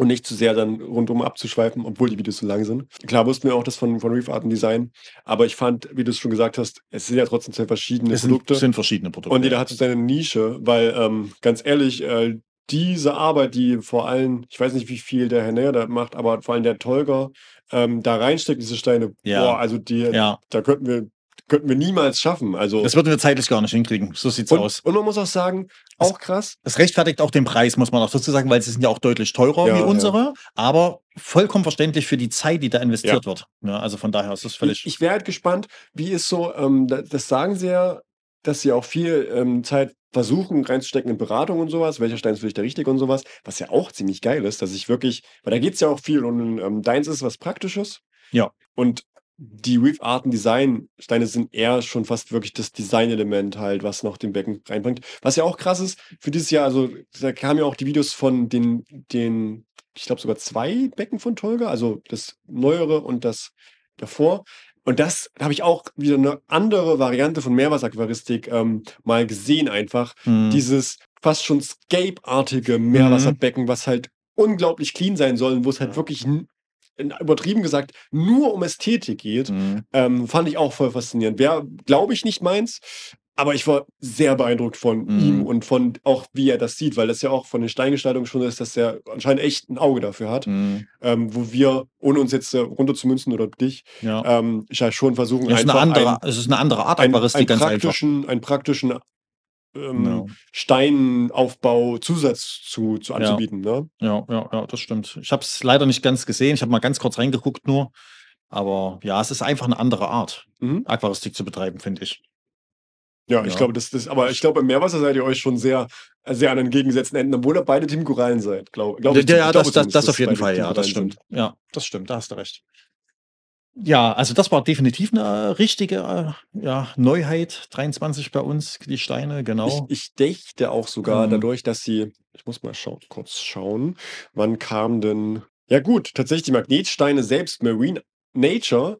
und nicht zu sehr dann rundum abzuschweifen, obwohl die Videos so lang sind. Klar wussten wir auch das von, von Reef Art and Design, aber ich fand, wie du es schon gesagt hast, es sind ja trotzdem zwei verschiedene es sind, Produkte sind verschiedene Produkte. und jeder ja. hat so seine Nische, weil ähm, ganz ehrlich, äh, diese Arbeit, die vor allem, ich weiß nicht, wie viel der Herr Näher da macht, aber vor allem der Tolga ähm, da reinsteckt, diese Steine, Ja. boah, also die, Ja, da könnten wir, könnten wir niemals schaffen. Also das würden wir zeitlich gar nicht hinkriegen. So sieht's und, aus. und man muss auch sagen, Das- auch krass, Es rechtfertigt auch den Preis, muss man auch dazu sagen, weil sie sind ja auch deutlich teurer Ja, wie ja. unsere, aber vollkommen verständlich für die Zeit, die da investiert wird. Ja, also von daher ist das völlig. ich, ich wäre halt gespannt, wie ist so, ähm, da- das sagen sie ja, dass sie auch viel ähm, Zeit versuchen reinzustecken in Beratung und sowas, welcher Stein ist für dich der richtige und sowas, was ja auch ziemlich geil ist, dass ich wirklich, weil da geht es ja auch viel und ähm, deins ist was Praktisches. Ja. Und die Reef Arten Design Steine sind eher schon fast wirklich das Designelement halt, was noch den Becken reinbringt. Was ja auch krass ist für dieses Jahr, also da kamen ja auch die Videos von den, den, ich glaube sogar zwei Becken von Tolga, also das neuere und das davor. Und das habe ich auch wieder eine andere Variante von Meerwasseraquaristik ähm, mal gesehen einfach. Hm, Dieses fast schon Scape-artige Meerwasserbecken, was halt unglaublich clean sein soll, und wo es halt Ja. wirklich übertrieben gesagt nur um Ästhetik geht. hm. Ähm, fand ich auch voll faszinierend. Wäre, glaube ich, nicht meins. Aber ich war sehr beeindruckt von Mhm. ihm und von auch, wie er das sieht, weil das ja auch von den Steingestaltungen schon ist, dass er anscheinend echt ein Auge dafür hat. Hm, Ähm, wo wir, ohne uns jetzt äh, runter zu münzen oder dich, ja. ähm, ich halt schon versuchen, Es ist, eine einfach andere, ein, es ist eine andere Art ein, Aquaristik, einen einfach. praktischen, einen praktischen ähm, Ja. Steinaufbau Zusatz zu, zu Ja. anzubieten. Ne? Ja, ja, ja, das stimmt. Ich habe es leider nicht ganz gesehen. Ich habe mal ganz kurz reingeguckt nur. Aber ja, es ist einfach eine andere Art, Mhm. Aquaristik zu betreiben, finde ich. Ja, ich Ja. glaube, das, das, aber ich glaube, im Meerwasser seid ihr euch schon sehr, sehr an den gegengesetzten Enden, obwohl ihr beide Team Korallen seid, glaube glaub Ja, ich. ja, ich das, das, das auf jeden Fall, ja, das stimmt. Ja, das stimmt, da hast du recht. Ja, also das war definitiv eine äh, richtige äh, ja, Neuheit, 23 bei uns, die Steine, genau. Ich, ich dächte auch sogar Mhm. dadurch, dass sie, ich muss mal schau, kurz schauen, wann kam denn, ja gut, tatsächlich die Magnetsteine selbst, Marine Nature,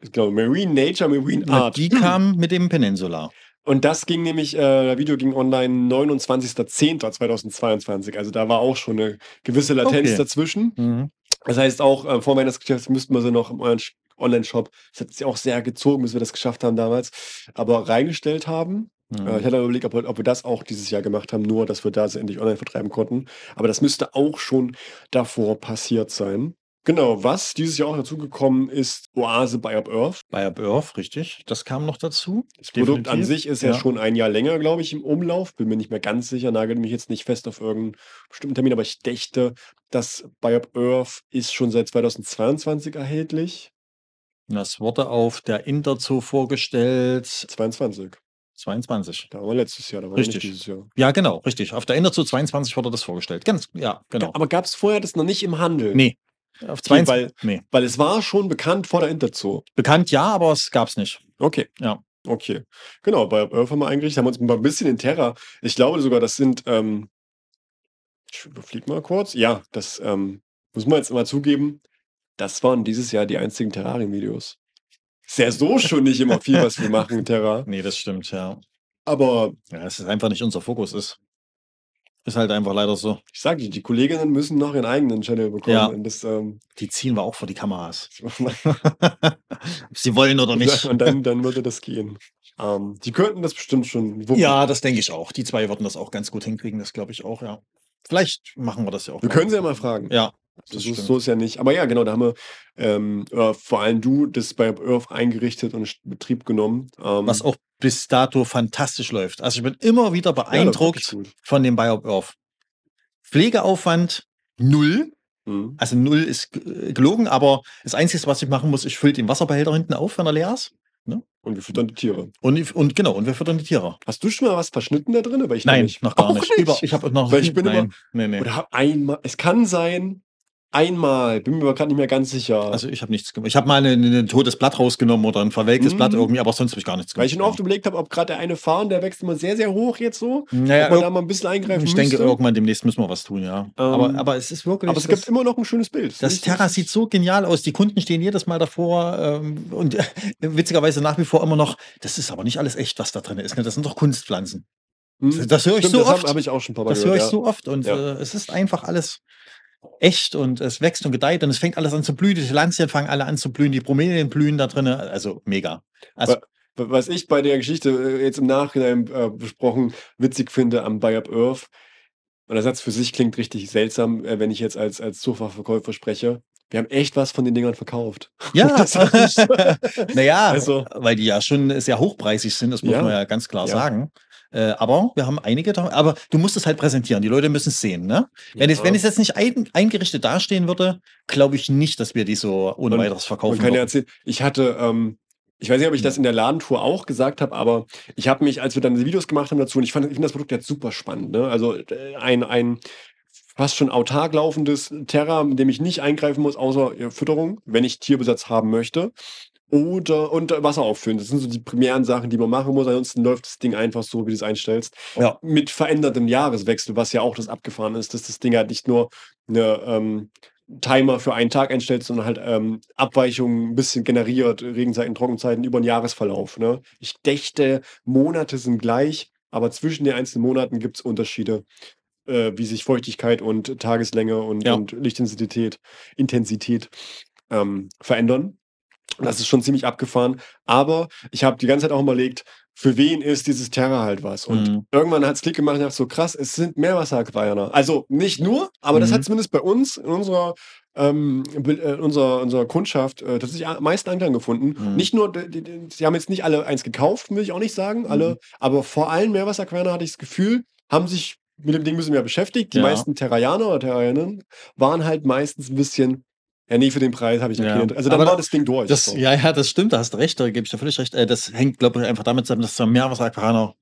ich glaube Marine Nature, Marine Na, Art. die kamen mit dem Peninsula. Und das ging nämlich, äh, das Video ging online 29.10.2022. Also da war auch schon eine gewisse Latenz Okay. dazwischen. Mhm. Das heißt auch, äh, vor Weihnachtsgeschäft müssten wir sie noch im euren Online-Shop, das hat sich auch sehr gezogen, bis wir das geschafft haben damals, aber reingestellt haben. Äh, ich Mhm. hatte überlegt, ob, wir- ob wir das auch dieses Jahr gemacht haben, nur dass wir da sie endlich online vertreiben konnten. Aber das müsste auch schon davor passiert sein. Genau, was dieses Jahr auch dazugekommen ist, Oase by Up Earth. Bei Up Earth, richtig. Das kam noch dazu. Das Produkt an Definitiv. sich ist ja, Ja. schon ein Jahr länger, glaube ich, im Umlauf. Bin mir nicht mehr ganz sicher, nagel mich jetzt nicht fest auf irgendeinen bestimmten Termin, aber ich dächte, das Buy Up Earth ist schon seit 2022 erhältlich. Das wurde auf der Interzoo vorgestellt. 22. 22. Da wir letztes Jahr, da wir Richtig. nicht dieses Jahr. Ja, genau, richtig. Auf der Interzoo 22 wurde das vorgestellt. Ganz, ja, genau. Aber gab es vorher das noch nicht im Handel? Nee. Auf Okay, 22. weil, nee. weil es war schon bekannt vor der Interzoo. Bekannt ja, aber es gab es nicht. Okay. Ja. Okay. Genau, bei Earth haben wir eingerichtet, haben uns mal ein bisschen in Terra. Ich glaube sogar, das sind, ähm, ich überfliege mal kurz. Ja, das ähm, muss man jetzt mal zugeben. Das waren dieses Jahr die einzigen Terrarium-Videos. Ist ja so schon nicht immer viel, was wir machen Terra. Nee, das stimmt, ja. Aber Ja, es ist einfach nicht unser Fokus ist. Ist halt einfach leider so. ich sage dir, die Kolleginnen müssen noch ihren eigenen Channel bekommen. Ja. Und, das, ähm, Die ziehen wir auch vor die Kameras. Ob Sie wollen oder nicht. und dann, dann würde das gehen. Ähm, die könnten das bestimmt schon wuppen. Ja, das denke ich auch. Die zwei würden das auch ganz gut hinkriegen, das glaube ich auch, ja. Vielleicht machen wir das ja auch. Wir können sie ja mal fragen. Ja, Das das ist, so ist ja nicht. Aber ja, genau, da haben wir ähm, äh, vor allem du das bei Earth eingerichtet und in Betrieb genommen. Ähm, was auch bis dato fantastisch läuft. Also ich bin immer wieder ja, beeindruckt gut. von dem Biop Earth. Pflegeaufwand null. Mhm. Also null ist g- gelogen, aber das Einzige, was ich machen muss, ich fülle den Wasserbehälter hinten auf, wenn er leer ist. Und wir füttern die Tiere. Und, und genau, und wir füttern die Tiere. Hast du schon mal was verschnitten da drin? Aber ich Nein, nicht. noch gar Auch nicht. Über, ich habe noch Weil ich bin nein, immer- nee, nee. Oder einmal, es kann sein, einmal, bin mir aber gerade nicht mehr ganz sicher. Also ich habe nichts gemacht. Ich habe mal ein, totes Blatt rausgenommen oder ein verwelktes Mhm. Blatt irgendwie, aber sonst habe ich gar nichts Weil gemacht. ich schon oft überlegt habe, ob gerade der eine Farn, der wächst immer sehr, sehr hoch jetzt so. Naja, ob man da mal ein bisschen eingreifen ich denke, müsste. irgendwann demnächst müssen wir was tun, ja. aber, Ähm, aber es ist wirklich. aber es das, gibt immer noch ein schönes Bild. das Terra sieht so genial aus. Die Kunden stehen jedes Mal davor ähm, und witzigerweise nach wie vor immer noch. Das ist aber nicht alles echt, was da drin ist. Ne? Das sind doch Kunstpflanzen. Hm, Das höre ich Stimmt, so das oft. habe hab ich auch schon ein paar Mal Das höre ich so oft und Ja. äh, es ist einfach alles echt und es wächst und gedeiht und es fängt alles an zu blühen. Die Lanzien fangen alle an zu blühen, die Bromelien blühen da drin. Also mega. Also, Wa- Was ich bei der Geschichte äh, jetzt im Nachhinein äh, besprochen witzig finde am Buy Up Earth, und der Satz für sich klingt richtig seltsam, äh, wenn ich jetzt als, als Zufachverkäufer spreche. Wir haben echt was von den Dingern verkauft. ja, Das naja, Also- weil die ja schon sehr hochpreisig sind, das muss Ja. man ja ganz klar Ja. sagen. Äh, aber wir haben einige, aber du musst es halt präsentieren. Die Leute müssen es sehen, ne? Wenn, es, Ja. wenn es jetzt nicht ein, eingerichtet dastehen würde, glaube ich nicht, dass wir die so ohne weiteres verkaufen Man kann ja erzählen, ich hatte, ähm, ich weiß nicht, ob ich das in der Ladentour auch gesagt habe, aber ich habe mich, als wir dann die Videos gemacht haben dazu, und ich fand, ich finde das Produkt jetzt super spannend. Ne? Also äh, ein, ein fast schon autark laufendes Terra, mit dem ich nicht eingreifen muss, außer Fütterung, wenn ich Tierbesatz haben möchte. Oder und äh, Wasser auffüllen. Das sind so die primären Sachen, die man machen muss. Ansonsten läuft das Ding einfach so, wie du es einstellst. Ja. Mit verändertem Jahreswechsel, was ja auch das abgefahren ist, dass das Ding halt nicht nur eine ähm, Timer für einen Tag einstellt, sondern halt ähm, Abweichungen ein bisschen generiert, Regenzeiten, Trockenzeiten über den Jahresverlauf. Ne? Ich dächte, Monate sind gleich, aber zwischen den einzelnen Monaten gibt es Unterschiede, äh, wie sich Feuchtigkeit und Tageslänge und, Ja. und Lichtintensität Intensität, ähm, verändern. Und Das ist schon ziemlich abgefahren. Aber ich habe die ganze Zeit auch überlegt, für wen ist dieses Terra halt was? Und Mhm. irgendwann hat es Klick gemacht und ich dachte so, krass, es sind Meerwasseraquarianer. Also nicht nur, aber das Mhm. hat zumindest bei uns in unserer, ähm, äh, unserer, unserer Kundschaft äh, tatsächlich am meisten Anklang gefunden. Mhm. Nicht nur, die, die, sie haben jetzt nicht alle eins gekauft, will ich auch nicht sagen, alle, Mhm. aber vor allem Meerwasseraquarianer hatte ich das Gefühl, haben sich mit dem Ding ein bisschen mehr beschäftigt. Die Ja. meisten Terrarianer oder Terrarierinnen waren halt meistens ein bisschen, ja, nee, für den Preis habe ich Ja. erklärt. Also dann Aber war das Ding durch. Das, so. ja, ja, das stimmt, da hast du recht, da gebe ich dir völlig recht. Äh, Das hängt, glaube ich, einfach damit zusammen, dass der Meerwasseraquarianer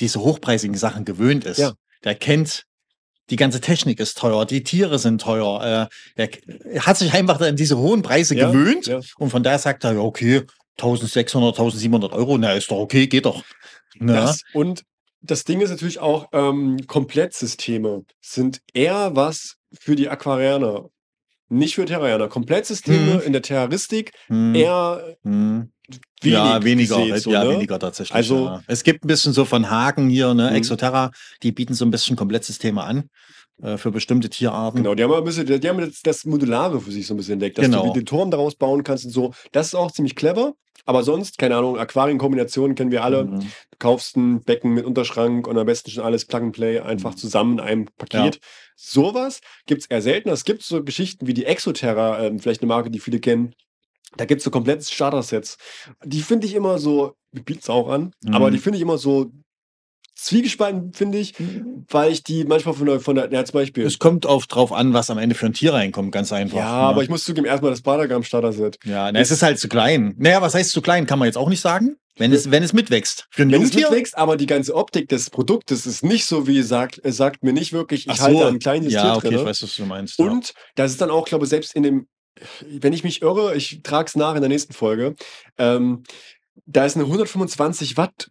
diese hochpreisigen Sachen gewöhnt ist. Ja. Der kennt, die ganze Technik ist teuer, die Tiere sind teuer. äh, Er er hat sich einfach an diese hohen Preise Ja, gewöhnt ja. und von daher sagt er, ja, okay, 1600, 1700 Euro, na, ist doch okay, geht doch. Ne? Das, und das Ding ist natürlich auch, ähm, Komplettsysteme sind eher was für die Aquarianer, nicht für Terrarianer. Komplettsysteme Hm. in der Terroristik Hm, eher hm. wenig ja, weniger, gesät, halt, so, ja, ne? weniger tatsächlich. Also- ja. Es gibt ein bisschen so von Haken hier, ne, Mhm. Exoterra, die bieten so ein bisschen Komplettsysteme an äh, für bestimmte Tierarten. Genau, die haben, ein bisschen, die haben jetzt das Modulare für sich so ein bisschen entdeckt, dass Genau. du wie den Turm daraus bauen kannst und so. Das ist auch ziemlich clever. Aber sonst, keine Ahnung, Aquarienkombinationen kennen wir alle. Mhm. Du kaufst ein Becken mit Unterschrank und am besten schon alles Plug and Play einfach Mhm. zusammen in einem Paket. Sowas gibt es eher seltener. Es gibt so Geschichten wie die Exoterra, ähm, vielleicht eine Marke, die viele kennen. Da gibt es so komplettes Starter-Sets. Die finde ich immer so, bietet es auch an, aber Mhm. die finde ich immer so zwiegespalten, finde ich, weil ich die manchmal von der, von der ja, zum Beispiel. Es kommt auf drauf an, was am Ende für ein Tier reinkommt, ganz einfach. ja, ne? aber ich muss zugeben, erstmal das Badagam-Starter-Set. Ja, na, es ist halt zu klein. Naja, was heißt zu klein, kann man jetzt auch nicht sagen. Wenn es, wenn es mitwächst. Für ein Wenn es Jungtier? mitwächst, aber die ganze Optik des Produktes ist nicht so, wie sagt, es sagt mir nicht wirklich, ich Ach halte so. ein kleines ja, Tier okay, drin. ich weiß, was du meinst. ja. Und das ist dann auch, glaube ich, selbst in dem, wenn ich mich irre, ich trage es nach in der nächsten Folge, ähm, da ist eine 125 Watt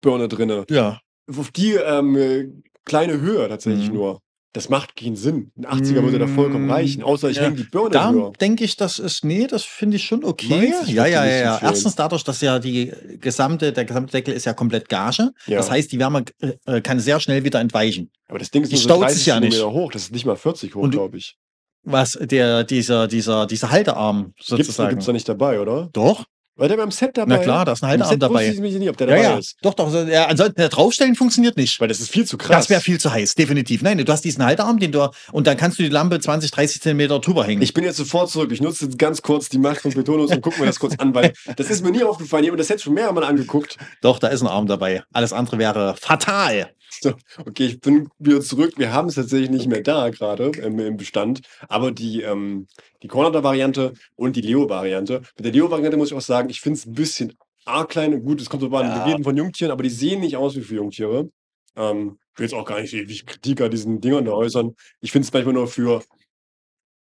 Birne drin. Ja. Auf die ähm, äh, kleine Höhe tatsächlich Mhm. nur. Das macht keinen Sinn. Ein 80er würde da vollkommen Mm, reichen, außer ich ja. hänge die Birne Da höher. denke ich, das ist, nee, das finde ich schon okay. Meinst? Ich Ja, ja, ja, ja. Erstens dadurch, dass ja die gesamte, der gesamte Deckel ist ja komplett Gage. Ja. Das heißt, die Wärme äh, kann sehr schnell wieder entweichen. Aber das Ding ist die nur so staut 30 sich ja nicht. Hoch. Das ist nicht mal 40 hoch, glaube ich. Was der, dieser, dieser, dieser Haltearm Gibt's, sozusagen. gibt's da nicht dabei, oder? Doch, War der beim Set dabei? na klar, da ist ein Haltearm dabei. ich mich nicht, ob der Ja, dabei ja, ist. doch, doch. Ja, ansonsten der draufstellen funktioniert nicht. Weil das ist viel zu krass. Das wäre viel zu heiß, definitiv. Nein, du hast diesen Haltearm, den du, und dann kannst du die Lampe 20, 30 Zentimeter drüber hängen. Ich bin jetzt sofort zurück. Ich nutze jetzt ganz kurz die Macht von Betonus und gucke mir das kurz an, weil das ist mir nie aufgefallen. Ich habe das jetzt schon mehrmals angeguckt. Doch, da ist ein Arm dabei. Alles andere wäre fatal. So, okay, ich bin wieder zurück. Wir haben es tatsächlich nicht mehr da gerade im, im Bestand. Aber die, ähm, die Corner-Variante und die Leo-Variante. Mit der Leo-Variante muss ich auch sagen, ich finde es ein bisschen arg klein. Gut, es kommt so an, Ja. reden von Jungtieren, aber die sehen nicht aus wie für Jungtiere. Ähm, ich will jetzt auch gar nicht ewig Kritik an diesen Dingern da äußern. Ich finde es manchmal nur für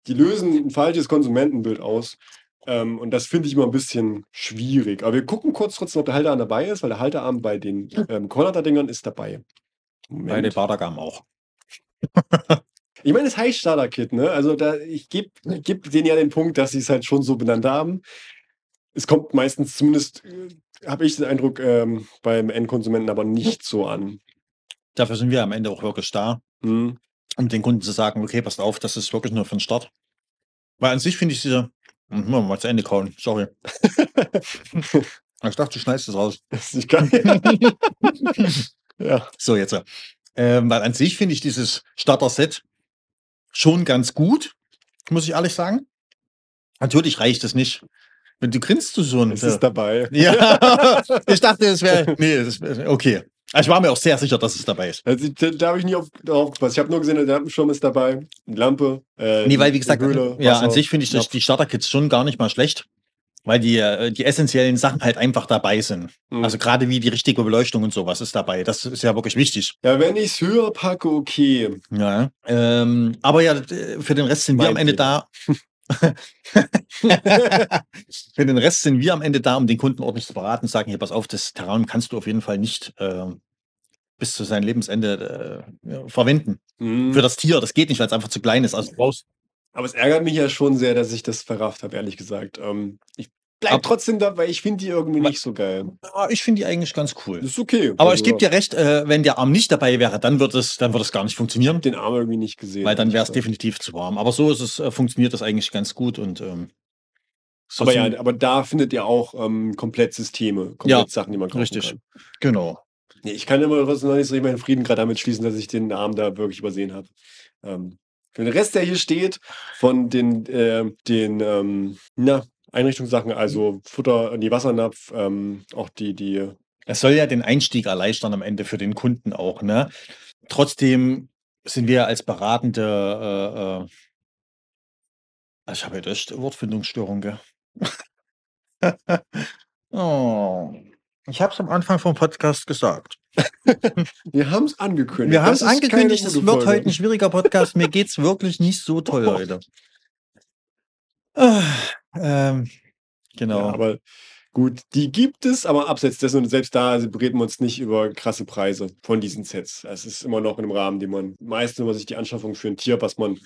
die lösen ein falsches Konsumentenbild aus. Ähm, und das finde ich immer ein bisschen schwierig. Aber wir gucken kurz trotzdem, ob der Halterarm dabei ist, weil der Halterarm bei den ähm, Konrad-Dingern ist dabei. Bei den Moment. Bartagam auch. Ich meine, das heißt Starter-Kit, ne? Also da, ich gebe geb denen ja den Punkt, dass sie es halt schon so benannt haben. Es kommt meistens zumindest, äh, habe ich den Eindruck, ähm, beim Endkonsumenten aber nicht so an. Dafür sind wir am Ende auch wirklich da, Hm. um den Kunden zu sagen, okay, passt auf, das ist wirklich nur für den Start. Weil an sich finde ich diese, Hm, mal zu Ende kauen, sorry. ich dachte, du schneidest es raus. Das ist nicht geil. ja. So, jetzt. Ähm, weil an sich finde ich dieses Starter-Set schon ganz gut, muss ich ehrlich sagen. Natürlich reicht es nicht. Wenn du grinst du so und Es ist dabei. Ja, ich dachte, es wäre. Nee, das wär, okay. Ich war mir auch sehr sicher, dass es dabei ist. Also, da da habe ich nie auf, aufgepasst. Ich habe nur gesehen, der Lampenschirm ist dabei, Lampe. Äh, Nee, weil, wie gesagt, Höhle, ja, Wasser, an sich finde ich Napf. die Starter-Kits schon gar nicht mal schlecht, weil die, äh, die essentiellen Sachen halt einfach dabei sind. Mhm. Also gerade wie die richtige Beleuchtung und sowas ist dabei. Das ist ja wirklich wichtig. Ja, wenn ich es höher packe, okay. Ja. Ähm, aber ja, für den Rest sind wir Mein am Ende Fehler. da. für den Rest sind wir am Ende da, um den Kunden ordentlich zu beraten, sagen, hier, pass auf, das Terrain kannst du auf jeden Fall nicht ähm, bis zu seinem Lebensende äh, verwenden. Mhm. Für das Tier, das geht nicht, weil es einfach zu klein ist. Also du brauchst Aber es ärgert mich ja schon sehr, dass ich das verrafft habe, ehrlich gesagt. Ähm, ich bleibe Ab- trotzdem da, weil ich finde die irgendwie nicht so geil. Ja, ich finde die eigentlich ganz cool. Das ist okay. Aber Also, ich gebe dir recht, äh, wenn der Arm nicht dabei wäre, dann wird es, dann es gar nicht funktionieren, den Arm irgendwie nicht gesehen. weil dann wäre es definitiv zu warm. Aber so ist es, äh, funktioniert das eigentlich ganz gut und ähm, so Aber ja, aber da findet ihr auch ähm, komplett Systeme, komplett Ja, Sachen, die man kaufen richtig. kann. genau. Nee, ich kann immer noch nicht so meinen Frieden gerade damit schließen, dass ich den Arm da wirklich übersehen habe. Ähm, für den Rest, der hier steht, von den, äh, den ähm, na, Einrichtungssachen, also Futter, die Wassernapf, ähm, auch die, die Es soll ja den Einstieg erleichtern am Ende für den Kunden auch, ne? Trotzdem sind wir als beratende, äh, äh, also ich habe jetzt echt Wortfindungsstörung, gell? oh. Ich habe es am Anfang vom Podcast gesagt. Wir haben es angekündigt. Wir haben es angekündigt, es wird Folge. heute ein schwieriger Podcast. Mir geht's wirklich nicht so toll heute. Ah, ähm, genau. Ja, aber gut, die gibt es, aber abseits dessen und selbst da reden wir uns nicht über krasse Preise von diesen Sets. Es ist immer noch in einem Rahmen, den man meistens, wenn man sich die Anschaffung für ein Tier, was man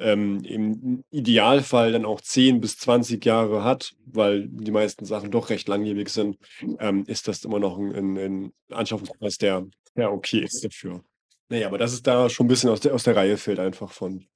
ähm, im Idealfall dann auch 10 bis 20 Jahre hat, weil die meisten Sachen doch recht langlebig sind, ähm, ist das immer noch ein, ein, Anschaffungspreis, der, der okay ist dafür. Naja, aber das ist da schon ein bisschen aus der, aus der Reihe fällt einfach von,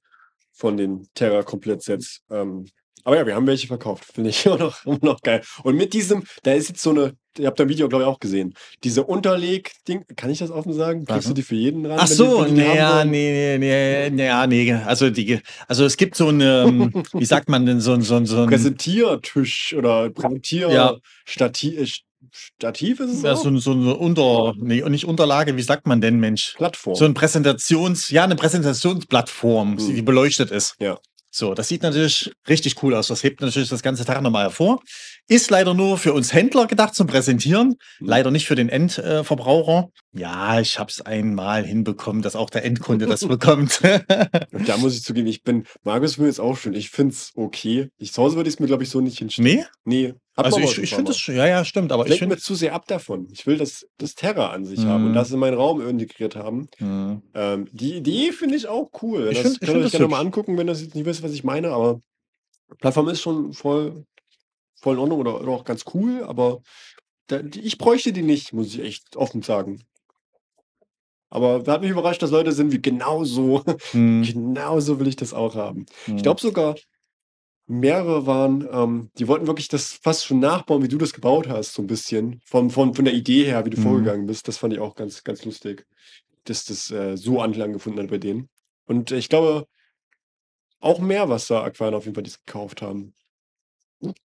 von den Terra-Komplett-Sets. Ähm, aber ja, wir haben welche verkauft. Finde ich immer noch, immer noch geil. Und mit diesem, da ist jetzt so eine, ihr habt da ein Video, glaube ich, auch gesehen. Diese Unterleg-Ding, kann ich das offen sagen? Kriegst du die für jeden ran? Ach so, die die nee, wollen? nee, nee, nee, ja, nee, also die, also es gibt so eine, ähm, wie sagt man denn, so ein, so ein, so ein, Präsentiertisch oder Präsentier Ja. Stativ, äh, Stativ ist es ja, auch? so, so eine Unter, nee, nicht Unterlage, wie sagt man denn, Mensch? Plattform. So ein Präsentations, ja, eine Präsentationsplattform, Hm. die beleuchtet ist. Ja. So, das sieht natürlich richtig cool aus. Das hebt natürlich das ganze Tag nochmal hervor. Ist leider nur für uns Händler gedacht zum Präsentieren, Hm. leider nicht für den Endverbraucher. Ja, ich habe es einmal hinbekommen, dass auch der Endkunde das bekommt. Und da muss ich zugeben, ich bin, Markus will jetzt auch schön. Ich finde es okay. Ich, zu Hause würde ich es mir, glaube ich, so nicht hinstellen. nee, Nee. Hat also ich, schon ich finde das, ja, ja, stimmt, aber Mal. ich finde, mir zu sehr ab davon. Ich will das, das Terra an sich haben und Mhm. das in meinen Raum integriert haben. Hm. Ähm, die Idee finde ich auch cool. Ich das find- könnt ihr euch gerne mal angucken, wenn das jetzt nicht wisst, was ich meine, aber Plattform ist schon voll, voll in Ordnung oder, oder auch ganz cool, aber da, die, ich bräuchte die nicht, muss ich echt offen sagen. Aber da hat mich überrascht, dass Leute sind wie genauso, Hm. genauso will ich das auch haben. Ich glaube sogar, mehrere waren, ähm, die wollten wirklich das fast schon nachbauen, wie du das gebaut hast, so ein bisschen. Von, von, von der Idee her, wie du Mhm. vorgegangen bist. Das fand ich auch ganz, ganz lustig, dass das äh, so Anklang gefunden hat bei denen. Und ich glaube, auch Meerwasser-Aquarien auf jeden Fall, die es gekauft haben.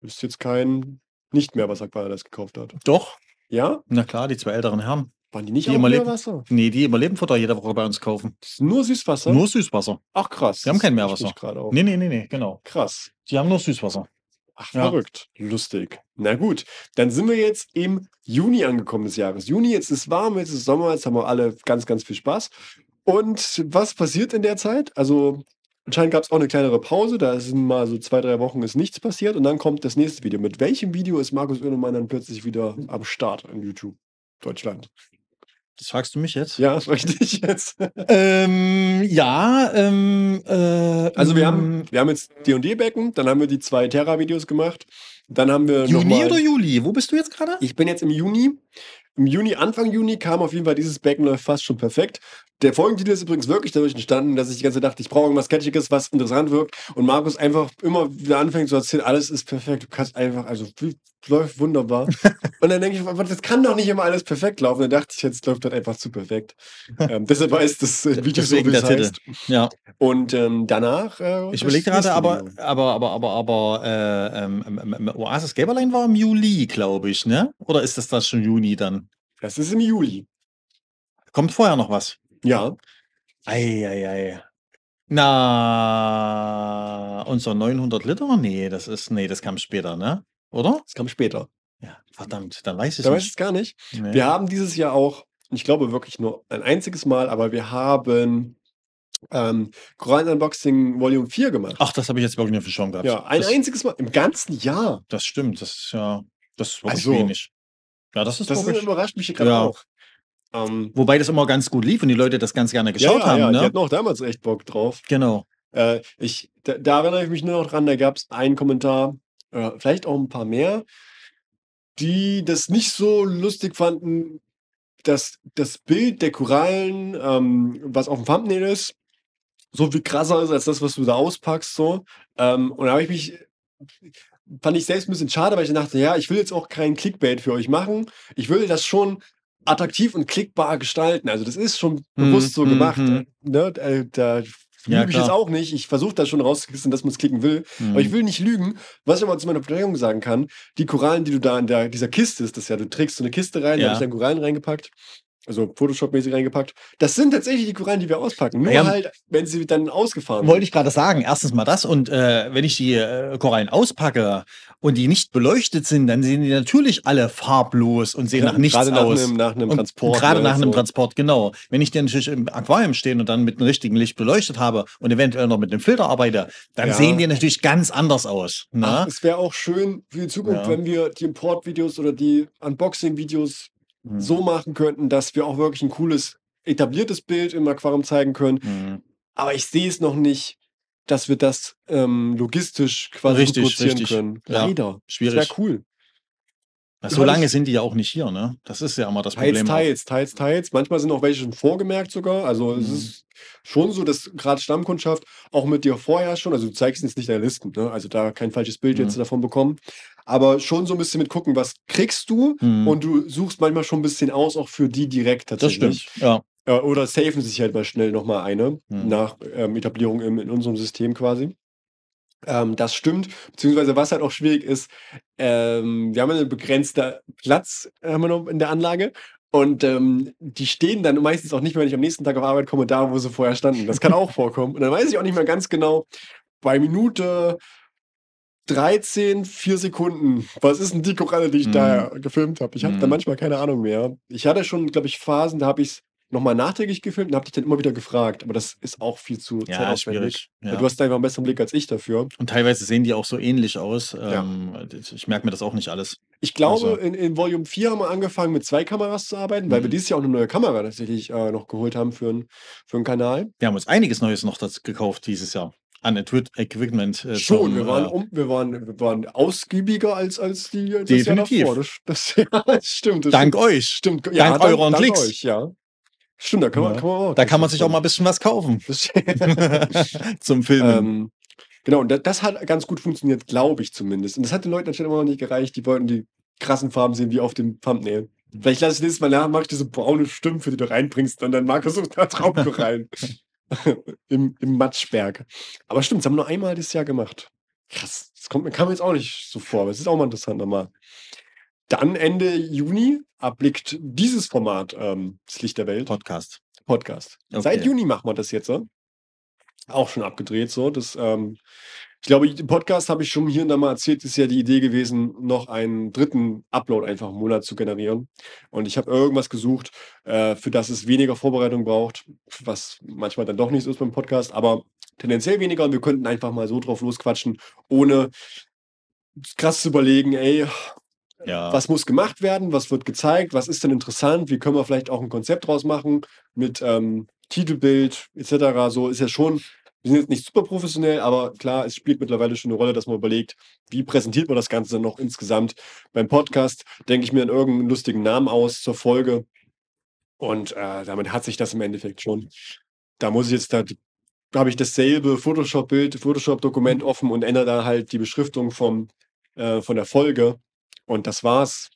Ist jetzt kein Nicht-Meerwasser-Aquarium, das gekauft hat. Doch, Ja? na klar, die zwei älteren Herren. Waren die nicht Die auch immer Meerwasser? Nee, die immer Lebenfutter jede Woche bei uns kaufen. Das ist nur Süßwasser? Nur Süßwasser. Ach krass. Die haben kein Meerwasser. Nee, nee, nee, nee, genau. Krass. Die haben nur Süßwasser. Ach, Ja. verrückt. Lustig. Na gut, dann sind wir jetzt im Juni angekommen des Jahres. Juni, jetzt ist warm, jetzt ist Sommer, jetzt haben wir alle ganz, ganz viel Spaß. Und was passiert in der Zeit? Also, anscheinend gab es auch eine kleinere Pause, da sind mal so zwei, drei Wochen ist nichts passiert und dann kommt das nächste Video. Mit welchem Video ist Markus Oehlemann dann plötzlich wieder am Start in YouTube Deutschland? Das fragst du mich jetzt? Ja, das frage ich dich jetzt. Ähm, ja, ähm, äh, Also wir haben, wir haben jetzt D&D-Becken, dann haben wir die zwei Terra-Videos gemacht, dann haben wir noch Juni oder Juli? Wo bist du jetzt gerade? Ich bin jetzt im Juni. Im Juni, Anfang Juni kam auf jeden Fall dieses Becken läuft fast schon perfekt. Der Folgentitel ist übrigens wirklich dadurch entstanden, dass ich die ganze Zeit dachte, ich brauche irgendwas Catchiges, was interessant wirkt. Und Markus einfach immer wieder anfängt zu erzählen, alles ist perfekt. Du kannst einfach, also läuft wunderbar. und dann denke ich, aber das kann doch nicht immer alles perfekt laufen. Dann dachte ich, jetzt läuft das einfach zu perfekt. ähm, deshalb heißt das Video so, wie es heißt. Ja. Und ähm, danach. Äh, Ich überlege gerade, aber, aber, aber, aber, aber, äh, ähm, ähm, ähm, Oasis Gaberline war im Juli, glaube ich, ne? Oder ist das das schon Juni dann? Das ist im Juli. Kommt vorher noch was? Ja. Eieiei. Na, unser 900 Liter? Nee, das ist, nee, das kam später, ne? Oder? Das kam später. Ja, verdammt, dann weiß ich Da weiß ich nicht. es gar nicht. Nee. Wir haben dieses Jahr auch, ich glaube wirklich nur ein einziges Mal, aber wir haben ähm, Korallen Unboxing Volume 4 gemacht. Ach, das habe ich jetzt wirklich nicht Schirm gehabt. ja, ein das, einziges Mal im ganzen Jahr. das stimmt, das ist ja, das ist wirklich Also, wenig. Ja, das ist Das ist, wirklich. überrascht mich gerade Ja. auch. Ähm, Wobei das immer ganz gut lief und die Leute das ganz gerne geschaut ja, haben, ja, die ne? hatten auch damals echt Bock drauf. Genau. Äh, ich, da, da erinnere ich mich nur noch dran, da gab es einen Kommentar, äh, vielleicht auch ein paar mehr, die das nicht so lustig fanden, dass das Bild der Korallen, ähm, was auf dem Thumbnail ist, so viel krasser ist als das, was du da auspackst. So. Ähm, und da habe ich mich, fand ich selbst ein bisschen schade, weil ich dachte, ja, ich will jetzt auch kein Clickbait für euch machen. Ich will das schon attraktiv und klickbar gestalten. Also das ist schon bewusst so Mhm, gemacht. mhm. Ne? Da, da Ja, lüge ich jetzt auch nicht. Ich versuche das schon rauszukriegen, dass man es klicken will. Mhm. Aber ich will nicht lügen. Was ich aber zu meiner Verteidigung sagen kann, die Korallen, die du da in der, dieser Kiste ist, das ja, du trägst so eine Kiste rein, da Ja. habe ich dann Korallen reingepackt. Also Photoshop-mäßig reingepackt. Das sind tatsächlich die Korallen, die wir auspacken. Nur Ja. halt, wenn sie dann ausgefahren Wollte ich gerade sagen, erstens mal das und äh, wenn ich die äh, Korallen auspacke und die nicht beleuchtet sind, dann sehen die natürlich alle farblos und sehen Ja, nach nichts gerade aus. einem- nach einem Transport, Gerade ne, nach einem so. Transport, genau. Wenn ich die natürlich im Aquarium stehen und dann mit dem richtigen Licht beleuchtet habe und eventuell noch mit dem Filter arbeite, dann Ja. sehen die natürlich ganz anders aus. Ne? Ach, es wäre auch schön für die Zukunft, wenn wir die Import-Videos oder die Unboxing-Videos Hm. so machen könnten, dass wir auch wirklich ein cooles, etabliertes Bild im Aquarium zeigen können. Hm. Aber ich sehe es noch nicht, dass wir das ähm, logistisch quasi Richtig, produzieren richtig. können. Ja, Leider. schwierig. Das wäre cool. Na, so lange sind die ja auch nicht hier, ne? Das ist ja immer das Teils, Problem. teils, teils, teils. Manchmal sind auch welche schon vorgemerkt sogar. Also es Mhm. ist schon so, dass gerade Stammkundschaft auch mit dir vorher schon, also du zeigst jetzt nicht deine Listen, ne? also da kein falsches Bild Mhm. jetzt davon bekommen, aber schon so ein bisschen mit gucken, was kriegst du Hm. und du suchst manchmal schon ein bisschen aus, auch für die direkt Das tatsächlich. stimmt. Ja. Äh, Oder safen sich halt mal schnell nochmal eine Mhm. nach ähm, Etablierung im, in unserem System quasi. Ähm, das stimmt, beziehungsweise was halt auch schwierig ist, ähm, wir haben einen begrenzten Platz haben wir noch in der Anlage und ähm, die stehen dann meistens auch nicht mehr, wenn ich am nächsten Tag auf Arbeit komme, da, wo sie vorher standen. Das kann auch vorkommen. Und dann weiß ich auch nicht mehr ganz genau, bei Minute 13, 4 Sekunden, was ist denn die Koralle, die ich Mhm. da gefilmt habe? Ich habe da Mhm. manchmal keine Ahnung mehr. Ich hatte schon, glaube ich, Phasen, da habe ich es nochmal nachträglich gefilmt und habe dich dann immer wieder gefragt. Aber das ist auch viel zu Ja, zeitaufwendig. schwierig. Ja. Ja. Du hast da einfach einen besseren Blick als ich dafür. Und teilweise sehen die auch so ähnlich aus. Ja. Ähm, ich merke mir das auch nicht alles. Ich glaube, Also- in, in Volume 4 haben wir angefangen, mit zwei Kameras zu arbeiten, weil wir Mhm. dieses Jahr auch eine neue Kamera tatsächlich äh, noch geholt haben für, ein, für einen Kanal. Wir haben uns einiges Neues noch gekauft dieses Jahr. An Equip- Equipment. Äh, Schon, zum, wir waren, äh, um, wir, waren, wir waren ausgiebiger als, als die das Definitiv. Jahr davor. Das, das, ja, das stimmt. Das dank stimmt. euch. stimmt. dank euren dank Klicks. Euch, ja. Stimmt, da kann man, Ja. kann man auch. Da kann man sich auch mal ein bisschen was kaufen zum Filmen. ähm, genau, und das, das hat ganz gut funktioniert, glaube ich zumindest. Und das hat den Leuten anscheinend immer noch nicht gereicht. Die wollten die krassen Farben sehen wie auf dem Thumbnail. Vielleicht lasse ich nächstes Mal nach, mach ich diese braune Stimme, die du reinbringst, und dann Markus und da drauf rein. Im, Im Matschberg. Aber stimmt, das haben wir nur einmal dieses Jahr gemacht. Krass. Das kommt, mir- kam mir jetzt auch nicht so vor, aber es ist auch mal interessant nochmal. Dann Ende Juni erblickt dieses Format ähm, das Licht der Welt. Podcast. Podcast. Okay. Seit Juni machen wir das jetzt. So. auch schon abgedreht so. Das, ähm ich glaube, im Podcast habe ich schon hier und da mal erzählt, ist ja die Idee gewesen, noch einen dritten Upload einfach im Monat zu generieren. Und ich habe irgendwas gesucht, äh, für das es weniger Vorbereitung braucht, was manchmal dann doch nicht so ist beim Podcast, aber tendenziell weniger und wir könnten einfach mal so drauf losquatschen, ohne krass zu überlegen, ey, Ja. was muss gemacht werden, was wird gezeigt, was ist denn interessant, wie können wir vielleicht auch ein Konzept draus machen mit ähm, Titelbild etc. So ist ja schon, wir sind jetzt nicht super professionell, aber klar, es spielt mittlerweile schon eine Rolle, dass man überlegt, wie präsentiert man das Ganze noch insgesamt. Beim Podcast denke ich mir an irgendeinen lustigen Namen aus zur Folge und äh, damit hat sich das im Endeffekt schon. Da muss ich jetzt, da habe ich dasselbe Photoshop-Bild, Photoshop-Dokument offen und ändere da halt die Beschriftung vom, äh, von der Folge. Und das war's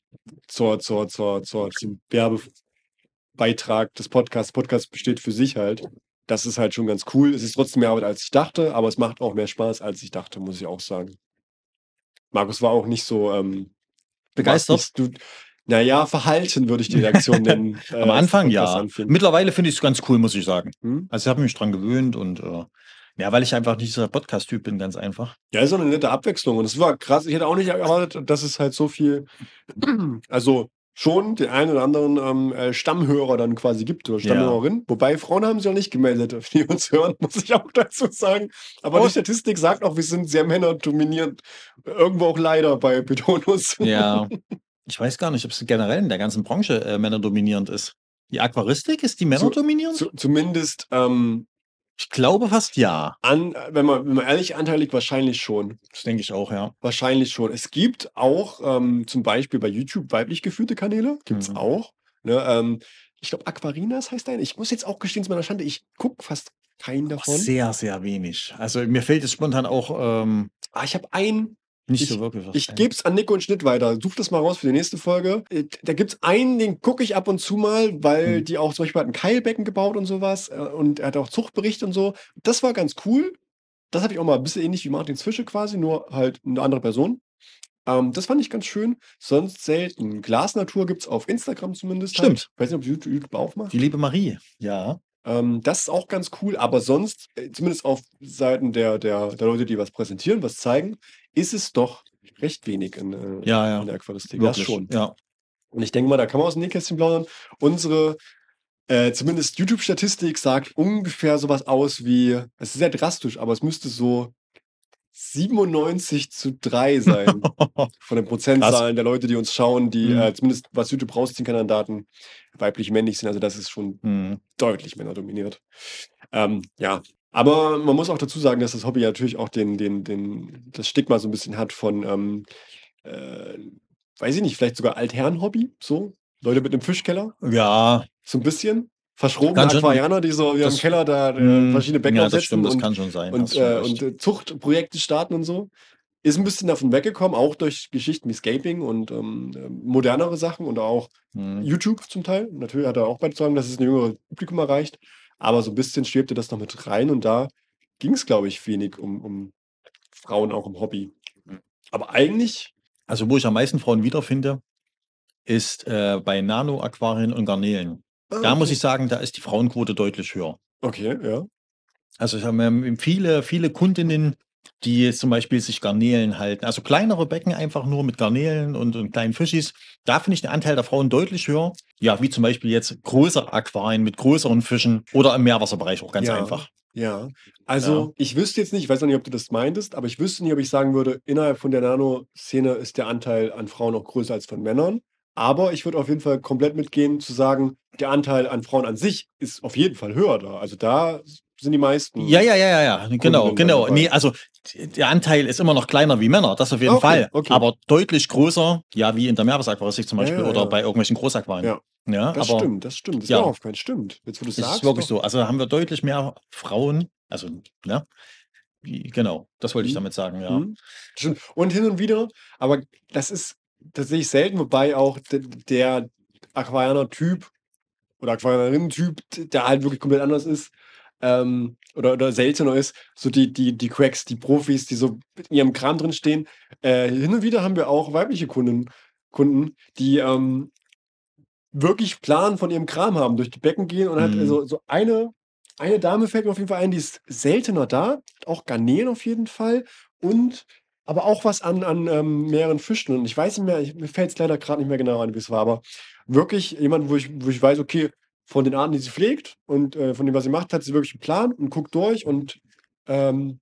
zur, zur, zur, zur, zum Werbebeitrag des Podcasts. Podcast besteht für sich halt. Das ist halt schon ganz cool. Es ist trotzdem mehr Arbeit, als ich dachte, aber es macht auch mehr Spaß, als ich dachte, muss ich auch sagen. Markus war auch nicht so ähm, Begeistert? Du, naja, verhalten würde ich die Reaktion nennen. äh, Am als Anfang Podcast ja. Mittlerweile finde ich es ganz cool, muss ich sagen. Hm? Also ich habe mich dran gewöhnt und äh, ja, weil ich einfach nicht dieser Podcast-Typ bin, ganz einfach. Ja, ist auch eine nette Abwechslung. Und es war krass. Ich hätte auch nicht erwartet, dass es halt so viel, also schon den einen oder anderen ähm, äh, Stammhörer dann quasi gibt oder Ja. Stammhörerin. Wobei Frauen haben sich auch nicht gemeldet, die uns hören, muss ich auch dazu sagen. Aber die Oh. Statistik sagt auch, wir sind sehr männerdominierend. Irgendwo auch leider bei Betonus. Ja. ich weiß gar nicht, ob es generell in der ganzen Branche äh, männerdominierend ist. Die Aquaristik ist die männerdominierend? Zu, zumindest ähm, ich glaube fast ja. an, wenn man, wenn man ehrlich anteilig, wahrscheinlich schon. Das denke ich auch, ja. Wahrscheinlich schon. Es gibt auch ähm, zum Beispiel bei YouTube weiblich geführte Kanäle. Gibt es Mhm. auch. Ne, ähm, ich glaube, Aquarinas heißt der. Ich muss jetzt auch gestehen, zu meiner Schande, ich gucke fast keinen davon. Sehr, sehr wenig. Also mir fällt es spontan auch ähm, Ah, ich habe einen, nicht so wirklich ich gebe es an Nico und Schnitt weiter. Such das mal raus für die nächste Folge. Äh, Da gibt es einen, den gucke ich ab und zu mal, weil Hm. die auch zum Beispiel hat ein Keilbecken gebaut und sowas. äh, Und er hat auch Zuchtbericht und so. Das war ganz cool. Das habe ich auch mal ein bisschen ähnlich wie Martins Fische quasi, nur halt eine andere Person. Ähm, das fand ich ganz schön. Sonst selten. Glasnatur gibt es auf Instagram zumindest. Halt. Stimmt. Ich weiß nicht, ob YouTube, YouTube auch macht. Die liebe Marie, ja. Ähm, das ist auch ganz cool, aber sonst, äh, zumindest auf Seiten der, der, der Leute, die was präsentieren, was zeigen, ist es doch recht wenig in, äh, Ja, ja. in der Aquaristik. Das Wirklich. schon. Ja. Und ich denke mal, da kann man aus dem Nähkästchen plaudern. Unsere, äh, zumindest YouTube-Statistik sagt ungefähr sowas aus wie, es ist sehr drastisch, aber es müsste so 97 zu 3 sein von den Prozentzahlen der Leute, die uns schauen, die Mhm. äh, zumindest was YouTube rausziehen kann an Daten, weiblich, männlich sind. Also das ist schon Hm. deutlich männerdominiert. Ähm, ja, aber man muss auch dazu sagen, dass das Hobby natürlich auch den, den, den, das Stigma so ein bisschen hat von, ähm, äh, weiß ich nicht, vielleicht sogar Altherren-Hobby, so. Leute mit einem Fischkeller, Ja, so ein bisschen. Verschrobene Aquarianer, die so das- Keller da äh, hm, verschiedene Becken ja, das stimmt, das und, kann schon sein. und, äh, und äh, Zuchtprojekte starten und so. Ist ein bisschen davon weggekommen, auch durch Geschichten wie Scaping und ähm, äh, modernere Sachen und auch Hm. YouTube zum Teil. Natürlich hat er auch beizutragen, dass es ein jüngeres Publikum erreicht. Aber so ein bisschen schwebte das noch mit rein und da ging es, glaube ich, wenig um, um Frauen auch im Hobby. Mhm. Aber eigentlich, Also, wo ich am meisten Frauen wiederfinde, ist äh, bei Nano-Aquarien und Garnelen. Da muss ich sagen, da ist die Frauenquote deutlich höher. Okay, ja. Also, ich habe ähm, viele, viele Kundinnen, die jetzt zum Beispiel sich Garnelen halten. Also kleinere Becken einfach nur mit Garnelen und, und kleinen Fischis. Da finde ich den Anteil der Frauen deutlich höher. Ja, wie zum Beispiel jetzt größere Aquarien mit größeren Fischen oder im Meerwasserbereich auch ganz Ja. einfach. Ja. Also, ich wüsste jetzt nicht, ich weiß noch nicht, ob du das meintest, aber ich wüsste nicht, ob ich sagen würde, innerhalb von der Nano-Szene ist der Anteil an Frauen auch größer als von Männern. Aber ich würde auf jeden Fall komplett mitgehen, zu sagen, der Anteil an Frauen an sich ist auf jeden Fall höher da. Also da sind die meisten. Ja, ja, ja, ja, ja. Genau, genau. Nee, also der Anteil ist immer noch kleiner wie Männer, das auf jeden Okay, Fall. okay. Aber deutlich größer, ja, wie in der Meerwasseraquaristik zum Ja, Beispiel ja, oder ja. bei irgendwelchen Großaquarien. Ja. Ja, Das aber stimmt, das stimmt. Das ja. ist mir auch aufgefallen. Stimmt. Jetzt, wo du es sagst. ist wirklich doch. so. Also haben wir deutlich mehr Frauen, also, ne? Genau, das wollte ich Mhm. damit sagen, ja. Mhm. Stimmt. Und hin und wieder, aber das ist tatsächlich selten, wobei auch de- der Aquarianer-Typ oder Aquarianerinnen-Typ, der halt wirklich komplett anders ist, ähm, oder, oder seltener ist, so die, die, die Cracks, die Profis, die so mit ihrem Kram drin stehen. Äh, hin und wieder haben wir auch weibliche Kunden, Kunden die ähm, wirklich Plan von ihrem Kram haben, durch die Becken gehen und halt Mhm. so, so eine eine Dame fällt mir auf jeden Fall ein, die ist seltener da, auch Garnelen auf jeden Fall und aber auch was an an, ähm, mehreren Fischen und ich weiß nicht mehr, ich mir fällt's leider grad nicht mehr genau ein, wie es war, aber wirklich jemand, wo ich wo ich weiß, okay, von den Arten, die sie pflegt und, äh, von dem, was sie macht, hat sie wirklich 'n Plan und guckt durch und, ähm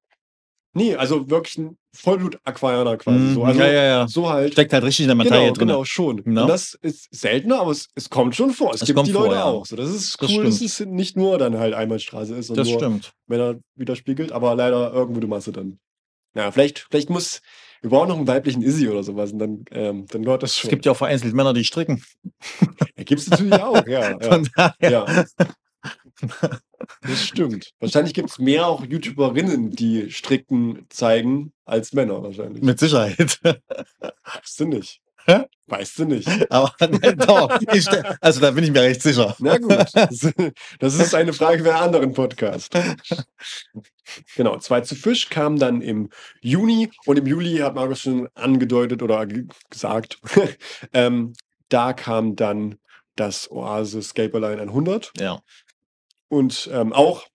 ne, also wirklich 'n Vollblut-Aquarianer quasi so. Mhm. Also, Ja, ja, ja. so halt. Steckt halt richtig in der Materie Genau, drinne. genau, schon. Ne? Und das ist seltener, aber es es kommt schon vor. Es Es gibt kommt die vor, Leute ja. auch so. Das ist Das cool, dass stimmt. es nicht nur dann halt Einbahnstraße ist und Das nur stimmt. Männer widerspiegelt, aber leider irgendwo die Masse dann. Ja, vielleicht vielleicht muss wir brauchen noch 'n weiblichen Izzy oder so was und dann ähm, dann läuft das Es schon. gibt ja auch vereinzelt Männer, die stricken. Ja, gibt's natürlich auch, ja, ja. Von daher. Ja. Das stimmt. Wahrscheinlich gibt's mehr auch YouTuberinnen, die Stricken zeigen, als Männer wahrscheinlich. Mit Sicherheit. Du nicht. Weißt du nicht. Aber ne, doch, ich, also da bin ich mir recht sicher. Na gut, das ist eine Frage für einen anderen Podcast. Genau, 2 zu Fisch kam dann im Juni und im Juli hat Markus schon angedeutet oder ge gesagt, ähm, da kam dann das Oasis Scapeline 100 Ja. und, ähm, auch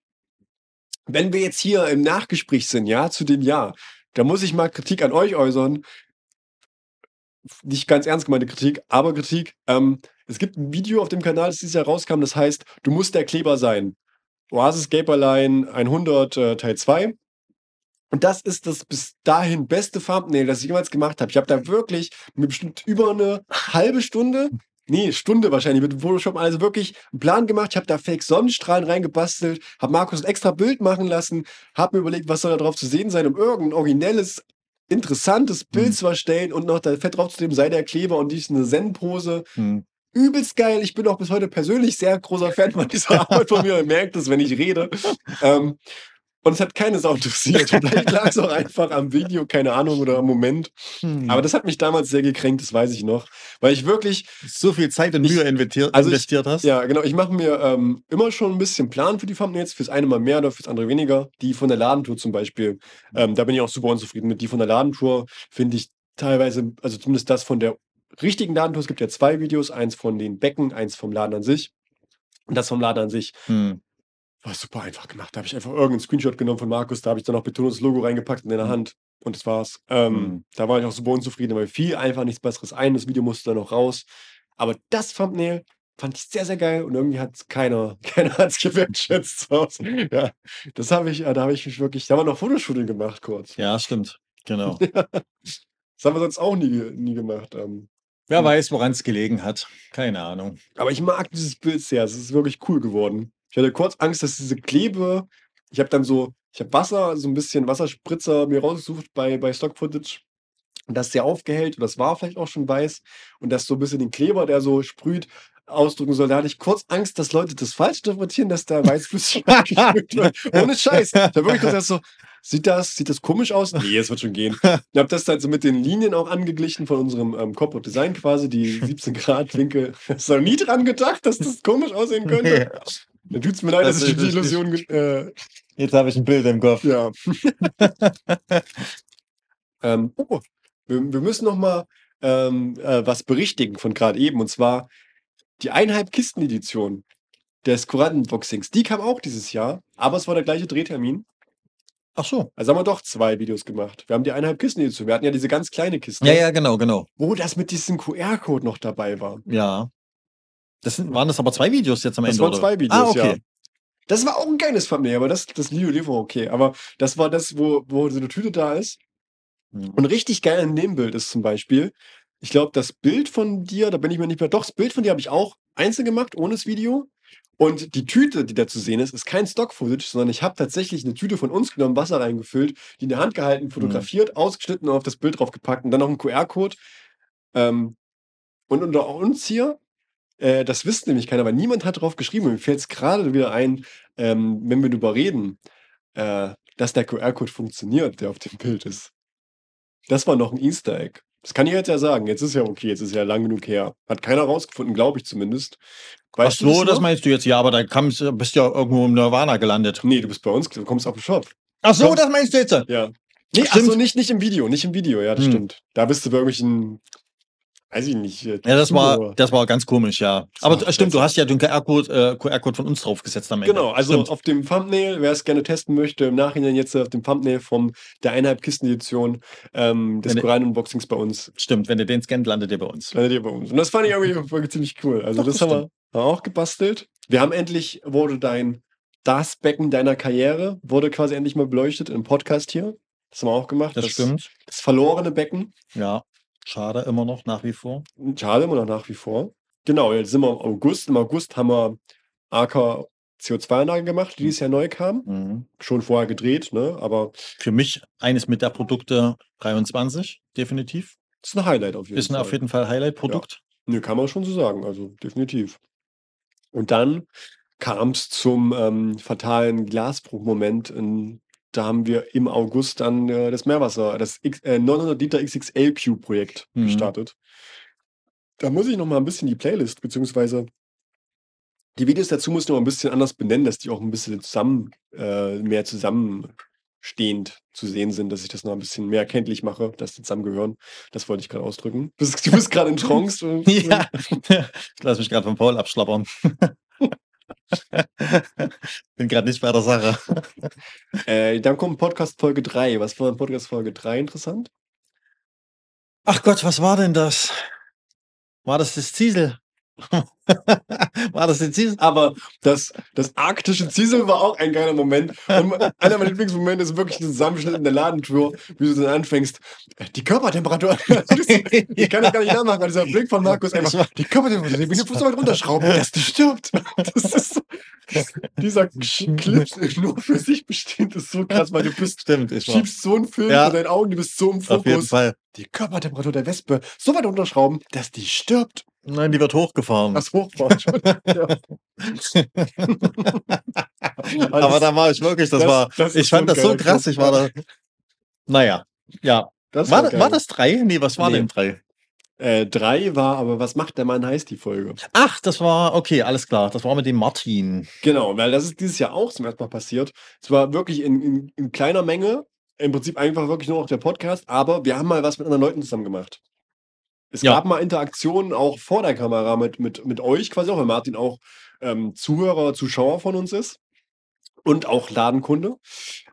wenn wir jetzt hier im Nachgespräch sind, ja, zu dem Jahr, da muss ich mal Kritik an euch äußern. Nicht ganz ernst gemeinte Kritik, aber Kritik. Ähm, es gibt 'n Video auf dem Kanal, das dieses Jahr rauskam, das heißt: „Du musst der Kleber sein.“ Oasis Scapeline 100, äh, Teil 2. Und das ist das bis dahin beste Thumbnail, das ich jemals gemacht habe. Ich habe da wirklich mir bestimmt über 'ne halbe Stunde ne, Stunde wahrscheinlich mit Photoshop alles wirklich 'n Plan gemacht. Ich habe da Fake-Sonnenstrahlen reingebastelt, habe Markus 'n extra Bild machen lassen, habe mir überlegt, was soll da drauf zu sehen sein, um irgend 'n originelles, interessantes Bild Mhm. zu erstellen und noch da fett draufzukleben: „Sei der Kleber“ und dies 'ne Zen-Pose. Mhm. Übelst geil. Ich bin auch bis heute persönlich sehr großer Fan von dieser Arbeit von mir. Man merkt es, wenn ich rede. Ähm, und es hat keine Sau interessiert. Vielleicht lag's auch einfach am Video, keine Ahnung, oder am Moment. Hm. Aber das hat mich damals sehr gekränkt, das weiß ich noch, weil ich wirklich So viel Zeit und ich Mühe investiert also ich investiert hast. ja, genau, ich mache mir, ähm, immer schon 'n bisschen Plan für die Thumbnails, fürs eine mal mehr oder fürs andere weniger. Die von der Ladentour zum Beispiel, ähm, da bin ich auch super unzufrieden mit. Die von der Ladentour finde ich teilweise also zumindest das von der richtigen Ladentour es gibt ja 2 Videos, eins von den Becken, eins vom Laden an sich. Und das vom Laden an sich Mhm. War super einfach gemacht. Da habe ich einfach irgend 'n Screenshot genommen von Markus, da habe ich dann auch Betonungs Logo reingepackt in der Mhm. Hand und das war's. Ähm, Mhm. da war ich auch super unzufrieden, weil fiel einfach nichts Besseres ein. Das Video musste dann noch raus. Aber das Thumbnail fand ich sehr, sehr geil und irgendwie hat's keiner keiner hat's gewertschätzt zu Hause. Ja, das habe ich äh, da habe ich mich wirklich da haben wir noch Fotoshooting gemacht kurz. Ja, stimmt. Genau. Ja. Das haben wir sonst auch nie nie gemacht, ähm. Wer Hm. weiß, woran's gelegen hat. Keine Ahnung. Aber ich mag dieses Bild sehr. Es ist wirklich cool geworden. Ich hatte kurz Angst, dass diese Klebe ich habe dann so ich habe Wasser so 'n bisschen Wasserspritzer mir rausgesucht bei bei Stock Footage und das sehr aufgehellt und das war vielleicht auch schon weiß und das so 'n bisschen den Kleber, der so sprüht, ausdrücken soll. Da hatte ich kurz Angst, dass Leute das falsch interpretieren, dass da Weißflüssigkeit gesprüht wird. Ohne Scheiß. Habe wirklich gedacht so: „Sieht das sieht das komisch aus?“ Ne, es wird schon gehen. Ich habe das dann so mit den Linien auch angeglichen von unserem, ähm, Corporate Design quasi, die 17 Grad Winkel. Hast du da nie dran gedacht, dass das komisch aussehen könnte? Dann tut's mir leid, dass Also, ich die das Illusion ge äh Jetzt habe ich 'n Bild im Kopf. ja. Ähm, oh, wir wir müssen noch mal, ähm, äh, was berichtigen von grad eben und zwar die 1,5 Kisten Edition des Korallenboxings. Die kam auch dieses Jahr, aber es war der gleiche Drehtermin. Ach so. Also haben wir doch 2 Videos gemacht. Wir haben die 1,5 Kisten Edition. Wir hatten ja diese ganz kleine Kiste. Ja, ja, genau, genau. Wo das mit diesem QR-Code noch dabei war. Ja. Das sind waren das aber 2 Videos jetzt am Das Ende, waren oder? 2 Videos, Ah, okay. ja. Das war auch 'n geiles Thumbnail, aber das das Video lief auch okay. Aber das war das, wo wo so 'ne Tüte da ist. Mhm. Und richtig geil an dem Bild ist zum Beispiel, ich glaube, das Bild von dir, da bin ich mir nicht mehr doch, das Bild von dir habe ich auch einzeln gemacht, ohne das Video. Und die Tüte, die da zu sehen ist, ist kein Stock-Footage, sondern ich habe tatsächlich 'ne Tüte von uns genommen, Wasser reingefüllt, die in der Hand gehalten, Mhm. fotografiert, ausgeschnitten und auf das Bild draufgepackt und dann noch 'n QR-Code. Ähm, und unter uns hier, äh, das wisst nämlich keiner, weil niemand hat drauf geschrieben mir fällt's grade wieder ein, ähm, wenn wir drüber reden, äh, dass der QR-Code funktioniert, der auf dem Bild ist. Das war noch 'n Easter Egg. Das kann ich jetzt ja sagen. Jetzt ist ja okay, jetzt ist ja lang genug her. Hat keiner rausgefunden, glaube ich zumindest. Ach Weißt du so, das noch? meinst du jetzt? Ja, aber da kam's bist du ja irgendwo im Nirvana gelandet. Ne, du bist bei uns, du kommst auf'm Shop. Ach so, das meinst du jetzt? Ja. Ne, ach Stimmt. so, nicht nicht im Video nicht im Video, ja, das Hm. stimmt. Da bist du bei irgendwelchen weiß ich nicht. äh, Ja, das war, das war ganz komisch, ja. Das Aber war stimmt, du hast ja den QR-Code äh, QR von uns draufgesetzt am Ende. Genau, also Stimmt. auf dem Thumbnail, wer es gerne testen möchte, im Nachhinein jetzt auf dem Thumbnail von der eineinhalb Kisten-Edition ähm, des Koran-Unboxings bei uns. Stimmt, wenn ihr den scannt, landet ihr bei uns. Landet ihr bei uns. Und das fand ich irgendwie ziemlich cool. Also Doch, das das haben wir haben wir auch gebastelt. Wir haben endlich, wurde dein, das Becken deiner Karriere, wurde quasi endlich mal beleuchtet im Podcast hier. Das haben wir auch gemacht. Das, stimmt. Das verlorene Becken. Ja. Schade, immer noch, nach wie vor. Schade, immer noch nach wie vor. Genau, jetzt sind wir im August. Im August haben wir AK CO2-Anlage gemacht, die dieses Jahr neu kam. Mhm. Schon vorher gedreht, ne? Aber Für mich eines mit der Produkte 23, definitiv. das ist ein Highlight auf jeden Ist ein Fall. auf jeden Fall Highlight-Produkt. Nö, kann man schon so sagen, also definitiv. Und dann kam es zum ähm, fatalen Glasbruchmoment. in- Da haben wir im August dann äh, das Meerwasser, das X, äh, 900 Liter XXL Cube Projekt Mhm. gestartet. Da muss ich noch mal ein bisschen die Playlist, beziehungsweise die Videos dazu muss ich noch ein bisschen anders benennen, dass die auch ein bisschen zusammen, äh, mehr zusammenstehend zu sehen sind, dass ich das noch ein bisschen mehr erkenntlich mache, dass die zusammengehören. Das wollte ich gerade ausdrücken. Du bist, bist gerade in Trance. und- Ja, ich lasse mich gerade von Paul abschlappern. Bin gerade nicht bei der Sache. Äh, dann kommt Podcast Folge 3. Was war in Podcast Folge 3 interessant? Ach Gott, was war denn das? War das das Ziesel? war das das Ziesel? Aber das, das arktische Ziesel war auch ein geiler Moment. Und einer meiner Lieblingsmomente ist wirklich ein Zusammenschnitt in der Ladentür, wie du dann anfängst. äh, Die Körpertemperatur. ich kann das gar nicht nachmachen, aber dieser Blick von Markus einfach. Die Körpertemperatur, du Fuß so weit runterschrauben, dass die stirbt. Das ist so, dieser Clip nur für sich bestehend ist so krass, weil du bist, Stimmt, ich schiebst so einen Film Ja. vor deinen Augen, du bist so im Auf jeden Fokus. Fall. Die Körpertemperatur der Wespe so weit runterschrauben, dass die stirbt. Nein, die wird hochgefahren. Das hochfahren. Aber da war ich wirklich, das, das- war, das ich fand das so krass. Ich war da. Naja, ja. Das War, geil. war das drei? Nee, was war Nee. denn drei? Äh, drei war, aber was macht der Mann heißt die Folge? Ach, das war, okay, alles klar. Das war mit dem Martin. Genau, weil das ist dieses Jahr auch zum ersten Mal passiert. Es war wirklich in, in, in kleiner Menge, im Prinzip einfach wirklich nur noch der Podcast, aber wir haben mal was mit anderen Leuten zusammen gemacht. Es Ja. gab mal Interaktionen auch vor der Kamera mit, mit, mit euch quasi auch, weil Martin auch ähm, Zuhörer, Zuschauer von uns ist und auch Ladenkunde.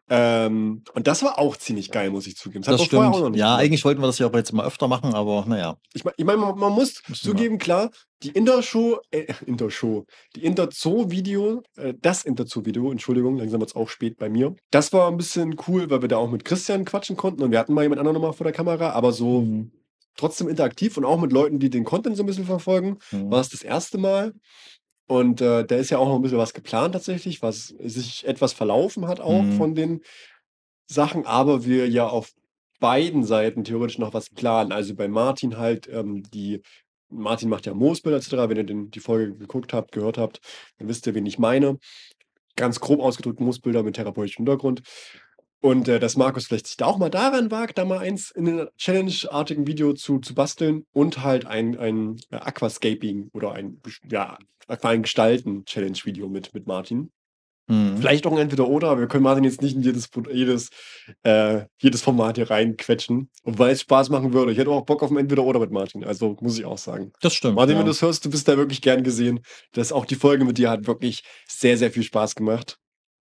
Ähm, und das war auch ziemlich geil, muss ich zugeben. Das wir vorher stimmt. Ja, eigentlich wollten wir das ja auch jetzt mal öfter machen, aber naja. Ich meine, ich mein, man, man muss Müssen wir. zugeben, klar, die Intershow, äh, Intershow, die Interzoo-Video, äh, das Interzoo-Video, Entschuldigung, langsam wird es auch spät bei mir. Das war ein bisschen cool, weil wir da auch mit Christian quatschen konnten und wir hatten mal jemand anderen nochmal vor der Kamera, aber so Mhm. trotzdem interaktiv und auch mit Leuten, die den Content so ein bisschen verfolgen, Mhm. war es das erste Mal. Und äh, da ist ja auch noch ein bisschen was geplant tatsächlich, was sich etwas verlaufen hat auch Mhm. von den Sachen, aber wir ja auf beiden Seiten theoretisch noch was planen. Also bei Martin halt ähm, die, Martin macht ja Moosbilder etc. Wenn ihr den, die Folge geguckt habt, gehört habt, dann wisst ihr, wen ich meine. Ganz grob ausgedrückt Moosbilder mit therapeutischem Hintergrund. Und äh, dass Markus vielleicht sich da auch mal daran wagt, da mal eins in einem Challenge-artigen Video zu, zu basteln und halt ein, ein äh, Aquascaping oder ein ja, ein Gestalten-Challenge-Video mit, mit Martin. Mhm. Vielleicht auch ein Entweder-Oder, aber wir können Martin jetzt nicht in jedes, jedes, äh, jedes Format hier reinquetschen. Und weil es Spaß machen würde. Ich hätte auch Bock auf ein Entweder-Oder mit Martin. Also muss ich auch sagen. Das stimmt. Martin, ja. wenn du das hörst, du bist da wirklich gern gesehen. Das auch die Folge mit dir hat wirklich sehr, sehr viel Spaß gemacht.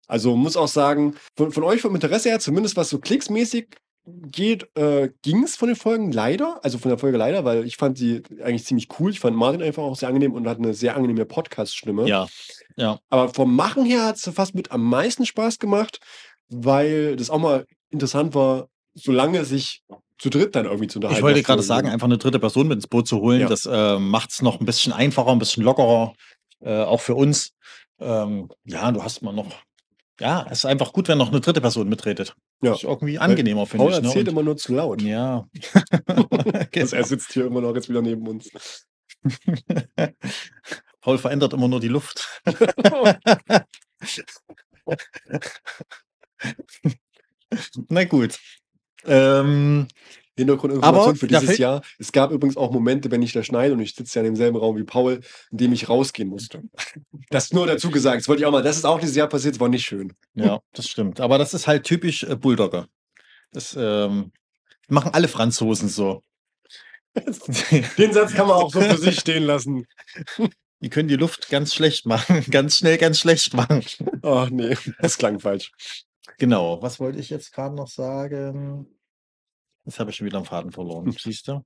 Also muss auch sagen, von, von euch vom Interesse her, zumindest was so klicksmäßig geht, äh, ging es von den Folgen leider. Also von der Folge leider, weil ich fand sie eigentlich ziemlich cool. Ich fand Martin einfach auch sehr angenehm und hat eine sehr angenehme Podcast-Stimme. Ja, ja. Aber vom Machen her hat es fast mit am meisten Spaß gemacht, weil das auch mal interessant war, solange sich zu dritt dann irgendwie zu unterhalten. Ich wollte gerade sagen, einfach eine dritte Person mit ins Boot zu holen, Ja. das äh, macht es noch ein bisschen einfacher, ein bisschen lockerer, äh, auch für uns. Ähm, ja, du hast mal noch. Ja, es ist einfach gut, wenn noch eine dritte Person mitredet. Ja. Ist irgendwie angenehmer, finde Paul ich. Ne? erzählt Und- immer nur zu laut. Ja. Also er sitzt hier immer noch jetzt wieder neben uns. Paul verändert immer nur die Luft. Na gut. Ähm, Hintergrundinformation Aber für dieses Jahr. Es gab übrigens auch Momente, wenn ich da schneide und ich sitze ja in demselben Raum wie Paul, in dem ich rausgehen musste. Das nur dazu gesagt. Das wollte ich auch mal. Das ist auch dieses Jahr passiert. Das war nicht schön. ja, das stimmt. Aber das ist halt typisch äh, Bulldogger. Das ähm, machen alle Franzosen so. Den Satz kann man auch so für sich stehen lassen. Die können die Luft ganz schlecht machen. Ganz schnell, ganz schlecht machen. Ach nee, das klang falsch. Genau. Was wollte ich jetzt gerade noch sagen? Jetzt habe ich schon wieder einen Faden verloren. Siehst du?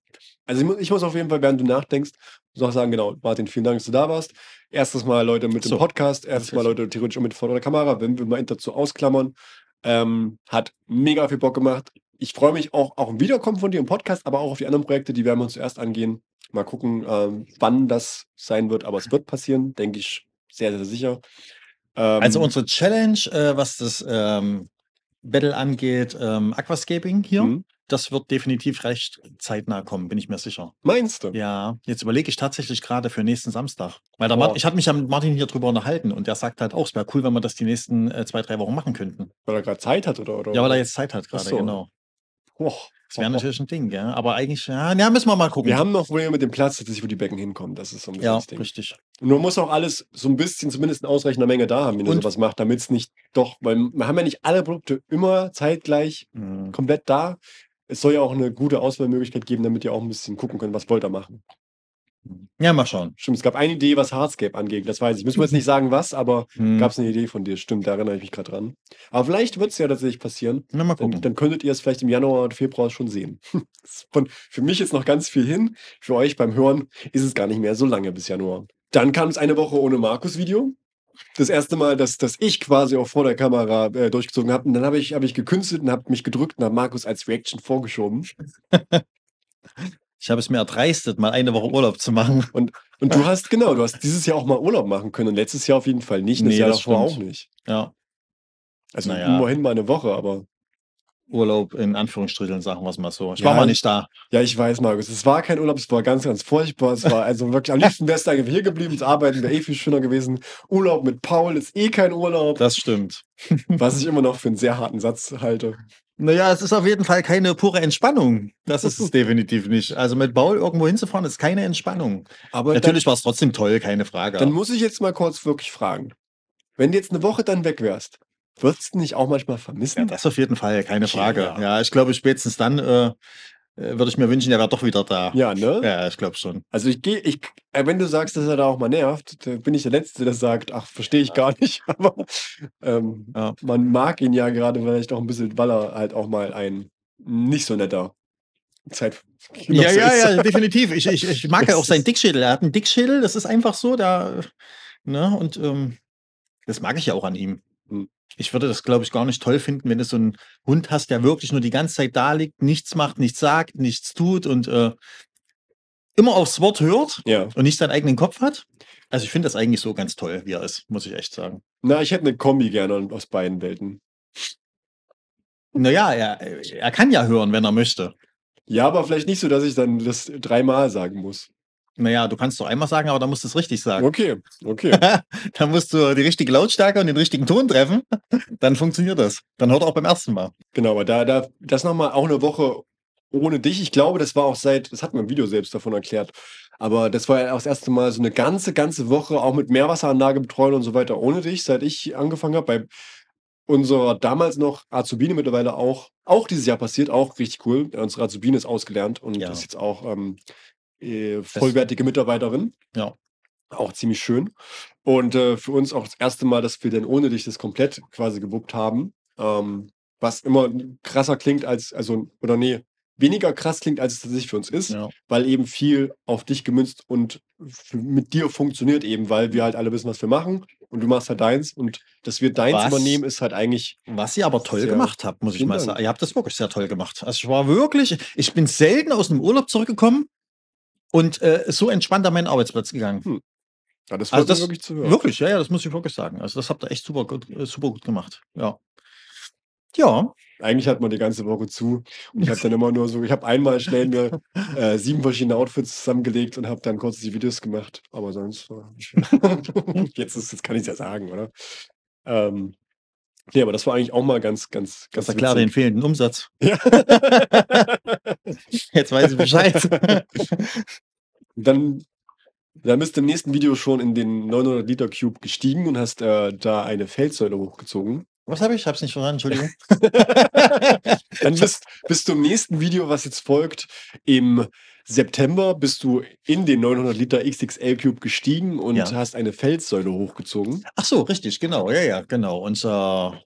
Also ich muss, ich muss auf jeden Fall, während du nachdenkst, muss auch sagen, genau, Martin, vielen Dank, dass du da warst. Erstes Mal Leute mit dem So. Podcast, erstes Mal Leute theoretisch auch mit vor der Kamera, wenn wir mal dazu ausklammern. Ähm, hat mega viel Bock gemacht. Ich freue mich auch auf ein Wiederkommen von dir im Podcast, aber auch auf die anderen Projekte, die werden wir uns zuerst angehen. Mal gucken, ähm, wann das sein wird, aber es wird passieren, denke ich sehr, sehr sicher. Ähm, Also unsere Challenge, äh, was das ähm, Battle angeht, ähm, Aquascaping hier, Mhm. Das wird definitiv recht zeitnah kommen, bin ich mir sicher. Meinst du? Ja, jetzt überlege ich tatsächlich gerade für nächsten Samstag. Weil Boah. Ich hatte mich ja mit Martin hier drüber unterhalten und der sagt halt auch, es wäre cool, wenn wir das die nächsten äh, zwei, drei Wochen machen könnten. Weil er gerade Zeit hat, oder? oder? Ja, weil er jetzt Zeit hat gerade, so. genau. Boah. Das wäre natürlich ein Ding, gell? Aber eigentlich, ja, ja, müssen wir mal gucken. Wir haben noch Probleme mit dem Platz, tatsächlich, wo die Becken hinkommen. Das ist so ein bisschen ja, das Ding. richtig. Und man muss auch alles so ein bisschen, zumindest in ausreichender Menge da haben, wenn Und- sowas macht, damit es nicht doch, weil wir haben ja nicht alle Produkte immer zeitgleich Mhm. komplett da. Es soll ja auch eine gute Auswahlmöglichkeit geben, damit ihr auch ein bisschen gucken könnt, was wollt ihr machen. Ja, mal schauen. Stimmt, es gab eine Idee, was Hardscape angeht, das weiß ich. Müssen wir jetzt nicht sagen, was, aber Hm. gab es eine Idee von dir. Stimmt, da erinnere ich mich gerade dran. Aber vielleicht wird es ja tatsächlich passieren. Na, mal Dann, gucken. dann könntet ihr es vielleicht im Januar oder Februar schon sehen. Von, für mich ist noch ganz viel hin. Für euch beim Hören ist es gar nicht mehr so lange bis Januar. Dann kam es eine Woche ohne Markus-Video. Das erste Mal, dass, dass ich quasi auch vor der Kamera äh, durchgezogen habe. Und dann habe ich, hab ich gekünstelt und habe mich gedrückt und habe Markus als Reaction vorgeschoben. Ich habe es mir erdreistet, mal eine Woche Urlaub zu machen. Und du hast, genau, du hast dieses Jahr auch mal Urlaub machen können und letztes Jahr auf jeden Fall nicht. Und das Nee, Jahr davor auch nicht. Ja, Also Naja. immerhin mal eine Woche, aber Urlaub in Anführungsstrichen, sagen wir es mal so. Ich Ja, war mal nicht da. Ja, ich weiß, Markus. Es war kein Urlaub, es war ganz, ganz furchtbar. Es war also wirklich am liebsten wärst du einfach hier geblieben. Das Arbeiten wäre eh viel schöner gewesen. Urlaub mit Paul ist eh kein Urlaub, Das stimmt. was ich immer noch für einen sehr harten Satz halte. Naja, es ist auf jeden Fall keine pure Entspannung. Das ist es definitiv nicht. Also mit Paul irgendwo hinzufahren, ist keine Entspannung. Aber Natürlich war es trotzdem toll, keine Frage. dann, dann muss ich jetzt mal kurz wirklich fragen. Wenn du jetzt eine Woche dann weg wärst, würdest du nicht auch manchmal ja, vermissen? das auf jeden Fall, keine Frage. ja. Ja, ich glaube, spätestens dann äh, äh, würde ich mir wünschen, er wäre doch wieder da. Ja, ne? Ja, ich glaube schon. Also ich gehe, ich, äh, wenn du sagst, dass er da auch mal nervt, dann bin ich der Letzte, der sagt, ach, verstehe ich gar nicht. Aber ähm, Ja. man mag ihn ja gerade vielleicht auch ein bisschen, weil er halt auch mal ein nicht so netter Zeit. Ja, ja, ja, definitiv. Ich, ich, ich mag ja auch seinen Dickschädel. Er hat einen Dickschädel, das ist einfach so. Da, ne, und ähm, das mag ich ja auch an ihm. Hm. Ich würde das, glaube ich, gar nicht toll finden, wenn du so einen Hund hast, der wirklich nur die ganze Zeit da liegt, nichts macht, nichts sagt, nichts tut und äh, immer aufs Wort hört Ja. und nicht seinen eigenen Kopf hat. Also ich finde das eigentlich so ganz toll, wie er ist, muss ich echt sagen. Na, ich hätte eine Kombi gerne aus beiden Welten. Naja, er, er kann ja hören, wenn er möchte. Ja, aber vielleicht nicht so, dass ich dann das dreimal sagen muss. Naja, du kannst doch einmal sagen, aber dann musst du es richtig sagen. Okay, okay. Da musst du die richtige Lautstärke und den richtigen Ton treffen. Dann funktioniert das. Dann hört auch beim ersten Mal. genau, aber da, da, das nochmal auch eine Woche ohne dich. Ich glaube, das war auch seit, das hat mir im Video selbst davon erklärt. Aber das war ja auch das erste Mal so eine ganze, ganze Woche auch mit Meerwasseranlage betreuen und so weiter ohne dich, seit ich angefangen habe. Bei unserer damals noch Azubine mittlerweile auch, auch dieses Jahr passiert, auch richtig cool. Unsere Azubine ist ausgelernt und Ja. ist jetzt auch ähm, äh, vollwertige Mitarbeiterin. Ja. Auch ziemlich schön. Und äh, für uns auch das erste Mal, dass wir dann ohne dich das komplett quasi gewuppt haben. Ähm, was immer krasser klingt als, also, oder nee, weniger krass klingt, als es tatsächlich für uns ist, Ja. weil eben viel auf dich gemünzt und mit dir funktioniert eben, weil wir halt alle wissen, was wir machen und du machst halt deins und dass wir deins Was? übernehmen, ist halt eigentlich, Was ihr aber toll gemacht habt, muss ich mal sagen. Ihr habt das wirklich sehr toll gemacht. Also ich war wirklich, ich bin selten aus einem Urlaub zurückgekommen und äh, so entspannt an meinen Arbeitsplatz gegangen. ja, das Also mich das wirklich zu hören. Wirklich, ja, ja, das muss ich wirklich sagen. Also das habt ihr echt super gut, äh, super gut gemacht. Ja. Ja, Eigentlich hat man die ganze Woche zu und ich habe dann immer nur so, ich habe einmal schnell mir äh, sieben verschiedene Outfits zusammengelegt und habe dann kurz die Videos gemacht, aber sonst, äh, jetzt, ist, jetzt kann ich es ja sagen, oder? Ähm, nee, aber das war eigentlich auch mal ganz, ganz, ganz das erklärt den fehlenden Umsatz. Ja. Jetzt weiß ich Bescheid. Dann, dann bist du im nächsten Video schon in den 900 Liter Cube gestiegen und hast äh, da eine Feldsäule hochgezogen. Was habe ich? Ich habe es nicht verstanden, Entschuldigung. Dann bist, bist du im nächsten Video, was jetzt folgt, im September bist du in den 900 Liter XXL Cube gestiegen und Ja. hast eine Felssäule hochgezogen. Ach so, richtig, genau. Ja, ja, genau. Unser,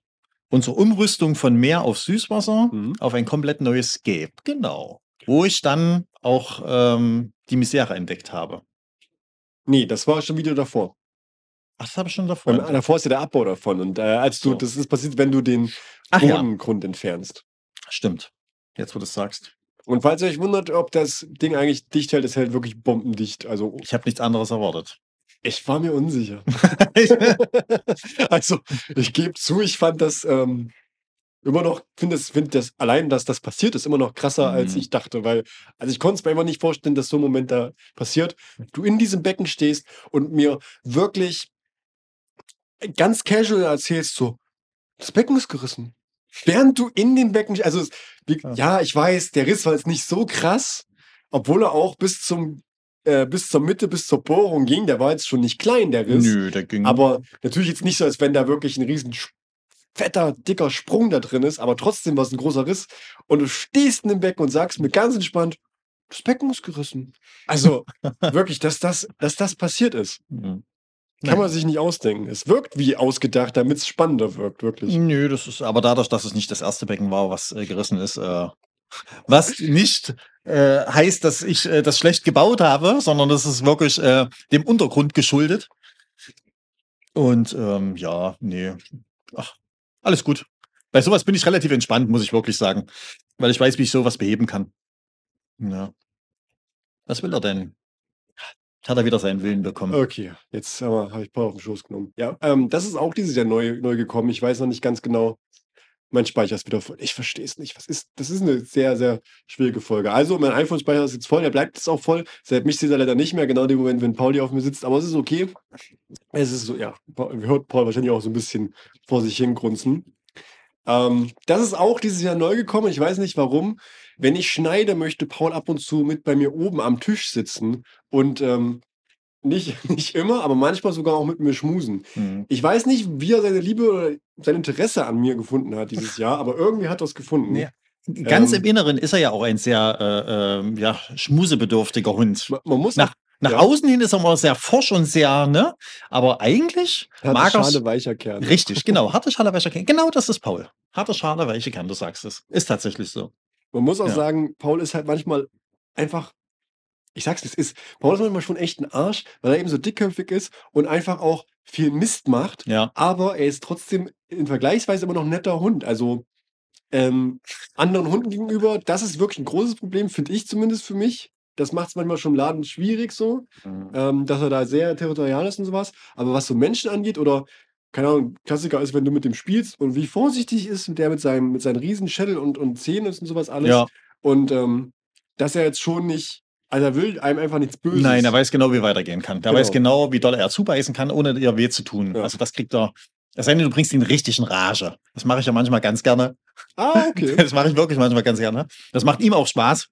unsere Umrüstung von Meer auf Süßwasser Mhm. auf ein komplett neues Scape. Genau. Wo ich dann auch ähm, die Misere entdeckt habe. Nee, das war schon wieder davor. Ach, das habe ich schon davor. Beim, entdeckt. davor ist ja der Abbau davon. Und äh, als du, So. das ist passiert, wenn du den Ach ja, Bodengrund entfernst. stimmt. Jetzt, wo du es sagst. Und falls ihr euch wundert, ob das Ding eigentlich dicht hält, es hält wirklich bombendicht. Also Ich habe nichts anderes erwartet. ich war mir unsicher. also ich gebe zu, ich fand das ähm, immer noch, finde das, find das allein, dass das passiert ist, immer noch krasser, als Mhm. ich dachte. Weil, also ich konnte es mir einfach nicht vorstellen, dass so ein Moment da passiert. Du in diesem Becken stehst und mir wirklich ganz casual erzählst, so, das Becken ist gerissen. Während du in den Becken, also Ja. ja, ich weiß, der Riss war jetzt nicht so krass, obwohl er auch bis zum äh, bis zur Mitte, bis zur Bohrung ging. Der war jetzt schon nicht klein, der Riss. Nö, der ging. Aber natürlich jetzt nicht so, als wenn da wirklich ein riesen fetter, dicker Sprung da drin ist, aber trotzdem war es ein großer Riss. Und du stehst in dem Becken und sagst mir ganz entspannt, das Becken ist gerissen. Also wirklich, dass das, dass das passiert ist, Mhm. Kann man sich nicht ausdenken. Es wirkt wie ausgedacht, damit es spannender wirkt, wirklich. Nö, das ist aber dadurch, dass es nicht das erste Becken war, was äh, gerissen ist, äh, was nicht äh, heißt, dass ich äh, das schlecht gebaut habe, sondern das ist wirklich äh, dem Untergrund geschuldet. Und ähm, ja, nee, ach, alles gut. Bei sowas bin ich relativ entspannt, muss ich wirklich sagen, weil ich weiß, wie ich sowas beheben kann. Ja. Was will er denn? Hat er wieder seinen Willen bekommen? Okay, jetzt habe ich Paul auf den Schoß genommen. Ja, ähm, das ist auch dieses Jahr neu, neu gekommen. Ich weiß noch nicht ganz genau. Mein Speicher ist wieder voll. Ich verstehe es nicht. Was ist, das ist eine sehr, sehr schwierige Folge. Also, mein iPhone-Speicher ist jetzt voll. Der bleibt jetzt auch voll. Seit mich sieht er leider nicht mehr, genau in dem Moment, wenn Pauli auf mir sitzt. Aber es ist okay. Es ist so, ja, hört Paul wahrscheinlich auch so ein bisschen vor sich hin grunzen. Ähm, das ist auch dieses Jahr neu gekommen. Ich weiß nicht warum. Wenn ich schneide, möchte Paul ab und zu mit bei mir oben am Tisch sitzen und ähm, nicht, nicht immer, aber manchmal sogar auch mit mir schmusen. Hm. Ich weiß nicht, wie er seine Liebe oder sein Interesse an mir gefunden hat dieses Jahr, aber irgendwie hat er es gefunden. Ja. Ganz Ähm, im Inneren ist er ja auch ein sehr äh, ähm, ja, schmusebedürftiger Hund. Man, man muss Nach, nach ja. außen hin ist er mal sehr forsch und sehr, ne? Aber eigentlich Harte mag er's- Schale, weicher Kern. Richtig, genau. Harte Schale, weicher Kern. Genau das ist Paul. Harte Schale, weiche Kern, du sagst es. Ist tatsächlich so. Man muss auch Ja. sagen, Paul ist halt manchmal einfach, ich sag's es ist, Paul ist manchmal schon echt ein Arsch, weil er eben so dickköpfig ist und einfach auch viel Mist macht, Ja. aber er ist trotzdem in Vergleichsweise immer noch ein netter Hund. Also ähm, anderen Hunden gegenüber, das ist wirklich ein großes Problem, finde ich zumindest für mich. Das macht es manchmal schon im Laden schwierig so. ähm, dass er da sehr territorial ist und sowas. Aber was so Menschen angeht oder, keine Ahnung, Klassiker ist, wenn du mit dem spielst und wie vorsichtig ist der mit seinem, mit seinen riesen Schädel und, und Zähnen und sowas alles. Ja. Und ähm, dass er jetzt schon nicht, also er will einem einfach nichts Böses. Nein, er weiß genau, wie weitergehen kann. Der Genau. weiß genau, wie doll er zubeißen kann, ohne ihr weh zu tun. Ja. Also das kriegt er. Es sei denn, du bringst ihn richtig in Rage. Das mache ich ja manchmal ganz gerne. Ah, okay. Das mache ich wirklich manchmal ganz gerne. Das macht ihm auch Spaß.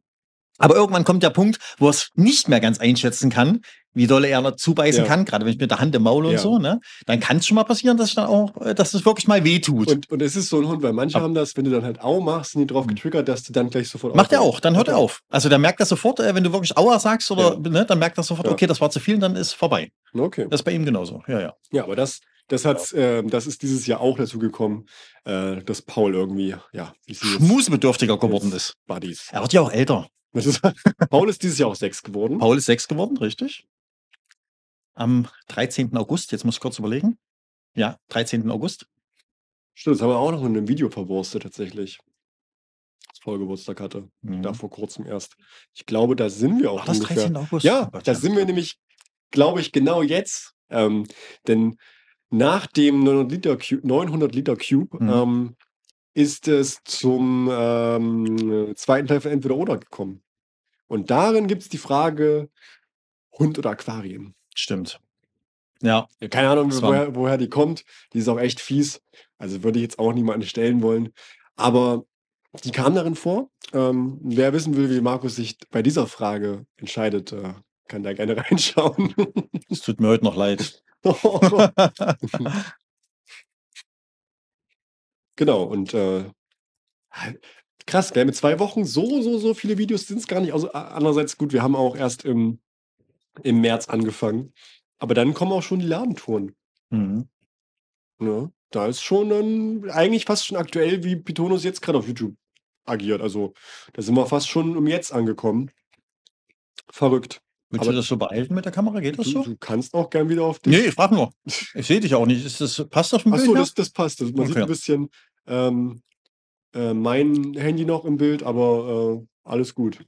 Aber irgendwann kommt der Punkt, wo er es nicht mehr ganz einschätzen kann, wie doll er noch zubeißen Ja. kann, gerade wenn ich mit der Hand im Maul und Ja. so, ne? Dann kann es schon mal passieren, dass ich dann auch, äh, dass es wirklich mal weh tut. Und, und es ist so ein Hund, weil manche Ab- haben das, wenn du dann halt Au machst, sind die drauf getriggert, dass du dann gleich sofort Macht er auch, dann hört er auf. Also der merkt das sofort, äh, wenn du wirklich Aua sagst oder Ja. ne, dann merkt er sofort, okay, das war zu viel, dann ist vorbei. Okay. Das ist bei ihm genauso. Ja, ja. Ja, aber das, das hat, ähm, das ist dieses Jahr auch dazu gekommen, äh, dass Paul irgendwie, ja, Schmusebedürftiger geworden ist. Buddies. Er wird ja auch älter. Ist, Paul ist dieses Jahr auch sechs geworden. Paul ist sechs geworden, richtig? Am 13. August, jetzt muss ich kurz überlegen. Ja, 13. August. Stimmt, das haben wir auch noch in einem Video verwurstet tatsächlich. Das Paul Geburtstag hatte. Mhm. Da vor kurzem erst. Ich glaube, da sind wir auch War das ungefähr. 13. August? Ja, Oh Gott, da sind wir nämlich, glaube ich, genau jetzt. Ähm, denn nach dem 900 Liter Cube, 900 Liter Cube Mhm. ähm, ist es zum ähm, zweiten Teil von Entweder oder gekommen. Und darin gibt es die Frage Hund oder Aquarien. Stimmt. Ja, keine Ahnung, woher, woher die kommt. Die ist auch echt fies. Also würde ich jetzt auch niemanden stellen wollen. Aber die kam darin vor. Ähm, wer wissen will, wie Markus sich bei dieser Frage entscheidet, äh, kann da gerne reinschauen. es tut mir heute noch leid. genau, und äh, Krass, gell? Mit zwei Wochen so, so, so viele Videos sind es gar nicht. Also, andererseits, gut, wir haben auch erst im, im März angefangen. Aber dann kommen auch schon die Ladentouren. Mhm. Ne? Da ist schon dann eigentlich fast schon aktuell, wie Pitonus jetzt gerade auf YouTube agiert. Also, da sind wir fast schon im Jetzt angekommen. Verrückt. Willst Aber du das so behalten mit der Kamera? Geht das du, so? du kannst auch gern wieder auf dich. Nee, ich frage nur. Ich sehe dich auch nicht. Ist das, passt das im Bild? Achso, das, das passt. Man sieht Okay. ein bisschen ähm, äh, mein Handy noch im Bild, aber äh, alles gut.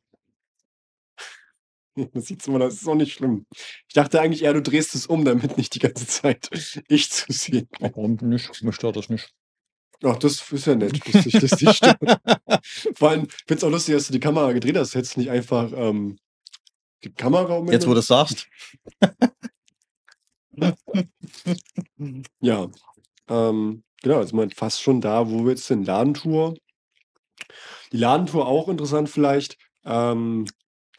Das sieht man, das ist auch nicht schlimm. Ich dachte eigentlich eher, du drehst es um, damit nicht die ganze Zeit ich zu sehen. Warum nicht? Mich stört das nicht. Ach, das ist ja nett, dass dich das nicht stört. Vor allem, ich finde es auch lustig, dass du die Kamera gedreht hast. Hättest du nicht einfach ähm, die Kamera um Jetzt, wo du das sagst. Ja, ähm, genau, jetzt sind wir fast schon da, wo wir jetzt sind. Ladentour. Die Ladentour auch interessant vielleicht. Ähm,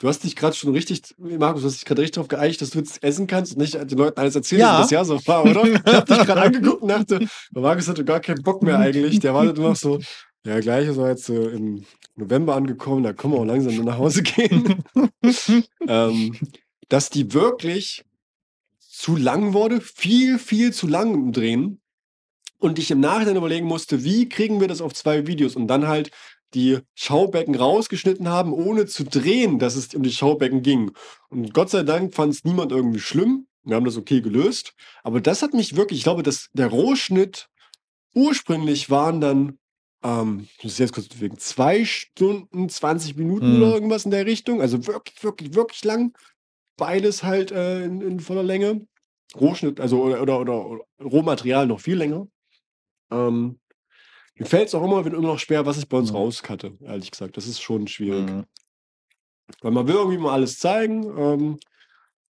du hast dich gerade schon richtig, Markus, du hast dich gerade richtig darauf geeicht, dass du jetzt essen kannst und nicht den Leuten alles erzählen, Ja. wie das Jahr so war, oder? Ich habe dich gerade angeguckt und dachte, Markus hatte gar keinen Bock mehr eigentlich. Der wartet nur noch so, ja, gleich ist er jetzt äh, im November angekommen, da können wir auch langsam nur nach Hause gehen. ähm, dass die wirklich zu lang wurde, viel, viel zu lang im Drehen. Und ich im Nachhinein überlegen musste, wie kriegen wir das auf zwei Videos und dann halt die Schaubecken rausgeschnitten haben, ohne zu drehen, dass es um die Schaubecken ging. Und Gott sei Dank fand es niemand irgendwie schlimm. Wir haben das okay gelöst. Aber das hat mich wirklich, ich glaube, dass der Rohschnitt ursprünglich waren dann, ähm, ich muss jetzt kurz bewegen, zwei Stunden, 20 Minuten Mhm. oder irgendwas in der Richtung. Also wirklich, wirklich, wirklich lang. Beides halt äh, in, in voller Länge. Rohschnitt, also oder, oder, oder Rohmaterial noch viel länger. Ähm, mir fällt es auch immer, wieder immer noch schwer, was ich bei uns Mhm. rauskatte, ehrlich gesagt. Das ist schon schwierig. Mhm. Weil man will irgendwie mal alles zeigen. Ähm,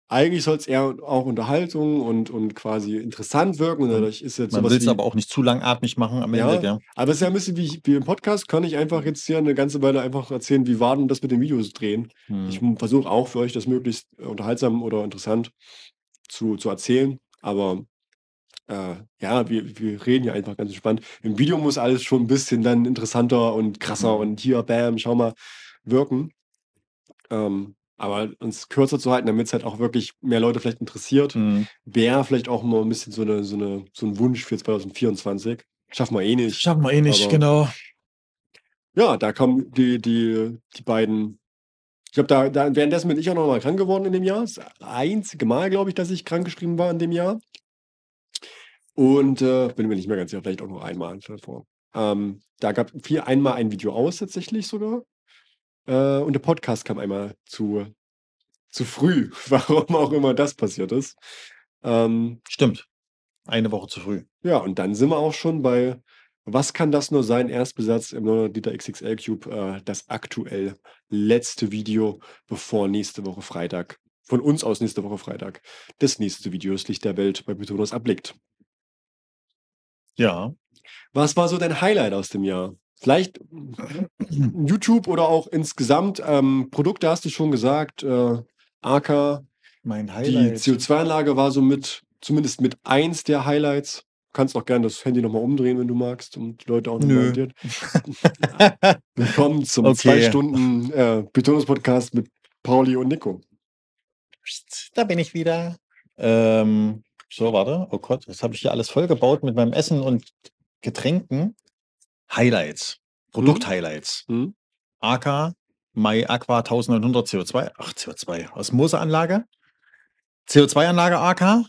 eigentlich soll es eher auch Unterhaltung und, und quasi interessant wirken. Und Mhm. dadurch ist jetzt Man will es aber auch nicht zu langatmig machen am Ja. Ende, gell? aber es ist ja ein bisschen wie, wie im Podcast, kann ich einfach jetzt hier eine ganze Weile einfach erzählen, wie war denn das mit den Videos drehen. Mhm. Ich versuche auch für euch das möglichst unterhaltsam oder interessant zu, zu erzählen. Aber äh, ja, wir, wir reden ja einfach ganz entspannt. Im Video muss alles schon ein bisschen dann interessanter und krasser Mhm. und hier, bam, schau mal, wirken. Ähm, aber uns kürzer zu halten, damit es halt auch wirklich mehr Leute vielleicht interessiert, Mhm. wäre vielleicht auch mal ein bisschen so, eine, so, eine, so ein Wunsch für 2024. Schaffen wir eh nicht. Schaffen wir eh nicht, Aber- genau. Ja, da kommen die, die, die beiden. Ich glaube, da, da währenddessen bin ich auch noch mal krank geworden in dem Jahr. Das einzige Mal, glaube ich, dass ich krankgeschrieben war in dem Jahr. Und äh, bin mir nicht mehr ganz sicher, vielleicht auch noch einmal davor. Ähm, da gab viel einmal ein Video aus, tatsächlich sogar. Äh, und der Podcast kam einmal zu, zu früh, warum auch immer das passiert ist. Ähm, Stimmt. Eine Woche zu früh. ja, und dann sind wir auch schon bei Was kann das nur sein? Erstbesatz im 900 Liter XXL Cube, äh, das aktuell letzte Video, bevor nächste Woche Freitag, von uns aus nächste Woche Freitag, das nächste Video, das Licht der Welt bei Pythonos abblickt. Ja. Was war so dein Highlight aus dem Jahr? Vielleicht YouTube oder auch insgesamt ähm, Produkte hast du schon gesagt. Äh, AK, Mein die Highlight. CO2-Anlage war so mit, zumindest mit eins der Highlights. Du kannst auch gerne das Handy nochmal umdrehen, wenn du magst, und die Leute auch nochmal orientiert. Willkommen zum Okay. zwei Stunden äh, Betonus-Podcast mit Pauli und Nico. Da bin ich wieder. Ähm, so, warte. Oh Gott, das habe ich hier alles vollgebaut mit meinem Essen und Getränken. Highlights. Produkt-Highlights. Hm? AK, Mai Aqua 1900 CO2. Ach, CO2. Osmoseanlage. CO2-Anlage AK.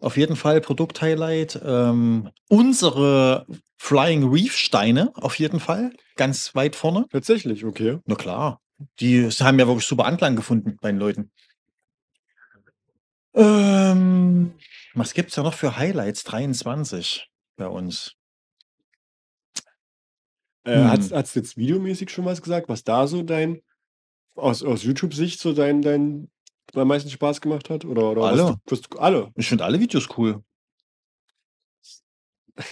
Auf jeden Fall Produkt-Highlight. Ähm, unsere Flying Reef Steine. Auf jeden Fall. Ganz weit vorne. Tatsächlich, okay. Na klar. Die haben ja wirklich super Anklang gefunden bei den Leuten. Ähm, was gibt's da noch für Highlights? 23 bei uns. Äh, Hm. Hast hast du jetzt videomäßig schon was gesagt, was da so dein, aus, aus YouTube-Sicht so dein, dein am meisten Spaß gemacht hat? Oder, oder Alle. Was du, was du, alle. Ich finde alle Videos cool.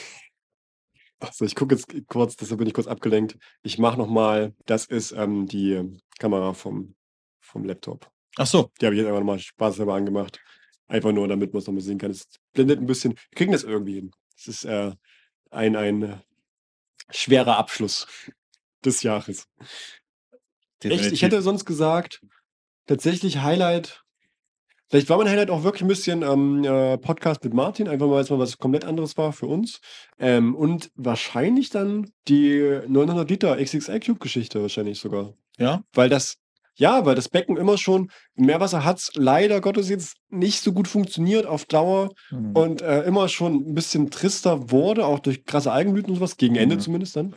Achso, ich gucke jetzt kurz, deshalb bin ich kurz abgelenkt. Ich mache nochmal, das ist ähm, die Kamera vom, vom Laptop. Ach so. Die habe ich jetzt einfach nochmal spaßhalber angemacht. Einfach nur, damit man es nochmal sehen kann. Es blendet ein bisschen. Wir kriegen das irgendwie hin. Es ist äh, ein, ein äh, schwerer Abschluss. des Jahres. Echt, ich hätte sonst gesagt, tatsächlich Highlight. Vielleicht war mein Highlight auch wirklich ein bisschen ähm, äh, Podcast mit Martin, einfach mal, weil es mal was komplett anderes war für uns. Ähm, und wahrscheinlich dann die 900 Liter XXL Cube Geschichte wahrscheinlich sogar. Ja? Weil das, ja, weil das Becken immer schon, Meerwasser hat es leider Gottes jetzt nicht so gut funktioniert auf Dauer Mhm. und äh, immer schon ein bisschen trister wurde, auch durch krasse Algenblüten und sowas, gegen Ende Mhm. zumindest dann.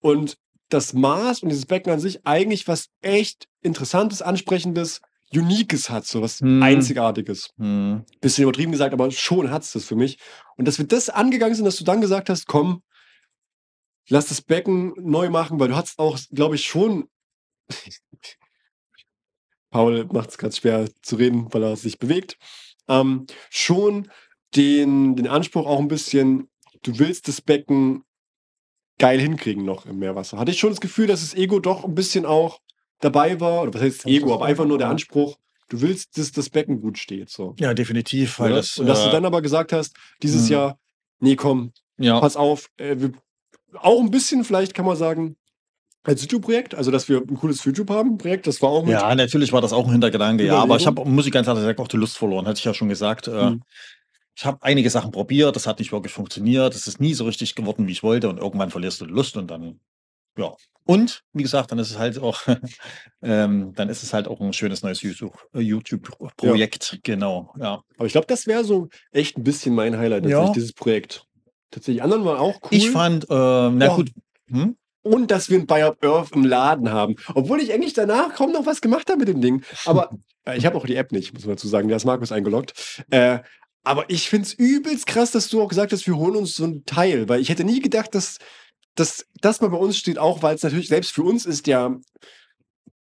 Und das Maß und dieses Becken an sich eigentlich was echt Interessantes, Ansprechendes, Uniques hat, so was Mhm. Einzigartiges. Mhm. Bisschen übertrieben gesagt, aber schon hat es das für mich. Und dass wir das angegangen sind, dass du dann gesagt hast, komm, lass das Becken neu machen, weil du hast auch, glaube ich, schon. Paul macht es gerade schwer zu reden, weil er sich bewegt. Ähm, schon den, den Anspruch auch ein bisschen, du willst das Becken geil hinkriegen noch im Meerwasser. Hatte ich schon das Gefühl, dass das Ego doch ein bisschen auch dabei war, oder was heißt Ego, aber einfach nur der. Anspruch, du willst, dass das Becken gut steht. So. Ja, definitiv, weil das. und dass du äh, dann aber gesagt hast, dieses Mhm. Jahr, nee, komm, ja, pass auf, äh, wir, auch ein bisschen vielleicht kann man sagen, als YouTube-Projekt, also dass wir ein cooles YouTube haben, Projekt, das war auch mit. ja, natürlich war das auch ein Hintergedanke, ja, aber ich habe, muss ich ganz ehrlich sagen, auch die Lust verloren, hatte ich ja schon gesagt. Äh, Mhm. Ich habe einige Sachen probiert, das hat nicht wirklich funktioniert, es ist nie so richtig geworden, wie ich wollte und irgendwann verlierst du die Lust und dann, ja. Und, wie gesagt, dann ist es halt auch, ähm, dann ist es halt auch ein schönes neues YouTube- äh, YouTube-Projekt, genau, ja. Aber ich glaube, das wäre so echt ein bisschen mein Highlight, Ja. dieses Projekt. Tatsächlich, anderen waren auch cool. Ich fand, äh, na Ja. gut, hm? Und dass wir ein Buy Up Earth im Laden haben. Obwohl ich eigentlich danach kaum noch was gemacht habe mit dem Ding. Aber äh, ich habe auch die App nicht, muss man dazu sagen. Der ist Markus eingeloggt. Äh, aber ich finde es übelst krass, dass du auch gesagt hast, wir holen uns so ein Teil. Weil ich hätte nie gedacht, dass, dass das mal bei uns steht, auch weil es natürlich selbst für uns ist der,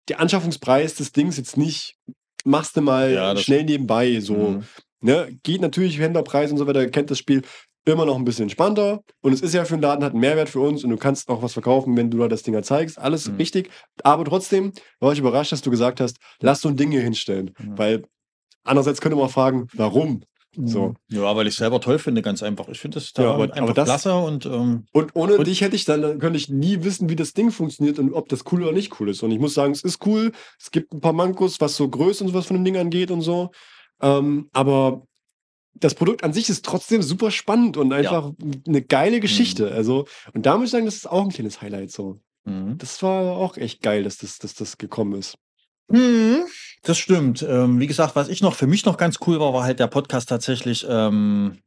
der Anschaffungspreis des Dings jetzt nicht, machst du mal Ja, schnell nebenbei. So, Mhm. ne? Geht natürlich Händlerpreis und so weiter, kennt das Spiel immer noch ein bisschen entspannter. Und es ist ja für den Laden, hat einen Mehrwert für uns und du kannst auch was verkaufen, wenn du da das Ding zeigst. Alles Mhm. richtig. Aber trotzdem war ich überrascht, dass du gesagt hast, lass so ein Ding hier hinstellen. Mhm. Weil andererseits könnte man fragen, warum? So. Ja, weil ich selber toll finde, ganz einfach. Ich finde das da Ja, aber- einfach aber das- klasse und ähm, Und ohne Und- dich hätte ich dann, dann könnte ich nie wissen, wie das Ding funktioniert und ob das cool oder nicht cool ist. Und ich muss sagen, es ist cool. Es gibt ein paar Mankos, was so Größe und sowas von dem Ding angeht und so. Ähm, aber das Produkt an sich ist trotzdem super spannend und einfach eine geile Geschichte. Also, und da muss ich sagen, das ist auch ein kleines Highlight so. mhm. Das war auch echt geil, dass das, dass das gekommen ist. Mhm, das stimmt. Ähm, wie gesagt, was ich noch für mich noch ganz cool war, war halt der Podcast tatsächlich, ähm,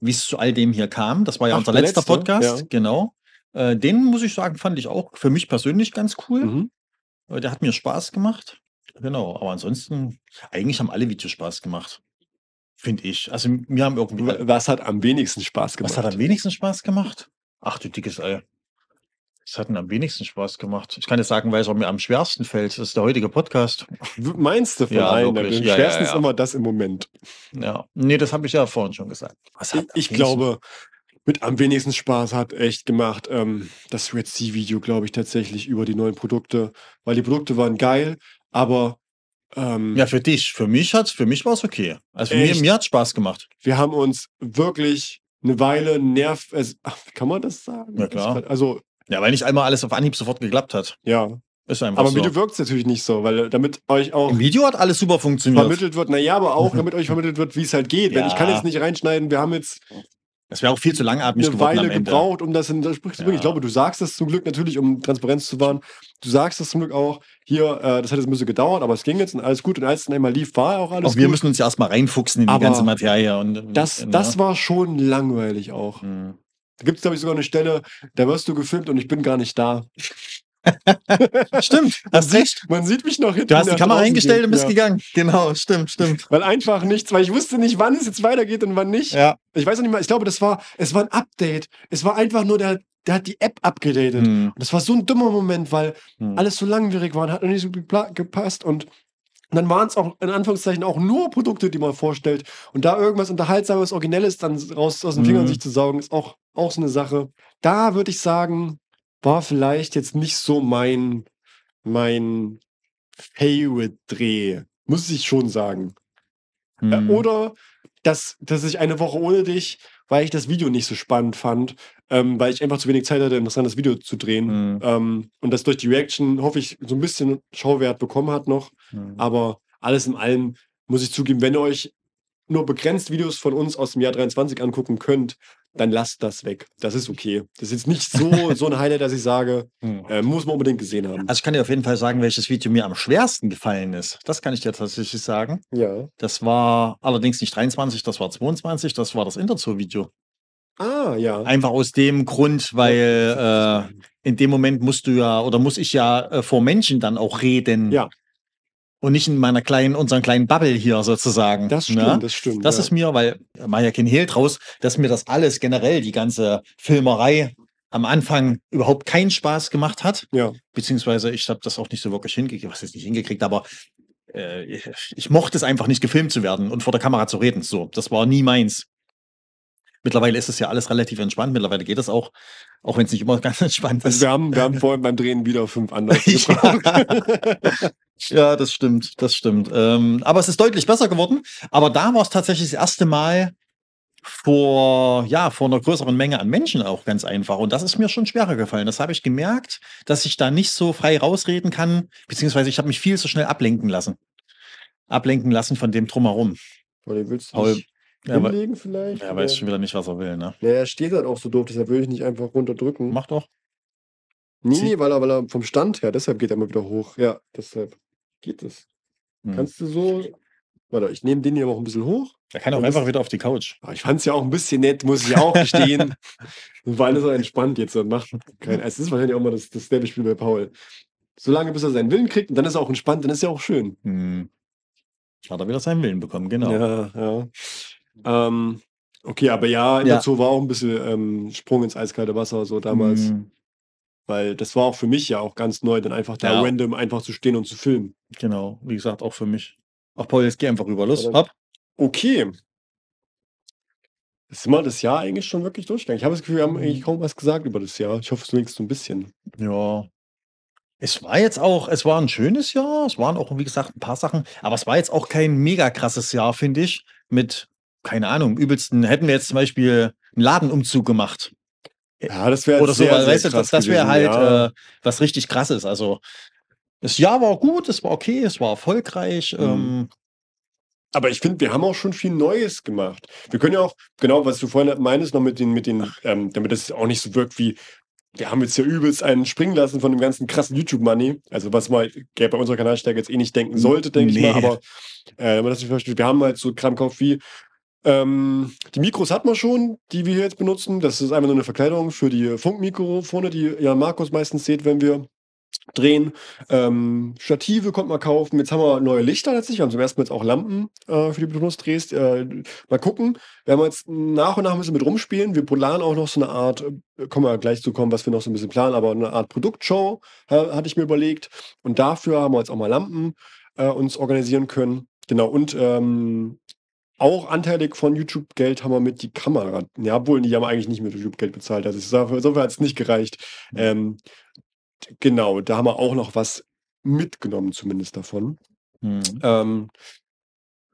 wie es zu all dem hier kam. Das war ja Ach, unser letzter letzte, Podcast, ja. genau. Äh, den muss ich sagen, fand ich auch für mich persönlich ganz cool. Mhm. Äh, Der hat mir Spaß gemacht. Genau, aber ansonsten, eigentlich haben alle Videos Spaß gemacht. Finde ich. Also mir haben irgendwie. Was hat am wenigsten Spaß gemacht? Was hat am wenigsten Spaß gemacht? Ach du dickes Ei. Was hat am wenigsten Spaß gemacht? Ich kann jetzt sagen, weil es auch mir am schwersten fällt. Das ist der heutige Podcast. Meinst du von Ja, allen? wirklich. Am Ja, ja, schwersten ist ja. immer das im Moment. Ja. Nee, das habe ich ja vorhin schon gesagt. Was Ich, glaube, mit am wenigsten Spaß hat echt gemacht ähm, das Red Sea Video, glaube ich, tatsächlich über die neuen Produkte, weil die Produkte waren geil, aber ähm, Ja, für dich. Für mich hat's, für mich war es okay. Also mir, mir hat Spaß gemacht. wir haben uns wirklich eine Weile nerv. Ach, kann man das sagen? Ja, klar. Also Ja, weil nicht einmal alles auf Anhieb sofort geklappt hat. ja, Ist einfach aber im so. Video wirkt es natürlich nicht so, weil äh, damit euch auch Im Video hat alles super funktioniert. vermittelt wird, naja, aber auch damit euch vermittelt wird, wie es halt geht. Wenn ich kann Ja. jetzt nicht reinschneiden, wir haben jetzt Das wäre auch viel zu langatmig eine geworden am Weile Ende. gebraucht, um das in das wirklich. Ich Ja. glaube, du sagst das zum Glück natürlich, um Transparenz zu wahren. Du sagst das zum Glück auch. Hier, äh, das hat jetzt ein bisschen gedauert, aber es ging jetzt und alles gut. Und als es dann einmal lief, war auch alles Auch wir gut. müssen uns ja erstmal reinfuchsen in die Aber ganze Materie. Und, das, und, das ja. war schon langweilig auch. Hm. Da gibt es, glaube ich, sogar eine Stelle, da wirst du gefilmt und ich bin gar nicht da. Stimmt, hast recht. Man sieht mich noch hinten. Du hast die Kamera eingestellt und bist ja. gegangen. Genau, stimmt, stimmt. Weil einfach nichts, weil ich wusste nicht, wann es jetzt weitergeht und wann nicht. Ja. Ich weiß auch nicht mal, ich glaube, das war, es war ein Update. Es war einfach nur, der, der hat die App abgedatet. Hm. Und das war so ein dummer Moment, weil Hm. alles so langwierig war und hat noch nicht so gepasst. Und dann waren es auch in Anführungszeichen auch nur Produkte, die man vorstellt. Und da irgendwas Unterhaltsames, Originelles dann raus aus den Fingern Mhm. sich zu saugen, ist auch, auch so eine Sache. Da würde ich sagen, war vielleicht jetzt nicht so mein, mein Favorite-Dreh. Muss ich schon sagen. Äh, Hm. Oder dass, dass ich eine Woche ohne dich, weil ich das Video nicht so spannend fand, ähm, weil ich einfach zu wenig Zeit hatte, ein interessantes Video zu drehen. Mhm. Ähm, und das durch die Reaction, hoffe ich, so ein bisschen Schauwert bekommen hat noch. Mhm. Aber alles in allem muss ich zugeben, wenn ihr euch nur begrenzt Videos von uns aus dem Jahr 23 angucken könnt, dann lasst das weg. Das ist okay. Das ist jetzt nicht so, so ein Highlight, dass ich sage, Mhm. äh, muss man unbedingt gesehen haben. Also ich kann dir auf jeden Fall sagen, welches Video mir am schwersten gefallen ist. Das kann ich dir tatsächlich sagen. Ja. Das war allerdings nicht 23, das war 22, das war das Interzoo-Video. Ah, ja. Einfach aus dem Grund, weil äh, in dem Moment musst du ja oder muss ich ja äh, vor Menschen dann auch reden. Ja. Und nicht in meiner kleinen, unseren kleinen Bubble hier sozusagen. Das stimmt, ne? das stimmt. Das ja. ist mir, weil mach ja kein Hehl draus, dass mir das alles generell, die ganze Filmerei am Anfang überhaupt keinen Spaß gemacht hat. ja. Beziehungsweise ich habe das auch nicht so wirklich hingekriegt, was ist nicht hingekriegt, aber äh, ich, ich mochte es einfach nicht gefilmt zu werden und vor der Kamera zu reden. So, das war nie meins. Mittlerweile ist es ja alles relativ entspannt. Mittlerweile geht es auch, auch wenn es nicht immer ganz entspannt Also ist. wir haben, wir haben vorhin beim Drehen wieder fünf andere. Ja, das stimmt, das stimmt. Ähm, aber es ist deutlich besser geworden. Aber da war es tatsächlich das erste Mal vor, ja, vor einer größeren Menge an Menschen auch ganz einfach. Und das ist mir schon schwerer gefallen. Das habe ich gemerkt, dass ich da nicht so frei rausreden kann, beziehungsweise ich habe mich viel zu schnell ablenken lassen. Ablenken lassen von dem Drumherum. Oder willst du Paul, Ja, aber, hinlegen vielleicht? er weiß Oder- schon wieder nicht, was er will, ne? Ja, er steht halt auch so doof, deshalb würde ich nicht einfach runterdrücken. Mach doch. Nee, nee, weil er, weil er vom Stand her, deshalb geht er immer wieder hoch. Ja, deshalb geht es. Hm. Kannst du so. Warte, ich nehme den hier auch ein bisschen hoch. Er kann auch einfach das- wieder auf die Couch. Aber ich fand es ja auch ein bisschen nett, muss ich auch gestehen. weil er so entspannt jetzt und macht kein. Es ist wahrscheinlich auch mal das, dasselbe Spiel bei Paul. Solange bis er seinen Willen kriegt und dann ist er auch entspannt, dann ist er auch schön. Hm. Hat er wieder seinen Willen bekommen, genau. Ja, ja. Ähm, okay, aber ja, in Ja. der Zoo war auch ein bisschen ähm, Sprung ins eiskalte Wasser so damals. Hm, Weil das war auch für mich ja auch ganz neu, dann einfach da Ja. random einfach zu stehen und zu filmen. genau, wie gesagt, auch für mich. Ach, Paul, jetzt geh einfach rüber. Los, hopp. Okay. Ist mal das Jahr eigentlich schon wirklich durchgegangen? Ich habe das Gefühl, wir haben Mhm. eigentlich kaum was gesagt über das Jahr. Ich hoffe, es wenigstens so ein bisschen. Ja. Es war jetzt auch, es war ein schönes Jahr. Es waren auch, wie gesagt, ein paar Sachen. Aber es war jetzt auch kein mega krasses Jahr, finde ich. Mit, keine Ahnung, übelsten, hätten wir jetzt zum Beispiel einen Ladenumzug gemacht. Ja, das wäre Oder so, sehr, sehr krass das, das wäre halt ja. äh, was richtig krasses. Also, das Jahr war gut, es war okay, es war erfolgreich. Mhm. Ähm, Aber ich finde, wir haben auch schon viel Neues gemacht. Wir können ja auch, genau, was du vorhin meinst, noch mit den, mit den, ähm, damit das auch nicht so wirkt wie, wir haben jetzt hier übelst einen springen lassen von dem ganzen krassen YouTube-Money. Also was man gell, bei unserer Kanalstärke jetzt eh nicht denken sollte, denke ich Nee. mal. Aber äh, das nicht versteht, wir haben halt so Kram gekauft wie, ähm, die Mikros hat man schon, die wir hier jetzt benutzen. Das ist einfach nur eine Verkleidung für die Funkmikrofone, die ja Markus meistens seht, wenn wir drehen. Ähm, Stative konnte man kaufen. Jetzt haben wir neue Lichter letztlich. Wir haben zum ersten Mal jetzt auch Lampen äh, für die Benutzt drehst. Äh, mal gucken. Wir haben jetzt nach und nach ein bisschen mit rumspielen. Wir planen auch noch so eine Art, äh, kommen wir gleich zu kommen, was wir noch so ein bisschen planen, aber eine Art Produktshow äh, hatte ich mir überlegt. Und dafür haben wir jetzt auch mal Lampen äh, uns organisieren können. Genau. Und ähm, auch anteilig von YouTube-Geld haben wir mit die Kamera. Ja, obwohl, die haben eigentlich nicht mit YouTube-Geld bezahlt. Also dafür, dafür hat es nicht gereicht. Ähm, genau, da haben wir auch noch was mitgenommen, zumindest davon. hm. Ähm,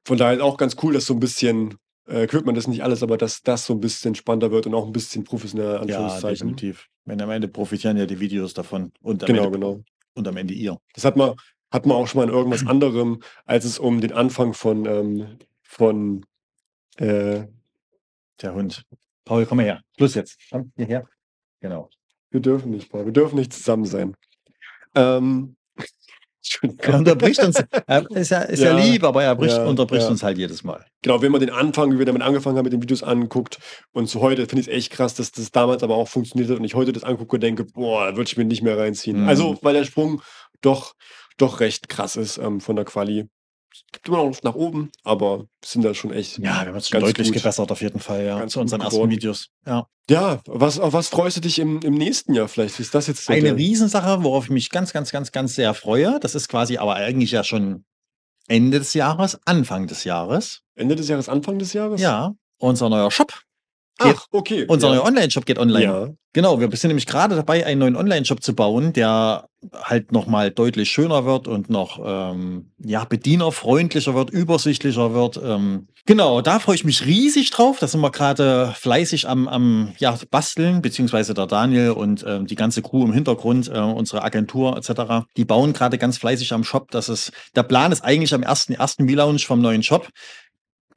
von daher ist auch ganz cool, dass so ein bisschen äh, Equipment ist nicht alles, aber dass das so ein bisschen spannender wird und auch ein bisschen professioneller, Ja, Anführungszeichen. definitiv. Wenn am Ende profitieren ja die Videos davon. Und am, Genau, Ende, genau. und am Ende ihr. Das hat man, hat man auch schon mal in irgendwas anderem, als es um den Anfang von, ähm, von äh, Der Hund. Paul, komm mal her. Schluss jetzt. Komm hierher. Genau. wir dürfen nicht, Paul, wir dürfen nicht zusammen sein. Ähm, Er unterbricht uns. Er ist ja, ist ja, Ja, lieb, aber er bricht, ja, unterbricht uns halt jedes Mal. Genau, wenn man den Anfang, wie wir damit angefangen haben, mit den Videos anguckt und zu heute, finde ich es echt krass, dass das damals aber auch funktioniert hat und ich heute das angucke und denke, boah, da würde ich mir nicht mehr reinziehen. Mhm. Also, weil der Sprung doch, doch recht krass ist ähm, von der Quali. Es gibt immer noch Luft nach oben, aber sind da schon echt. Ja, wir haben uns deutlich gut. gebessert auf jeden Fall, ja. Ganz zu unseren gut ersten geworden. Videos. Ja. Ja, was, auf was freust du dich im, im nächsten Jahr vielleicht? Ist das jetzt so? Eine Riesensache, worauf ich mich ganz, ganz, ganz, ganz sehr freue. Das ist quasi aber eigentlich ja schon Ende des Jahres, Anfang des Jahres. Ende des Jahres, Anfang des Jahres? Ja, unser neuer Shop. Geht- Ach, okay. Unser ja. neuer Online-Shop geht online. Ja. Genau, wir sind nämlich gerade dabei, einen neuen Online-Shop zu bauen, der halt nochmal deutlich schöner wird und noch ähm, ja, bedienerfreundlicher wird, übersichtlicher wird. Ähm, genau, da freue ich mich riesig drauf. Da sind wir gerade fleißig am, am ja, Basteln, beziehungsweise der Daniel und ähm, die ganze Crew im Hintergrund, äh, unsere Agentur etc. Die bauen gerade ganz fleißig am Shop. Das ist, der Plan ist eigentlich am 1.1. V-Launch vom neuen Shop.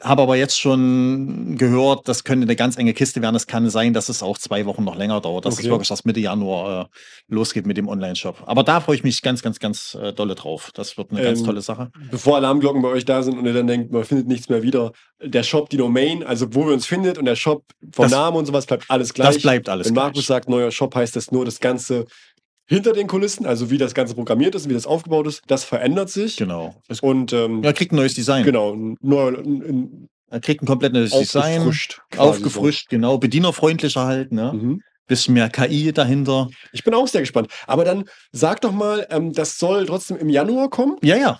Habe aber jetzt schon gehört, das könnte eine ganz enge Kiste werden. Es kann sein, dass es auch zwei Wochen noch länger dauert, dass Okay. es wirklich erst Mitte Januar äh, losgeht mit dem Online-Shop. Aber da freue ich mich ganz, ganz, ganz äh, dolle drauf. Das wird eine ganz Ähm, tolle Sache. Bevor Alarmglocken bei euch da sind und ihr dann denkt, man findet nichts mehr wieder, der Shop, die Domain, also wo wir uns findet und der Shop vom Das- Namen und sowas bleibt alles gleich. Das bleibt alles Wenn gleich. Markus sagt, neuer Shop, heißt das nur das Ganze hinter den Kulissen, also wie das Ganze programmiert ist, wie das aufgebaut ist, das verändert sich. Genau. Es, Und ähm, er kriegt ein neues Design. genau, ein Er kriegt ein komplett neues Design. aufgefrischt. quasi Aufgefrischt, genau. Bedienerfreundlicher halt, ne? So. Mhm. Bisschen mehr KI dahinter. Ich bin auch sehr gespannt. Aber dann sag doch mal, ähm, das soll trotzdem im Januar kommen. Ja, ja.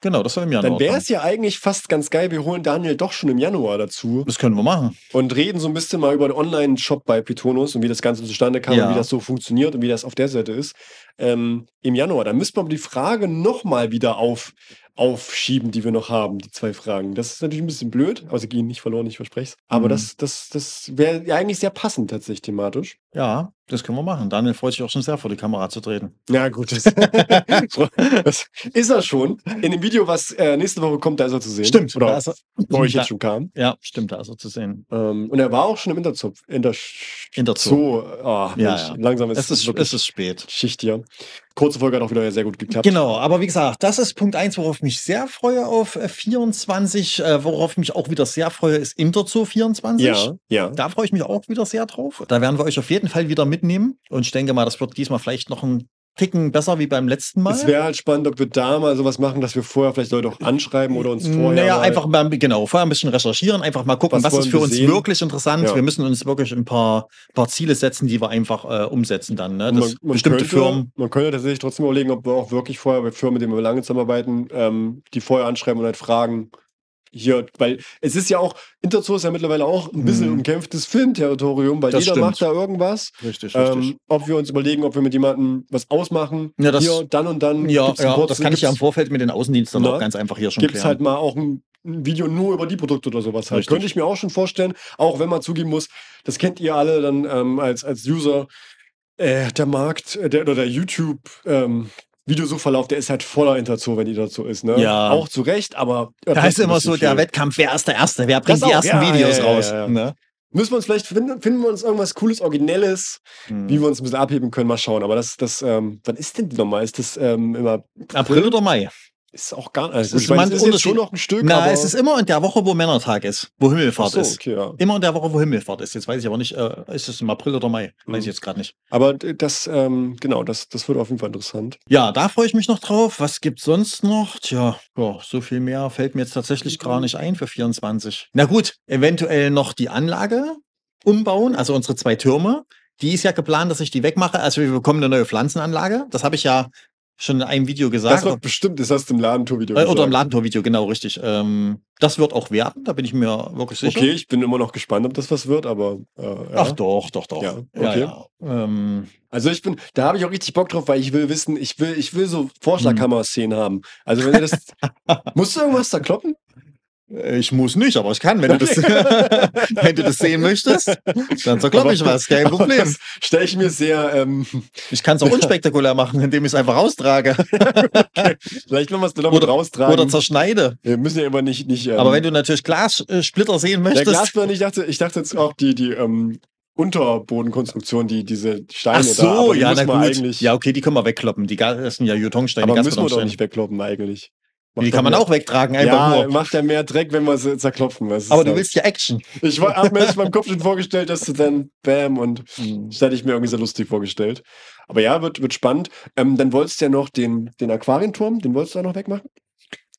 Genau, das soll im Januar Dann wäre es ja eigentlich fast ganz geil. Wir holen Daniel doch schon im Januar dazu Das können wir machen. und reden so ein bisschen mal über den Online-Shop bei Pitonus und wie das Ganze zustande kam Ja. und wie das so funktioniert und wie das auf der Seite ist. Ähm, Im Januar. Dann müsste man aber die Frage nochmal wieder auf, aufschieben, die wir noch haben, die zwei Fragen. Das ist natürlich ein bisschen blöd, aber sie gehen nicht verloren, ich verspreche es. Aber Mhm. das, das, das wäre ja eigentlich sehr passend tatsächlich thematisch. Ja, das können wir machen. Daniel freut sich auch schon sehr, vor die Kamera zu treten. Ja, gut. Das, das ist er schon. In dem Video, was äh, nächste Woche kommt, da ist er zu sehen. da Oder ist er, bei euch da, jetzt schon kam. Ja, stimmt, da ist er zu sehen. Ähm, und er war auch schon im Interzoo. Inter In der Zoo. Zoo. Ah, Ja, ja. Langsam ist Es ist, es ist spät. Schicht hier. Kurze Folge hat auch wieder sehr gut geklappt. Genau, aber wie gesagt, das ist Punkt eins, worauf ich mich sehr freue auf äh, 24. Äh, worauf ich mich auch wieder sehr freue, ist Interzoo 24. Ja, ja. Da freue ich mich auch wieder sehr drauf. Da werden wir euch auf jeden Fall wieder mitnehmen. Und ich denke mal, das wird diesmal vielleicht noch ein Ticken besser wie beim letzten Mal. Es wäre halt spannend, ob wir da mal sowas machen, dass wir vorher vielleicht Leute auch anschreiben oder uns vorher. Naja, mal- einfach mal, genau, vorher ein bisschen recherchieren, einfach mal gucken, Was was, ist für wir uns sehen? wirklich interessant. Ja. Wir müssen uns wirklich ein paar, paar Ziele setzen, die wir einfach äh, umsetzen dann. Ne? Und Das bestimmte könnte, Firmen. Man könnte tatsächlich trotzdem überlegen, ob wir auch wirklich vorher bei Firmen, mit denen wir lange zusammenarbeiten, ähm, die vorher anschreiben und halt fragen. Hier, weil es ist ja auch, Interzoo ist ja mittlerweile auch ein bisschen Mhm. umkämpftes Filmterritorium, weil Das jeder stimmt. macht da irgendwas. Richtig, richtig. Ähm, ob wir uns überlegen, ob wir mit jemandem was ausmachen. Ja, das- hier, dann und dann. ja, gibt's ja kurzen- das kann ich ja im gibt's- Vorfeld mit den Außendiensten Na, auch ganz einfach hier schon Gibt es klären. halt mal auch ein, ein Video nur über die Produkte oder sowas halt. Richtig. Könnte ich mir auch schon vorstellen, auch wenn man zugeben muss, das kennt ihr alle dann ähm, als, als User, äh, der Markt äh, der, oder der YouTube ähm, Videosuchverlauf, der ist halt voller Interzoo, wenn die dazu ist. Ne? Ja. Auch zu Recht, aber da ist immer so der. Wettkampf, wer ist der Erste, wer bringt die ersten ja, Videos ja, ja, raus. Ne? Müssen wir uns vielleicht finden, finden wir uns irgendwas Cooles, Originelles, Hm. wie wir uns ein bisschen abheben können, mal schauen. Aber das, das, ähm, wann ist denn die nochmal? Ist das ähm, immer April oder Mai? Ist auch gar nicht. Es Also, ist meine, es ist jetzt Unterschied. schon noch ein Stück, Na, es ist immer in der Woche, wo Männertag ist, wo Himmelfahrt so, ist. okay, ja. Immer in der Woche, wo Himmelfahrt ist. Jetzt weiß ich aber nicht, äh, ist es im April oder Mai? Weiß Mhm. ich jetzt gerade nicht. Aber das, ähm, genau, das, das wird auf jeden Fall interessant. Ja, da freue ich mich noch drauf. Was gibt's sonst noch? Tja, ja, so viel mehr fällt mir jetzt tatsächlich gar nicht ein für 24. Na gut, eventuell noch die Anlage umbauen, also unsere zwei Türme. Die ist ja geplant, dass ich die wegmache. Also wir bekommen eine neue Pflanzenanlage. Das habe ich ja schon in einem Video Das gesagt. wird bestimmt, das hast du im Ladentour-Video Äh, oder im gesagt. Ladentor-Video, genau, richtig. Ähm, das wird auch werden, da bin ich mir wirklich sicher. Okay, ich bin immer noch gespannt, ob das was wird, aber äh, ja. Ach doch, doch, doch. Ja, ja, okay. ja. Ähm, Also ich bin, da habe ich auch richtig Bock drauf, weil ich will wissen, ich will, ich will so Vorschlagkammer-Szenen haben. Also wenn du das, musst du irgendwas da kloppen? Äh, Ich muss nicht, aber ich kann, wenn du das, wenn du das sehen möchtest, dann zerkloppe ich was, kein Problem. Stelle ich mir sehr, ähm, Ich kann es auch unspektakulär machen, indem ich es einfach raustrage vielleicht wenn wir es dann noch oder, raustragen. oder zerschneide. wir müssen ja immer nicht, nicht ähm, Aber wenn du natürlich Glassplitter sehen der möchtest, Glasplatte, ich dachte, ich dachte jetzt auch die, die ähm, Unterbodenkonstruktion, die diese Steine ach da, so, die ja, na man gut. eigentlich, Ja, okay, die können wir wegkloppen. Die sind ja Betonsteine, aber müssen wir doch nicht wegkloppen eigentlich. Die kann man mehr- auch wegtragen, einfach ja, nur. macht ja mehr Dreck, wenn wir sie zerklopfen. Aber du halt- willst ja Action. Ich habe mir in meinem Kopf schon vorgestellt, dass du dann Bam und das hätte ich mir irgendwie sehr lustig vorgestellt. Aber ja, wird, wird spannend. Ähm, dann wolltest du ja noch den, den Aquarienturm, den wolltest du ja noch wegmachen?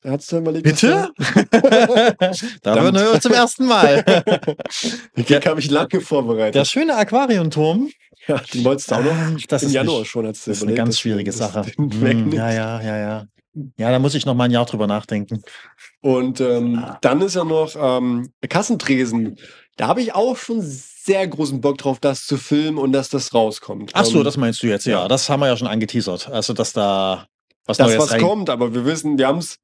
Hast du überlegt? dass Bitte? da hören wir zum ersten Mal. du- Den habe ich lange vorbereitet. Der schöne Aquariumturm. ja, den wolltest du auch noch Ah, das im ist Januar nicht- schon. Du Das ist eine überlegt, ganz du schwierige Sache. Hm, ja, ja, ja, ja. Ja, da muss ich noch mal ein Jahr drüber nachdenken. Und ähm, Ah. dann ist ja noch ähm, Kassentresen. Da habe ich auch schon sehr großen Bock drauf, das zu filmen und dass das rauskommt. Ach so, Ähm, das meinst du jetzt, ja. Das haben wir ja schon angeteasert. Also, dass da was das, Neues was kommt, aber wir wissen, wir haben es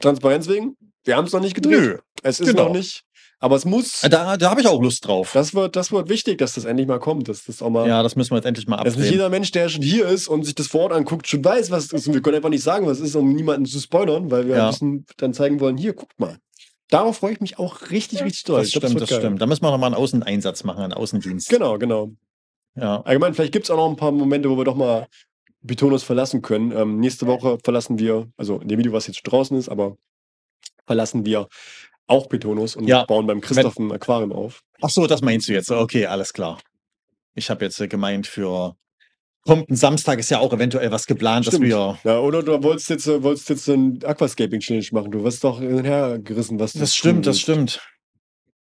Transparenz wegen, wir haben es noch nicht gedreht. Nö, Es ist genau. noch nicht, aber es muss. da, da habe ich auch Lust drauf. Das wird, das wird wichtig, dass das endlich mal kommt, dass das auch mal. ja, das müssen wir jetzt endlich mal Dass nicht jeder Mensch, der schon hier ist und sich das vor Ort anguckt, schon weiß, was es ist. Und wir können einfach nicht sagen, was es ist, um niemanden zu spoilern, weil wir Ja. ein bisschen dann zeigen wollen, hier, guckt mal. Darauf freue ich mich auch richtig, richtig doll. Das stimmt, das geil. stimmt. Da müssen wir nochmal einen Außeneinsatz machen, einen Außendienst. Genau, genau. Ja. Allgemein, vielleicht gibt es auch noch ein paar Momente, wo wir doch mal Bitonus verlassen können. Ähm, nächste Woche verlassen wir, also in dem Video, was jetzt draußen ist, aber verlassen wir auch Bitonus und Ja. bauen beim Christoph ein Aquarium auf. Ach so, das meinst du jetzt. Okay, alles klar. Ich habe jetzt äh, gemeint, für kommenden Samstag ist ja auch eventuell was geplant, dass Stimmt. wir. Ja, oder du wolltest jetzt, äh, wolltest jetzt ein Aquascaping-Challenge machen. Du wirst doch hergerissen, was du Das stimmt, das stimmt.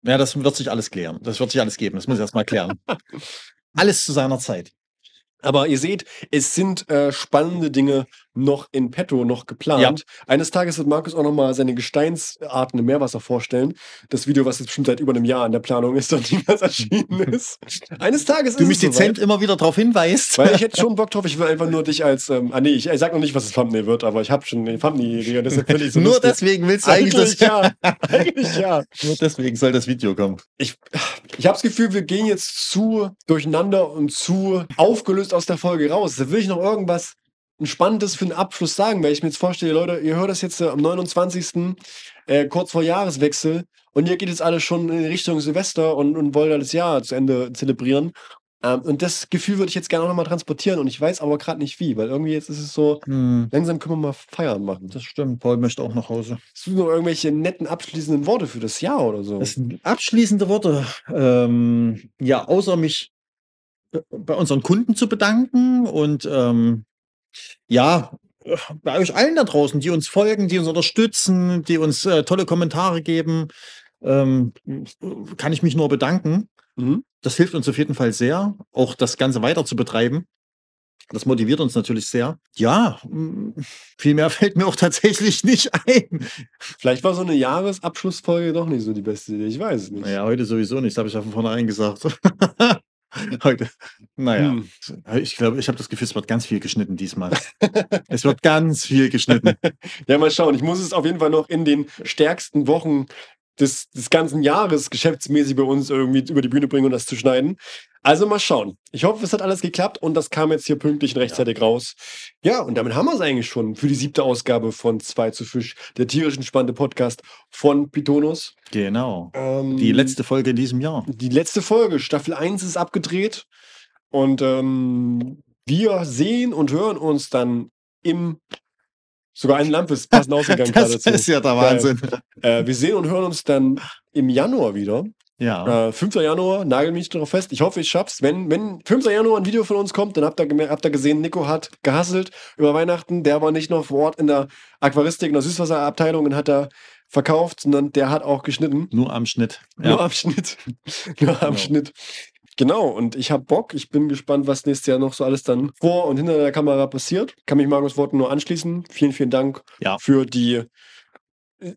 Ja, das wird sich alles klären. Das wird sich alles geben. Das muss ich erst mal klären. alles zu seiner Zeit. Aber ihr seht, es sind äh, spannende Dinge noch in petto, noch geplant. Eines Tages wird Markus auch nochmal seine Gesteinsarten im Meerwasser vorstellen. Das Video, was jetzt bestimmt seit über einem Jahr in der Planung ist und niemals erschienen ist. Eines Tages Du ist mich es dezent soweit. immer wieder darauf hinweist. Weil ich hätte schon Bock drauf, ich will einfach nur dich als, ähm, ah nee, ich, ich sag noch nicht, was das Thumbnail wird, aber ich habe schon eine Thumbnail-Idee so Nur lustig. deswegen willst du eigentlich, Eigentlich das, ja, eigentlich ja. Nur deswegen soll das Video kommen. Ich, ich habe das Gefühl, wir gehen jetzt zu durcheinander und zu aufgelöst aus der Folge raus. Da will ich noch irgendwas ein Spannendes für den Abschluss sagen, weil ich mir jetzt vorstelle, Leute, ihr hört das jetzt äh, am 29. Äh, kurz vor Jahreswechsel und ihr geht jetzt alle schon in Richtung Silvester und, und wollt das Jahr zu Ende zelebrieren. Ähm, und das Gefühl würde ich jetzt gerne auch nochmal transportieren und ich weiß aber gerade nicht wie, weil irgendwie jetzt ist es so, Hm, langsam können wir mal feiern machen. das stimmt. Paul möchte auch nach Hause. Hast du noch irgendwelche netten abschließenden Worte für das Jahr oder so? Das sind abschließende Worte. Ähm, ja, außer mich äh, bei unseren Kunden zu bedanken und ähm, ja, bei euch allen da draußen, die uns folgen, die uns unterstützen, die uns äh, tolle Kommentare geben, ähm, kann ich mich nur bedanken. Mhm. Das hilft uns auf jeden Fall sehr, auch das Ganze weiter zu betreiben. Das motiviert uns natürlich sehr. Ja, mm, viel mehr fällt mir auch tatsächlich nicht ein. Vielleicht war so eine Jahresabschlussfolge doch nicht so die beste Idee. Ich weiß es nicht. Naja, heute sowieso nicht, das habe ich ja von vornherein gesagt. heute, naja, Hm. ich glaube, ich habe das Gefühl, es wird ganz viel geschnitten diesmal. es wird ganz viel geschnitten. Ja, mal schauen. Ich muss es auf jeden Fall noch in den stärksten Wochen des, des ganzen Jahres geschäftsmäßig bei uns irgendwie über die Bühne bringen und das zu schneiden. Also mal schauen. Ich hoffe, es hat alles geklappt und das kam jetzt hier pünktlich und rechtzeitig raus. Ja, und damit haben wir es eigentlich schon für die siebte Ausgabe von Zwei zu Fisch, der tierisch entspannte Podcast von Pitonus. Genau. Ähm, Die letzte Folge in diesem Jahr. die letzte Folge, Staffel 1 ist abgedreht. Und ähm, wir sehen und hören uns dann im. Sogar eine Lampe ist passend ausgegangen Das ist ja der. Wahnsinn. Äh, wir sehen und hören uns dann im Januar wieder. Ja. Äh, 5. Januar, nagel mich darauf fest. Ich hoffe, ich schaff's. Wenn, wenn 5. Januar ein Video von uns kommt, dann habt ihr, habt ihr gesehen, Nico hat gehasselt über Weihnachten. Der war nicht nur vor Ort in der Aquaristik, in der Süßwasserabteilung und hat da verkauft, sondern der hat auch geschnitten. Nur am Schnitt. Nur Ja. am Schnitt. Nur am Genau. Schnitt. Genau, und ich habe Bock. Ich bin gespannt, was nächstes Jahr noch so alles dann vor und hinter der Kamera passiert. Kann mich Markus Worten nur anschließen. Vielen, vielen Dank Ja. für die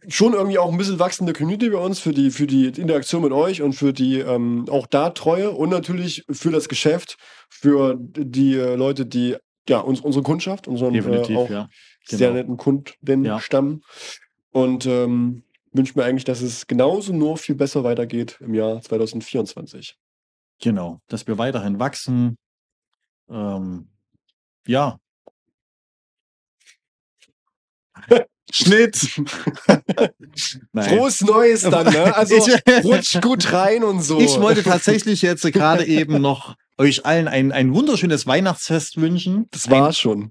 schon irgendwie auch ein bisschen wachsende Community bei uns, für die, für die Interaktion mit euch und für die ähm, auch da Treue und natürlich für das Geschäft, für die äh, Leute, die ja uns, unsere Kundschaft, unseren äh, auch ja. sehr Genau. netten Kunden Ja. stammen. Und ähm, wünsche mir eigentlich, dass es genauso nur viel besser weitergeht im Jahr 2024. Genau. Dass wir weiterhin wachsen. Ähm, ja. Schnitt. Frohes Neues dann, ne? Also Ich- rutscht gut rein und so. Ich wollte tatsächlich jetzt gerade eben noch euch allen ein, ein wunderschönes Weihnachtsfest wünschen. Das war schon.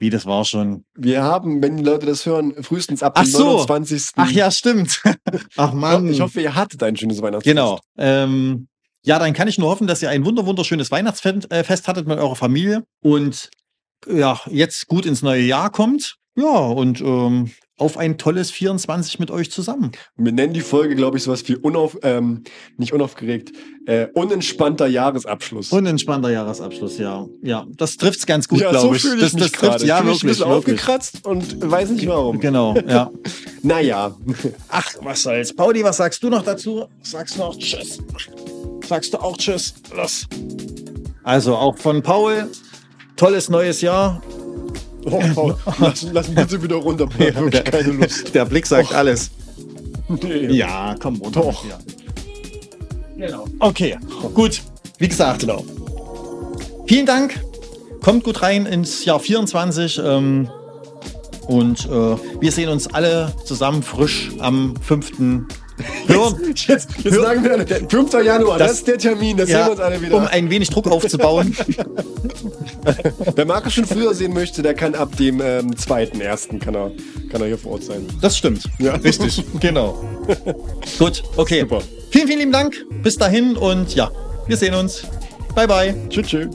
Wie, das war schon. Wir haben, wenn die Leute das hören, frühestens ab Ach dem so. 29. Ach ja, stimmt. Ach Mann. Ich hoffe, ihr hattet ein schönes Weihnachtsfest. Genau. Ähm, ja, dann kann ich nur hoffen, dass ihr ein wunder wunderschönes Weihnachtsfest äh, hattet mit eurer Familie und ja, jetzt gut ins neue Jahr kommt. Ja, und ähm, auf ein tolles 24 mit euch zusammen. Wir nennen die Folge, glaube ich, sowas wie unauf, ähm, nicht unaufgeregt, äh, unentspannter Jahresabschluss. Unentspannter Jahresabschluss, ja. Ja, das trifft's ganz gut, ja, glaube so ich. ich das, mich das trifft's, ja, ich fühle mich wirklich, ein bisschen wirklich. aufgekratzt und weiß nicht warum. Genau, ja. Naja, Ach, was soll's. Pauli, was sagst du noch dazu? Sagst noch Tschüss. Sagst du auch Tschüss. Los. Also auch von Paul. Tolles neues Jahr. Oh, Paul, lass, lass ihn bitte wieder runter. Paul. Wirklich keine Lust. Der Blick sagt Och. alles. Nee. Ja, komm runter. Doch. Ja. Genau. Okay, gut. Wie gesagt, genau. Vielen Dank. Kommt gut rein ins Jahr 24. Ähm, und äh, wir sehen uns alle zusammen frisch am 5. Jetzt, jetzt, jetzt Hör- sagen wir alle, der 5. Januar, das, Das- ist der Termin, da sehen Ja, wir uns alle wieder. um ein wenig Druck aufzubauen. Wer Markus schon früher sehen möchte, der kann ab dem ähm, 2.1. Kann er, kann er hier vor Ort sein. Das stimmt. Ja. Richtig. Genau. Gut, okay. Super. Vielen, vielen lieben Dank. Bis dahin und ja, wir sehen uns. Bye, bye. Tschüss, tschüss.